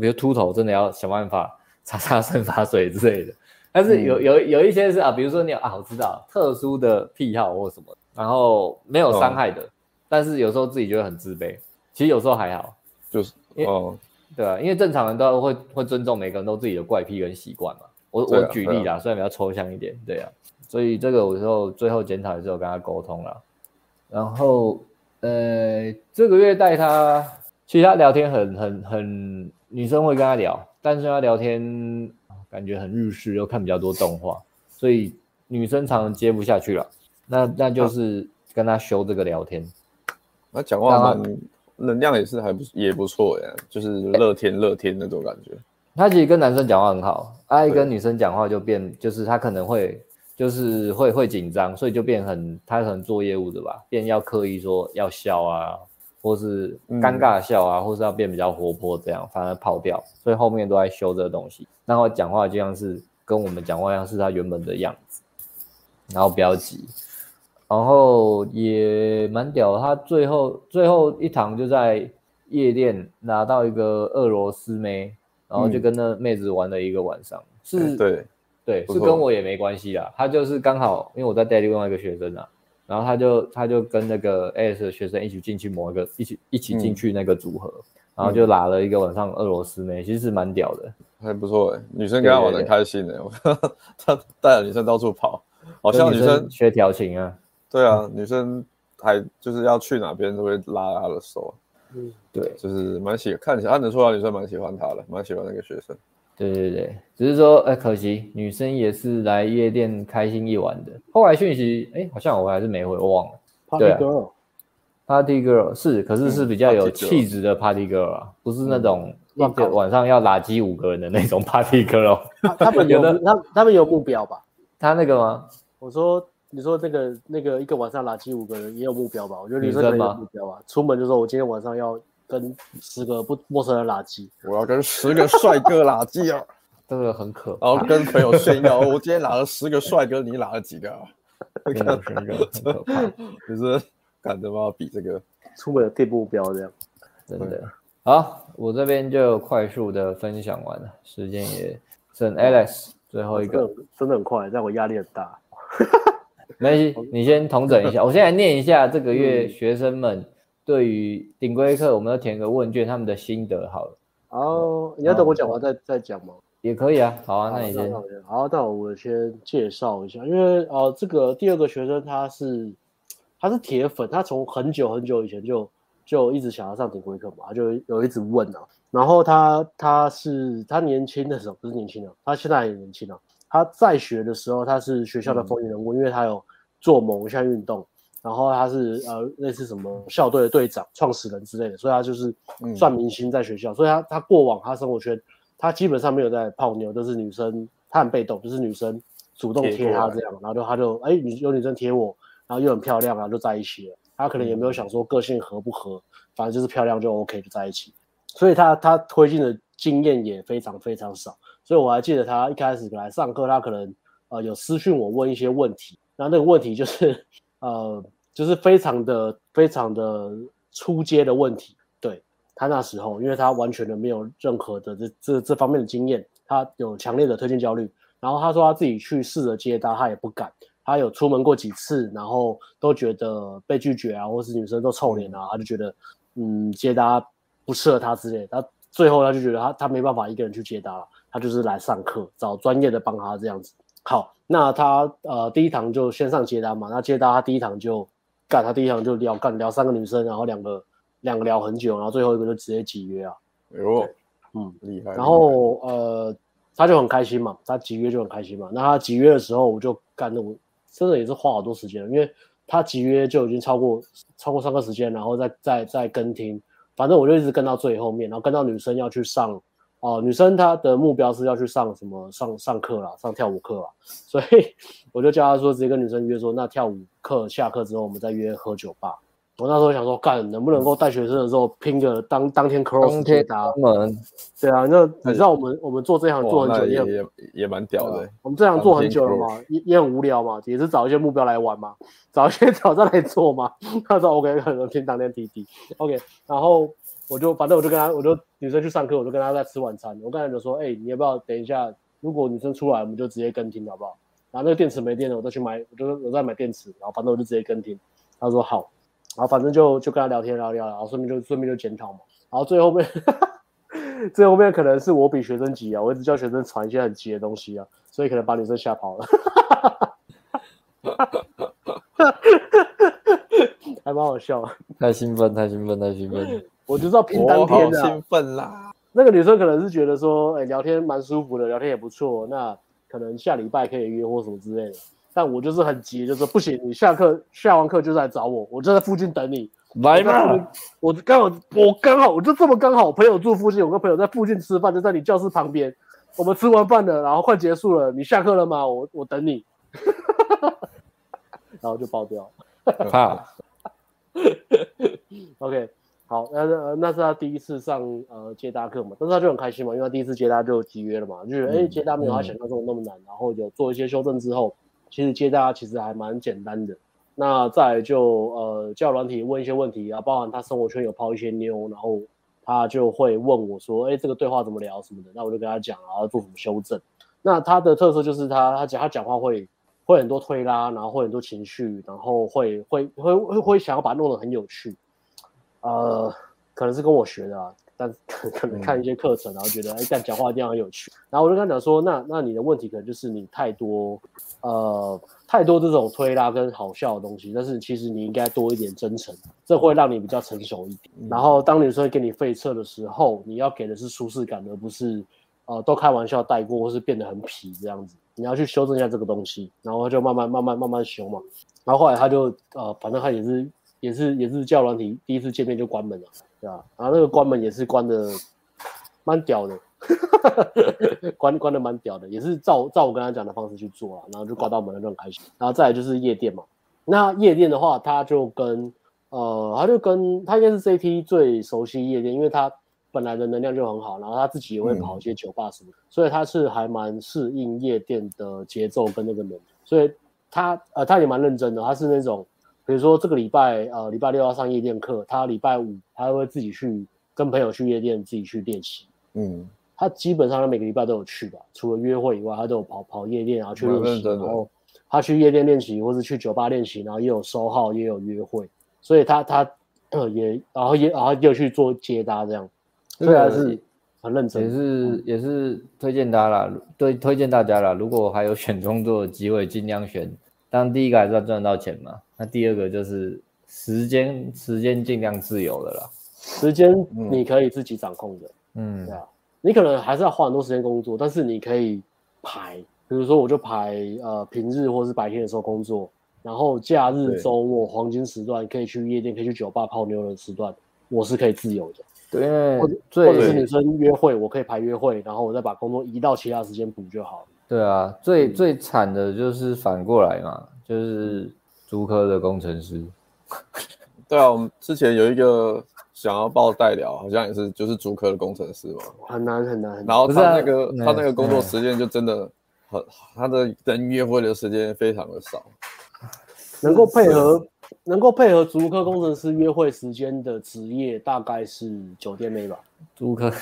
A: 比如秃头真的要想办法擦擦生发水之类的，但是有有有一些是啊，比如说你有啊，我知道特殊的癖好或什么，然后没有伤害的，哦、但是有时候自己觉得很自卑，其实有时候还好，就是哦，
B: 对啊，因为正常人都会会尊重每个人都自己的怪癖跟习惯嘛。我我举例啦，虽然比较抽象一点，对啊，所以这个我之后最后检讨的时候跟他沟通了，然后呃这个月带他，其实他聊天很很很，女生会跟他聊，但是他聊天感觉很日式，又看比较多动画，所以女生常常接不下去了，那那就是跟他修这个聊天，
A: 那讲话蛮能量也是还不也不错呀，就是乐天乐天那种感觉。
B: 他其实跟男生讲话很好，爱跟女生讲话就变，就是他可能会，就是会会紧张，所以就变很，他可能做业务的吧，变要刻意说要笑啊，或是尴尬笑啊，嗯、或是要变比较活泼这样，反而跑掉，所以后面都在修这个东西。然后讲话就像是跟我们讲话一样，是他原本的样子，然后不要急，然后也蛮屌，他最后最后一堂就在夜店拿到一个俄罗斯妹。然后就跟那妹子玩了一个晚上，嗯、是，对，对，是跟我也没关系啦。他就是刚好，因为我在带另外一个学生啊，然后他就他就跟那个 AS 的学生一起进去某一个一起一起进去那个组合，嗯、然后就拉了一个晚上俄罗斯妹，其实蛮屌的，
A: 还不错哎，女生跟他玩的开心的，他 <laughs> 带着女生到处跑，好像女生
B: 学调情啊，
A: 对啊，女生还就是要去哪边都会拉他的手，
B: 嗯，对，
A: 就是蛮喜看起来看得出来女生蛮喜欢他的，蛮喜欢那个学生。
B: 对对对，只是说，哎，可惜女生也是来夜店开心一晚的。后来讯息，哎，好像我还是没回，我忘了。
C: Party girl，Party
B: girl 是，可是是比较有气质的 Party girl 啊，不是那种一个晚上要拉机五个人的那种 Party girl。
C: 他们有 <laughs> 的，他他们有目标吧？
B: 他那个吗？
C: 我说，你说那个那个一个晚上垃圾五个人也有目标吧？我觉得女生有目标啊，出门就说我今天晚上要。跟十个不陌生的垃圾，
A: 我要跟十个帅哥垃圾啊，
B: 真 <laughs> 的很可
A: 怕。然后跟朋友炫耀，我今天拿了十个帅哥，你拿了几个啊？
B: 真的很可怕，<laughs>
A: 就是赶着要比这个
C: 出门的定目标这样，
B: 真的。好，我这边就快速的分享完了，时间也剩 Alex 最后一个，
C: 真的很快，但我压力很大。<laughs> <laughs>
B: 没关系，你先统整一下，<laughs> 我先来念一下这个月学生们。对于顶规课，我们要填个问卷，他们的心得好了。
C: 哦，你要等我讲完再再讲吗？
B: 也可以啊，好啊，那你先。
C: 好，那我先介绍一下，因为呃，这个第二个学生他是他是铁粉，他从很久很久以前就就一直想要上顶规课嘛，他就有一直问啊。然后他他是他年轻的时候不是年轻的，他现在也年轻了。他在学的时候，他是学校的风云人物，嗯、因为他有做某一项运动。然后他是呃类似什么校队的队长、创始人之类的，所以他就是算明星在学校。嗯、所以他他过往他生活圈，他基本上没有在泡妞，都是女生，他很被动，就是女生主动贴他这样，然后就他就哎女有女生贴我，然后又很漂亮啊，就在一起了。他可能也没有想说个性合不合，反正就是漂亮就 OK 就在一起。所以他他推进的经验也非常非常少。所以我还记得他一开始来上课，他可能呃有私讯我问一些问题，然后那个问题就是呃。就是非常的非常的初阶的问题，对他那时候，因为他完全的没有任何的这这这方面的经验，他有强烈的推荐焦虑。然后他说他自己去试着接搭，他也不敢。他有出门过几次，然后都觉得被拒绝啊，或是女生都臭脸啊，他就觉得嗯接搭不适合他之类的。他最后他就觉得他他没办法一个人去接搭了，他就是来上课找专业的帮他这样子。好，那他呃第一堂就先上接单嘛，那接单他第一堂就。干他第一堂就聊干聊三个女生，然后两个两个聊很久，然后最后一个就直接集约啊。
A: 哎呦，
C: 嗯，
A: 厉害。
C: 然后呃，他就很开心嘛，他集约就很开心嘛。那他集约的时候，我就干那我真的也是花好多时间，因为他集约就已经超过超过上课时间，然后再再再跟听，反正我就一直跟到最后面，然后跟到女生要去上。哦，女生她的目标是要去上什么上上课啦，上跳舞课啦，所以 <laughs> 我就叫她说直接跟女生约说，那跳舞课下课之后我们再约喝酒吧。我那时候想说，干能不能够带学生的时候拼个当当天 cross 接搭？对啊，那你知道我们我们做这行做很久也
A: 也也蛮屌的。
C: 我们这行做很久了嘛，也也很无聊嘛，也是找一些目标来玩嘛，找一些 <laughs> 挑战来做嘛。<laughs> 他说 OK，可能拼当天 TT OK，然后。我就反正我就跟他，我就女生去上课，我就跟他在吃晚餐。我刚才就说，哎、你要不要等一下？如果女生出来，我们就直接跟听，好不好？然后那个电池没电了，我再去买，我就我再买电池。然后反正我就直接跟听。他说好，然后反正就就跟他聊天聊聊，然后顺便就顺便就检讨嘛。然后最后面，<laughs> 最后面可能是我比学生急啊，我一直叫学生传一些很急的东西啊，所以可能把女生吓跑了。<laughs> 还蛮好笑，
B: 太兴奋，太兴奋，太兴奋。
C: 我就知道拼当天的，
A: 兴奋啦！
C: 那个女生可能是觉得说，哎、欸，聊天蛮舒服的，聊天也不错，那可能下礼拜可以约或什么之类的。但我就是很急，就是说不行，你下课下完课就来找我，我就在附近等你。
B: 来嘛！
C: 我刚好，我刚好，我就这么刚好，朋友住附近，我跟朋友在附近吃饭，就在你教室旁边。我们吃完饭了，然后快结束了，你下课了吗？我我等你。<laughs> 然后就爆掉。
B: 怕。<laughs>
C: OK。好，那那那是他第一次上呃接搭课嘛，但是他就很开心嘛，因为他第一次接搭就集约了嘛，就觉得哎、欸、接搭没有他想象中的那么难，嗯、然后有做一些修正之后，其实接搭其实还蛮简单的。那再来就呃叫软体问一些问题啊，包含他生活圈有泡一些妞，然后他就会问我说，哎、欸、这个对话怎么聊什么的，那我就跟他讲，然后做什么修正。那他的特色就是他他讲他讲话会会很多推拉，然后会很多情绪，然后会会会会会想要把它弄得很有趣，呃，可能是跟我学的啊，但可 <laughs> 可能看一些课程，然后觉得哎，这样讲话一定要很有趣，然后我就跟他讲说，那那你的问题可能就是你太多呃太多这种推拉跟好笑的东西，但是其实你应该多一点真诚，这会让你比较成熟一点。然后当女生给你废测的时候，你要给的是舒适感，而不是呃都开玩笑带过，或是变得很痞这样子。你要去修正一下这个东西，然后就慢慢慢慢慢慢修嘛。然后后来他就呃，反正他也是也是也是叫软体，第一次见面就关门了，对吧？然后那个关门也是关的蛮屌的，<laughs> 关关的蛮屌的，也是照照我跟他讲的方式去做啊，然后就挂到门了就很开心。然后再来就是夜店嘛，那夜店的话，他就跟呃，他就跟他应该是 CT 最熟悉夜店，因为他。本来的能量就很好，然后他自己也会跑一些酒吧什么的，嗯、所以他是还蛮适应夜店的节奏跟那个能，所以他呃他也蛮认真的，他是那种比如说这个礼拜呃礼拜六要上夜店课，他礼拜五他会自己去跟朋友去夜店自己去练习，嗯，他基本上他每个礼拜都有去吧，除了约会以外，他都有跑跑夜店然后去练习，然后他去夜店练习或是去酒吧练习，然后也有收号也有约会，所以他他呃也然后也然后又去做接搭这样。对啊，是很认真，
B: 也是也是推荐大家啦，对，推荐大家啦。如果还有选工作的机会，尽量选。当然第一个还是要赚到钱嘛，那第二个就是时间，时间尽量自由的啦。
C: 时间你可以自己掌控的，嗯，对啊，你可能还是要花很多时间工作，但是你可以排，比如说我就排呃平日或是白天的时候工作，然后假日周末黄金时段可以去夜店，可以去酒吧泡妞的时段，我是可以自由的。
B: 对，
C: 或者或者是女生约会，我可以排约会，然后我再把工作移到其他时间补就好。
B: 对啊，最最惨的就是反过来嘛，就是租科的工程师。<laughs>
A: 对啊，我们之前有一个想要报代聊，好像也是就是租科的工程师嘛，
C: 很难很难。
A: 然后他那个他那个工作时间就真的很，他的人约会的时间非常的少，
C: 能够配合。能够配合足科工程师约会时间的职业大概是酒店妹吧？
B: 足科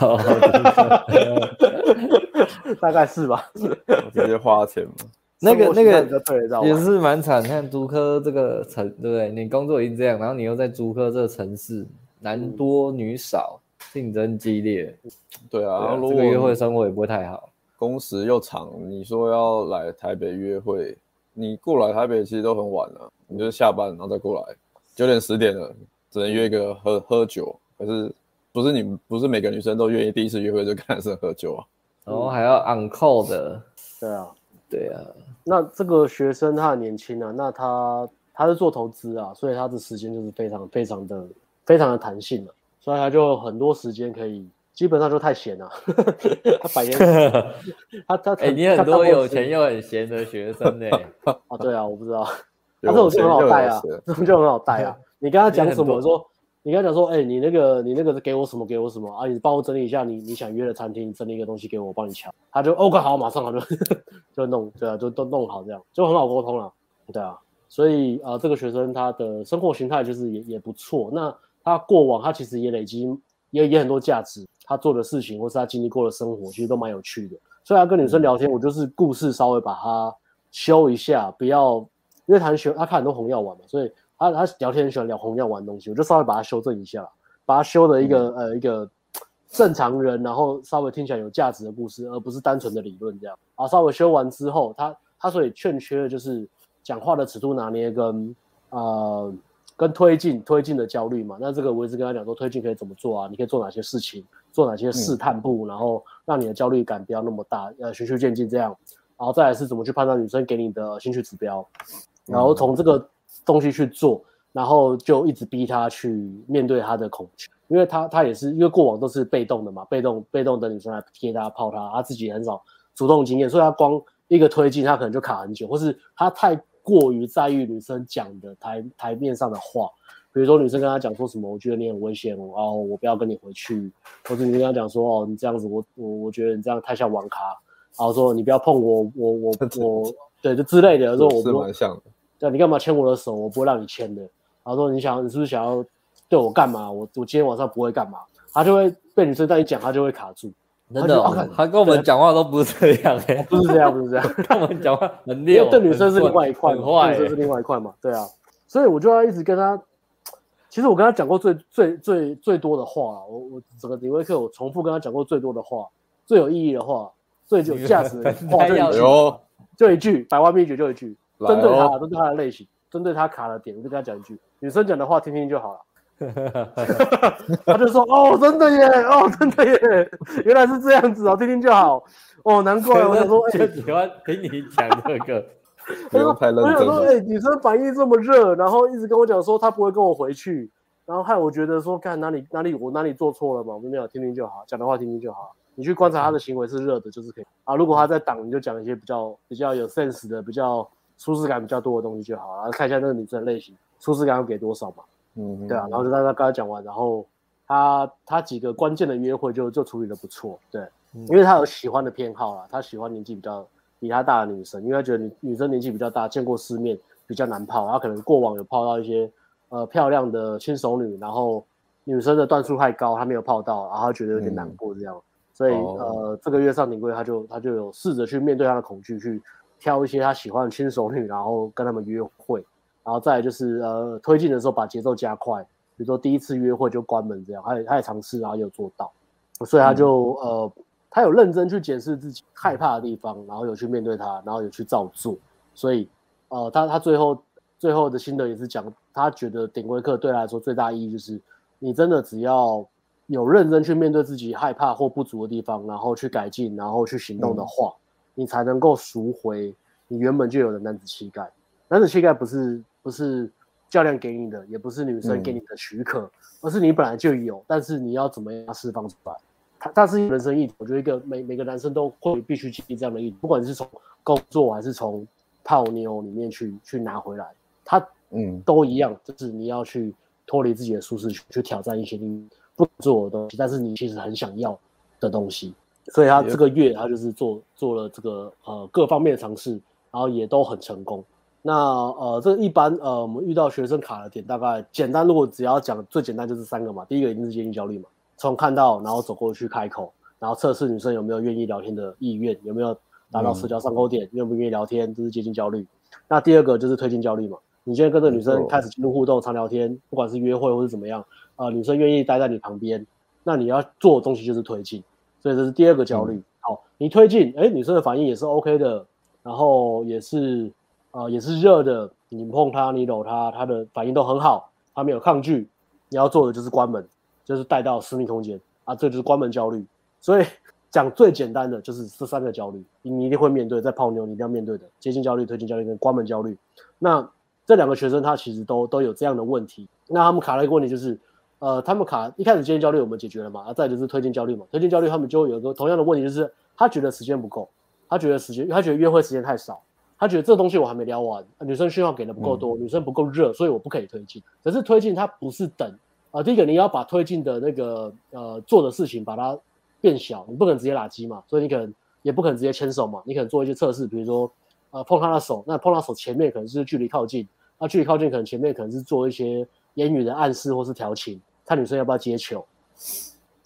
B: 要，<laughs>
C: 大概是吧？
A: 直接花钱嘛？
B: 那个那个也是蛮惨。看足科这个城，对不对？你工作已经这样，然后你又在足科这个城市，男多女少，竞争激烈。
A: 对啊，然后
B: 这个约会生活也不会太好，
A: 工时又长。你说要来台北约会，你过来台北其实都很晚了。你就下班然后再过来，九点十点了，只能约一个喝喝酒。可是不是你不是每个女生都愿意第一次约会就跟男生喝酒啊？
B: 然后还要 on call 的。
C: 对啊，
B: 对啊。
C: 那这个学生他很年轻啊，那他他是做投资啊，所以他的时间就是非常非常的非常的弹性了，所以他就很多时间可以，基本上就太闲了。<laughs> 他白天 <laughs> 他他
B: 哎，你很多有钱又很闲的学生呢、欸？
C: 啊，对啊，我不知道。他 <laughs> 这种就很好带啊，这种就很好带啊。你跟他讲什么？说你跟他讲说，哎、欸，你那个你那个给我什么？给我什么啊？你帮我整理一下你你想约的餐厅，整理一个东西给我，我帮你抢。他就 OK 好，马上他就 <laughs> 就弄，对啊，就都弄好这样，就很好沟通了，对啊。所以啊、呃，这个学生他的生活形态就是也也不错。那他过往他其实也累积也也很多价值，他做的事情或是他经历过的生活，其实都蛮有趣的。所以他跟女生聊天，我就是故事稍微把它修一下，不要。因为他很喜欢，他看很多红药丸嘛，所以他他聊天喜欢聊红药丸的东西，我就稍微把它修正一下，把它修的一个、呃一个正常人，然后稍微听起来有价值的故事，而不是单纯的理论这样。啊，稍微修完之后，他他所以欠缺的就是讲话的尺度拿捏跟呃跟推进推进的焦虑嘛。那这个我一直跟他讲说，推进可以怎么做啊？你可以做哪些事情，做哪些试探步，然后让你的焦虑感不要那么大，呃，循序渐进这样。然后再来是怎么去判断女生给你的兴趣指标。然后从这个东西去做，然后就一直逼他去面对他的恐惧，因为他他也是因为过往都是被动的嘛，被动被动等女生来贴他泡他，他自己很少主动经验，所以他光一个推进他可能就卡很久，或是他太过于在意女生讲的台台面上的话，比如说女生跟他讲说什么，我觉得你很危险哦，我不要跟你回去，或者你跟他讲说哦，你这样子我我我觉得你这样太像网咖，然后说你不要碰我我我我。<laughs> 对，就之类的，说我不，
A: 蛮像的。
C: 对，你干嘛牵我的手？我不会让你牵的。然后说你想，你是不是想要对我干嘛？我我今天晚上不会干嘛？他就会被女生这样一讲，他就会卡住。
B: 真的、哦，他跟我们讲话都不是这样、欸，哎，
C: 不是这样，不是这样，<laughs>
B: 跟我们讲话很溜，
C: 对女生是另外一块，
B: 很坏、欸，
C: 女生是另外一块嘛，对啊，所以我就要一直跟他，其实我跟他讲过最最最最多的话，我我整个顶规课我重复跟他讲过最多的话，最有意义的话，最有价值的话 <laughs> 就一句，就一句，百万秘诀就一句，针对他，针对他的类型，针对他卡的点，我就跟他讲一句，女生讲的话听听就好了。他就说：“ <laughs> 哦，真的耶，哦，真的耶，原来是这样子哦，听听就好。哦，难怪我想说，
B: 就喜欢听你讲这个。<laughs>
A: 不用太认真。我想说，
C: 哎，女生反应这么热，然后一直跟我讲说她不会跟我回去，然后害我觉得说，看哪里哪里我哪里做错了嘛？我没有，听听就好，讲的话听听就好。你去观察他的行为是热的，就是可以啊。如果他在挡，你就讲一些比较比较有 sense 的、比较舒适感比较多的东西就好，然后看一下那个女生的类型，舒适感要给多少嘛。”嗯，对啊，然后就大家刚才讲完，然后他他几个关键的约会就就处理的不错，对，嗯、因为他有喜欢的偏好啦，他喜欢年纪比较比他大的女生，因为他觉得女女生年纪比较大，见过世面，比较难泡，然后可能过往有泡到一些呃漂亮的轻熟女，然后女生的段数太高，他没有泡到，然后他觉得有点难过这样，嗯、所以、哦、呃这个月上顶柜他就他就有试着去面对他的恐惧，去挑一些他喜欢的轻熟女，然后跟他们约会。然后再来就是呃推进的时候把节奏加快，比如说第一次约会就关门这样，他也他也尝试，然后也有做到，所以他就、嗯、呃他有认真去检视自己害怕的地方，然后有去面对他，然后有去照做，所以呃他他最后最后的心得也是讲，他觉得顶规课对他来说最大意义就是你真的只要有认真去面对自己害怕或不足的地方，然后去改进，然后去行动的话，嗯、你才能够赎回你原本就有的男子气概，男子气概不是。不是教练给你的，也不是女生给你的许可，嗯、而是你本来就有，但是你要怎么样释放出来？它它是人生议题，我觉得一个每每个男生都会必须经历这样的议题，不管是从工作还是从泡妞里面去去拿回来，它嗯都一样，就是你要去脱离自己的舒适区，去挑战一些你不做的东西，但是你其实很想要的东西。所以他这个月他就是做做了这个呃各方面的尝试，然后也都很成功。那呃，这一般呃，我们遇到学生卡的点，大概简单，如果只要讲最简单就是三个嘛。第一个一定是接近焦虑嘛，从看到然后走过去开口，然后测试女生有没有愿意聊天的意愿，有没有达到社交上钩点，愿、嗯、不愿意聊天，这是接近焦虑。那第二个就是推进焦虑嘛，你现在跟这个女生开始进入互动、常聊天，不管是约会或是怎么样，呃，女生愿意待在你旁边，那你要做的东西就是推进，所以这是第二个焦虑。嗯、好，你推进，哎，女生的反应也是 OK 的，然后也是。啊、呃，也是热的，你碰她，你搂她，她的反应都很好，她没有抗拒。你要做的就是关门，就是带到私密空间啊，这就是关门焦虑。所以讲最简单的就是这三个焦虑，你一定会面对，在泡妞你一定要面对的接近焦虑、推进焦虑跟关门焦虑。那这两个学生他其实都都有这样的问题。那他们卡了一个问题就是，呃，他们卡一开始接近焦虑我们解决了嘛，啊，再就是推进焦虑嘛，推进焦虑他们就会有一个同样的问题，就是他觉得时间不够，他觉得时间，他觉得约会时间太少。他觉得这东西我还没聊完，女生讯号给的不够多，嗯、女生不够热，所以我不可以推进。可是推进它不是等啊、呃，第一个你要把推进的那个呃做的事情把它变小，你不可能直接拉机嘛，所以你可能也不可能直接牵手嘛，你可能做一些测试，比如说呃碰他的手，那碰他手前面可能是距离靠近，那距离靠近可能前面可能是做一些言语的暗示或是调情，看女生要不要接球。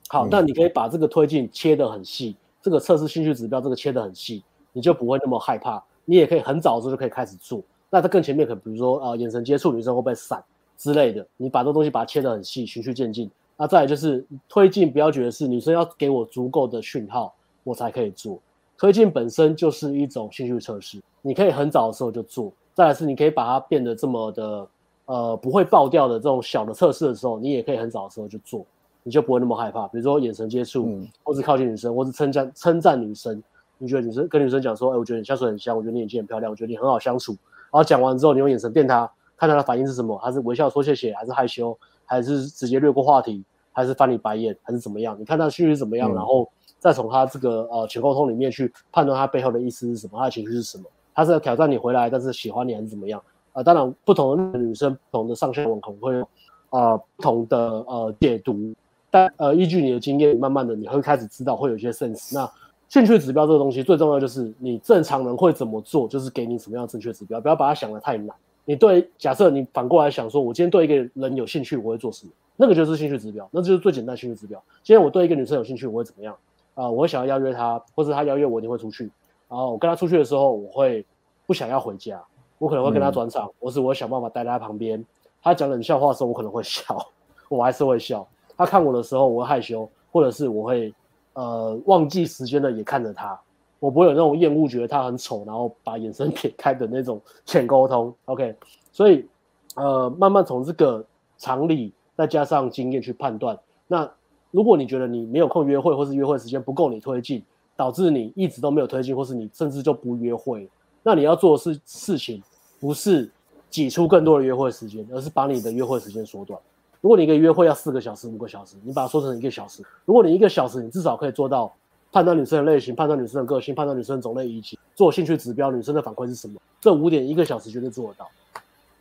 C: 好，那、嗯、你可以把这个推进切得很细，这个测试兴趣指标这个切得很细，你就不会那么害怕。你也可以很早的时候就可以开始做，那在更前面可能比如说呃眼神接触，女生会不会闪之类的，你把这东西把它切得很细，循序渐进。那再来就是推进，不要觉得是女生要给我足够的讯号我才可以做，推进本身就是一种兴趣测试，你可以很早的时候就做。再来是你可以把它变得这么的呃不会爆掉的这种小的测试的时候，你也可以很早的时候就做，你就不会那么害怕。比如说眼神接触，嗯、或是靠近女生，或是称赞称赞女生。你觉得女生跟女生讲说，哎、欸，我觉得你香水很香，我觉得你眼睛很漂亮，我觉得你很好相处。然后讲完之后，你用眼神电她，看她的反应是什么，她是微笑说谢谢，还是害羞，还是直接略过话题，还是翻你白眼，还是怎么样？你看她的情绪是怎么样，嗯、然后再从她这个呃全沟通里面去判断她背后的意思是什么，她的情绪是什么？她是要挑战你回来，但是喜欢你还是怎么样？啊、当然不同的女生、不同的上下文可能会啊、呃、不同的呃解读，但呃依据你的经验，慢慢的你会开始知道会有一些 sense。那兴趣指标这个东西最重要就是你正常人会怎么做，就是给你什么样的正确指标，不要把它想得太难。你对，假设你反过来想说，我今天对一个人有兴趣，我会做什么？那个就是兴趣指标，那就是最简单兴趣指标。今天我对一个女生有兴趣，我会怎么样？啊、我会想要邀约她，或者她邀约我，一定会出去。然后我跟她出去的时候，我会不想要回家，我可能会跟他转场，或、嗯、是我想办法待在他旁边。他讲冷笑话的时候，我可能会笑，<laughs> 我还是会笑。他看我的时候，我会害羞，或者是我会呃忘记时间的也看着他。我不会有那种厌恶，觉得他很丑，然后把眼神撇开的那种浅沟通。<laughs> OK，所以呃，慢慢从这个常理再加上经验去判断。那如果你觉得你没有空约会，或是约会时间不够你推进，导致你一直都没有推进，或是你甚至就不约会，那你要做的事事情不是挤出更多的约会时间，而是把你的约会时间缩短。如果你一个约会要四个小时、五个小时，你把它缩成一个小时。如果你一个小时，你至少可以做到。判断女生的类型，判断女生的个性，判断女生的种类，以及做兴趣指标，女生的反馈是什么？这五点一个小时绝对做得到，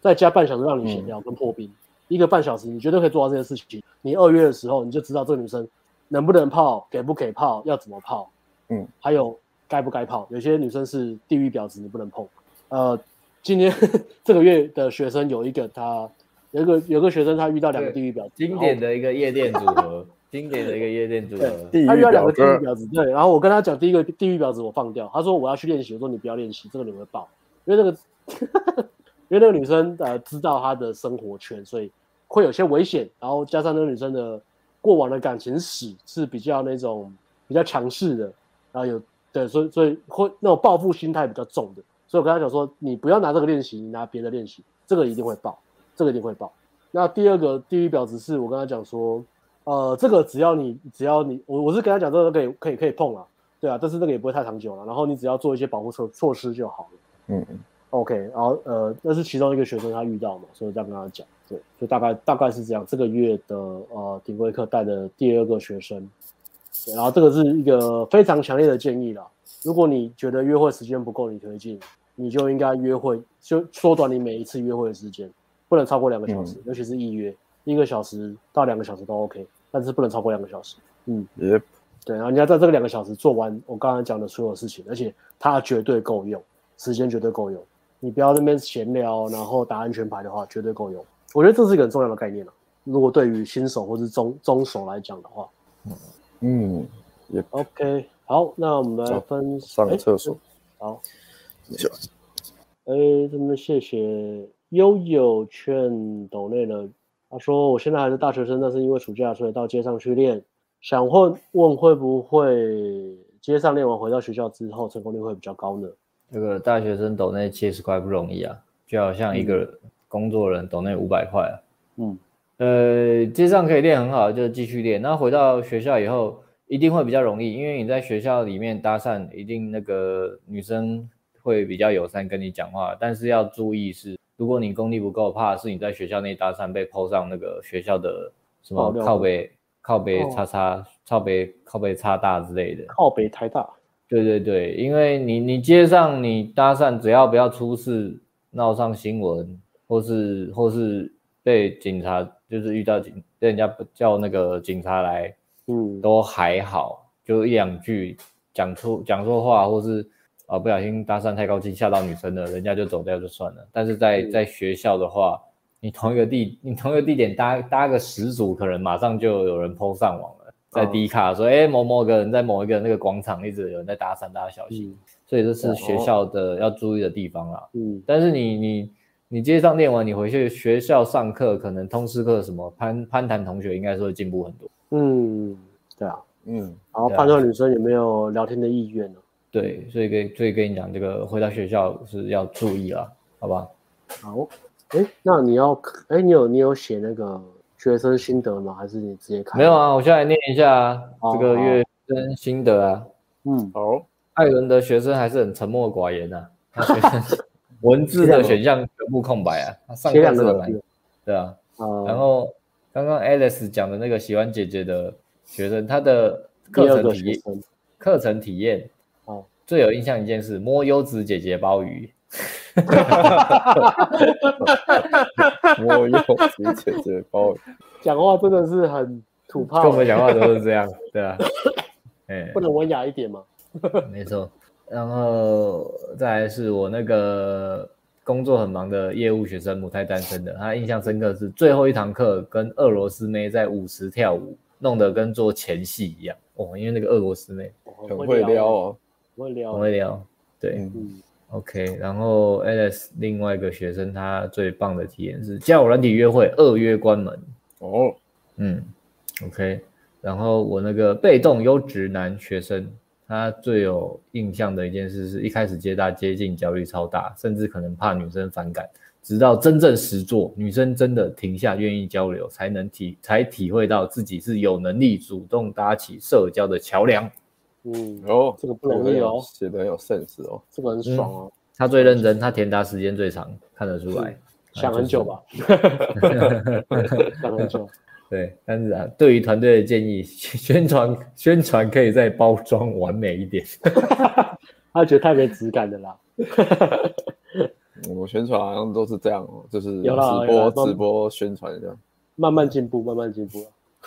C: 再加半小时让你闲聊跟破冰，嗯，一个半小时你绝对可以做到这件事情。你二约的时候你就知道这个女生能不能泡，给不给泡，要怎么泡，嗯，还有该不该泡。有些女生是地狱婊子，你不能碰。呃，今天 <laughs> 这个月的学生有一个，他有一个有个学生他遇到两个地狱婊子，
B: 经典的一个夜店组合。<laughs> 经典的一个夜店组合，
C: 他遇到两个地狱婊子，对，然后我跟他讲第一个地狱婊子我放掉，他说我要去练习，我说你不要练习，这个你会爆，因为那个，<laughs> 因为那个女生呃知道她的生活圈，所以会有些危险，然后加上那个女生的过往的感情史是比较那种比较强势的，然后有对，所以所以会那种报复心态比较重的，所以我跟他讲说你不要拿这个练习，你拿别的练习，这个一定会爆，这个一定会爆。那第二个地狱婊子是我跟他讲说。呃，这个只要你只要你我我是跟他讲，这个可以可以可以碰啊，对啊，但是这个也不会太长久了，然后你只要做一些保护措措施就好了。嗯，OK，然后呃，那是其中一个学生他遇到嘛，所以这样跟他讲，对，就大概大概是这样。这个月的呃顶规课带的第二个学生，对，然后这个是一个非常强烈的建议啦。如果你觉得约会时间不够你推进，你就应该约会就缩短你每一次约会的时间，不能超过两个小时，嗯、尤其是预约。一个小时到两个小时都 OK，但是不能超过两个小时。嗯.对，然后你要在这个两个小时做完我刚才讲的所有事情，而且它绝对够用，时间绝对够用。你不要在那边闲聊，然后打安全牌的话，绝对够用。我觉得这是一个很重要的概念了。如果对于新手或是中中手来讲的话，
A: 嗯
C: ，Yep.，OK，好，那我们来分
A: 上厕所。
C: 好，哎，这么谢谢。悠悠劝抖内了，他说：“我现在还是大学生，但是因为暑假，所以到街上去练。想问问会不会街上练完回到学校之后，成功率会比较高呢？”
B: 这个大学生抖内七十块不容易啊，就好像一个工作人抖内五百块啊。嗯，呃，街上可以练很好，就继续练。那回到学校以后，一定会比较容易，因为你在学校里面搭讪，一定那个女生会比较友善跟你讲话，但是要注意是。如果你功力不够，怕是你在学校内搭讪被 po 上那个学校的什么靠北靠北叉叉靠北靠北叉大之类的。
C: 靠北太大。
B: 对对对，因为你你街上你搭讪，只要不要出事闹上新闻，或是或是被警察就是遇到警被人家叫那个警察来，嗯，都还好，就一两句讲错讲错话或是。啊，不小心搭讪太高兴吓到女生了，人家就走掉就算了。但是在在学校的话，你同一个地你同一个地点搭搭个十组，可能马上就有人 po 上网了，在低卡说，哎、欸，某某个人在某一个那个广场一直有人在搭讪，大家小心。嗯、所以这是学校的要注意的地方啦。嗯，但是你你你街上练完，你回去学校上课，可能通识课什么攀攀谈同学应该说会进步很多。
C: 嗯，对啊，嗯，然后判断女生有没有聊天的意愿呢？
B: 对，所以跟所以跟你讲，这个回到学校是要注意了，好吧？
C: 好，哎，那你要，哎，你有你有写那个学生心得吗？还是你直接看？
B: 没有啊，我现在来念一下啊这个月学生心得啊。嗯，好。艾伦的学生还是很沉默寡言呐、啊，他学生 <laughs> 文字的选项全部空白啊，他上课是很难，对啊。然后刚刚 Alice 讲的那个喜欢姐姐的学生，他的课程体验，课程体验。哦最有印象一件事，摸优质姐姐鲍鱼。
A: 摸优质姐姐包鱼，
C: 讲话真的是很土炮。
B: 跟我们讲话都是这样，对啊。<laughs>
C: 哎，不能文雅一点吗？
B: 没错。然后再来是我那个工作很忙的业务学生，母胎单身的，他印象深刻是最后一堂课跟俄罗斯妹在舞池跳舞，弄得跟做前戏一样。哦，因为那个俄罗斯妹
A: 很会撩哦，
C: 会撩，
B: 很会撩，对，嗯，OK。然后 Alex 另外一个学生，他最棒的体验是交友软体约会，二约关门。哦，嗯，OK。然后我那个被动优质男学生，他最有印象的一件事是一开始接大接近焦虑超大，甚至可能怕女生反感。直到真正实做，女生真的停下愿意交流，才能体才体会到自己是有能力主动搭起社交的桥梁。
C: 嗯，哦，这个不容易哦，
A: 写得很有 sense 哦，
C: 这个很爽哦。嗯、
B: 他最认真，他填答时间最长，看得出来。
C: 想很久吧？<laughs> <laughs> 想很久。
B: 对，但是啊，对于团队的建议，宣传宣传可以再包装完美一点。<laughs>
C: 他觉得太没质感的啦。<laughs>
A: 我宣传好像都是这样哦，就是直播直播宣传这样，
C: 慢慢进步，慢慢进步，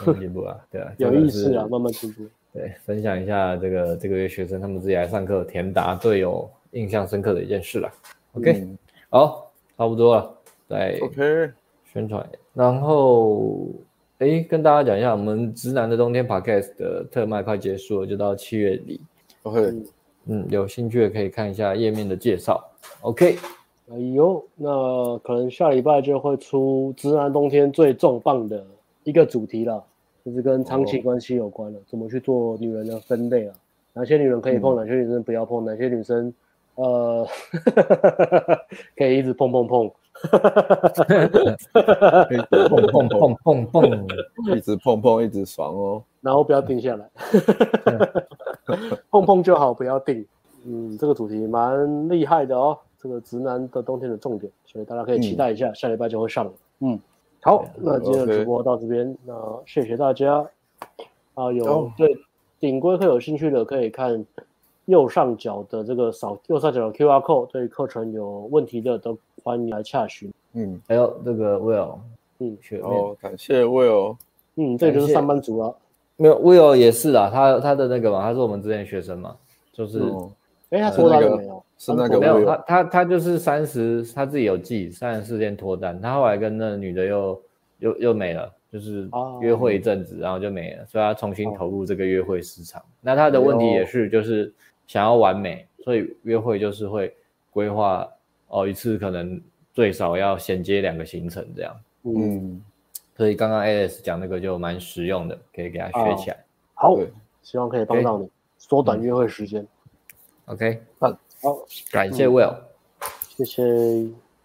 B: 慢慢进步啊，对啊，<laughs>
C: 有意思啊，慢慢进步。
B: 对，分享一下这个这个月学生他们自己来上课填答最有印象深刻的一件事了。OK，好，差不多了，对，OK，宣传，然后哎，跟大家讲一下，我们直男的冬天 Podcast 的特卖快结束了，就到七月底。
A: OK，
B: 嗯，有兴趣的可以看一下页面的介绍。OK。
C: 哎呦，那可能下礼拜就会出直男冬天最重磅的一个主题了，就是跟长期关系有关的，怎么去做女人的分类啊？哪些女人可以碰，哪些女生不要碰？哪些女生呃 <laughs> 可以一直碰碰碰，<laughs>
B: 碰碰碰碰碰，
A: 一直碰碰一直爽哦，
C: 然后不要定下来，碰碰就好，不要定。嗯，这个主题蛮厉害的哦。这个直男的冬天的重点，所以大家可以期待一下，嗯、下礼拜就会上了。嗯，好，那今天的直播到这边，Okay. 那谢谢大家。啊，有、oh. 对顶规课有兴趣的，可以看右上角的这个扫右上角的 QR code，对课程有问题的都欢迎来洽询。
B: 嗯，还有这个 Will，
C: 嗯，
A: 哦，感谢 Will。
C: 嗯，这就是上班族啊。
B: 没有 Will 也是啊，他他的那个嘛，他是我们之前学生嘛，就是。嗯
C: 哎，他脱单了没有？
A: 是那个
B: 没有，他他他就是三十，他自己有记三十四天脱单，他后来跟那个女的又又又没了，就是约会一阵子，然后就没了，所以他重新投入这个约会市场。那他的问题也是，就是想要完美，所以约会就是会规划哦一次可能最少要衔接两个行程这样。嗯，所以刚刚 Alex 讲那个就蛮实用的，可以给他学起来。
C: 好，希望可以帮到你缩短约会时间。
B: OK，好，感谢 Will，
C: 谢谢，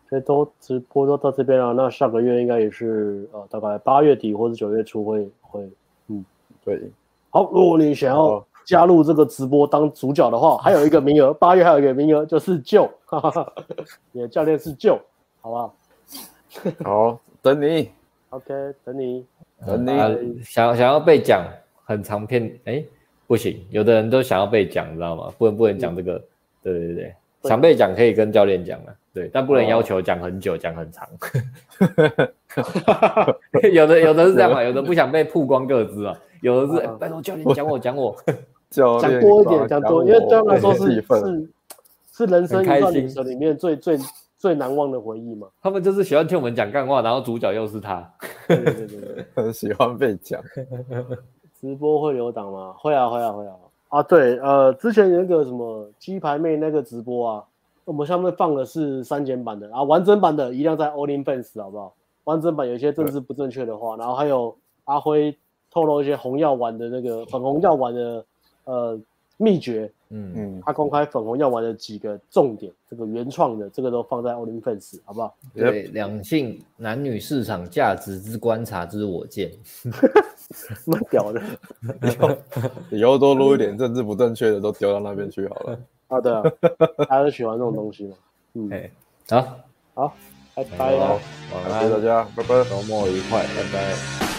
C: 这都直播都到这边了。那下个月应该也是呃，大概八月底或者九月初会会，嗯，
A: 对，
C: 好，如果你想要加入这个直播当主角的话，<laughs> 还有一个名额，八月还有一个名额就是舅，哈哈哈，你的教练是舅，好不好？<laughs>
A: 好，等你
C: ，OK，等你，
A: 等你，
B: 想想要被讲很长篇，哎。不行，有的人都想要被讲，你知道吗？不能不能讲这个，嗯、对对对，想被讲可以跟教练讲啊，对，但不能要求讲很久，讲、哦、很长。<laughs> 有的有的是这样嘛，有的不想被曝光个资啊，有的是、啊、拜托教练讲我讲我，
C: 讲多一点，讲多，因为对他们来说是是是人生一段旅程里面最最最难忘的回忆嘛。
B: 他们就是喜欢听我们讲干话，然后主角又是他，
C: 对对对对，
A: 很 <laughs> 喜欢被讲。<laughs>
C: 直播会留档吗？会啊，会啊，会啊！啊，对，呃，之前有一个什么鸡排妹那个直播啊，我们上面放的是删减版的啊，完整版的一样在 OnlyFans 好不好？完整版有一些政治不正确的话，然后还有阿辉透露一些红药丸的那个粉红药丸的呃秘诀，嗯嗯，他公开粉红药丸的几个重点，这个原创的这个都放在 OnlyFans 好不好？
B: 对，两性男女市场价值之观察之我见。<laughs>
C: 蛮屌的，<laughs>
A: 以后多录一点政治不正确的，都丢到那边去好了。<laughs>
C: 好的、啊，大家都喜欢这种东西嘛。
B: 嗯，好，
C: 好，拜拜了，
A: 好，谢谢大家，拜拜，
B: 周末愉快，拜拜。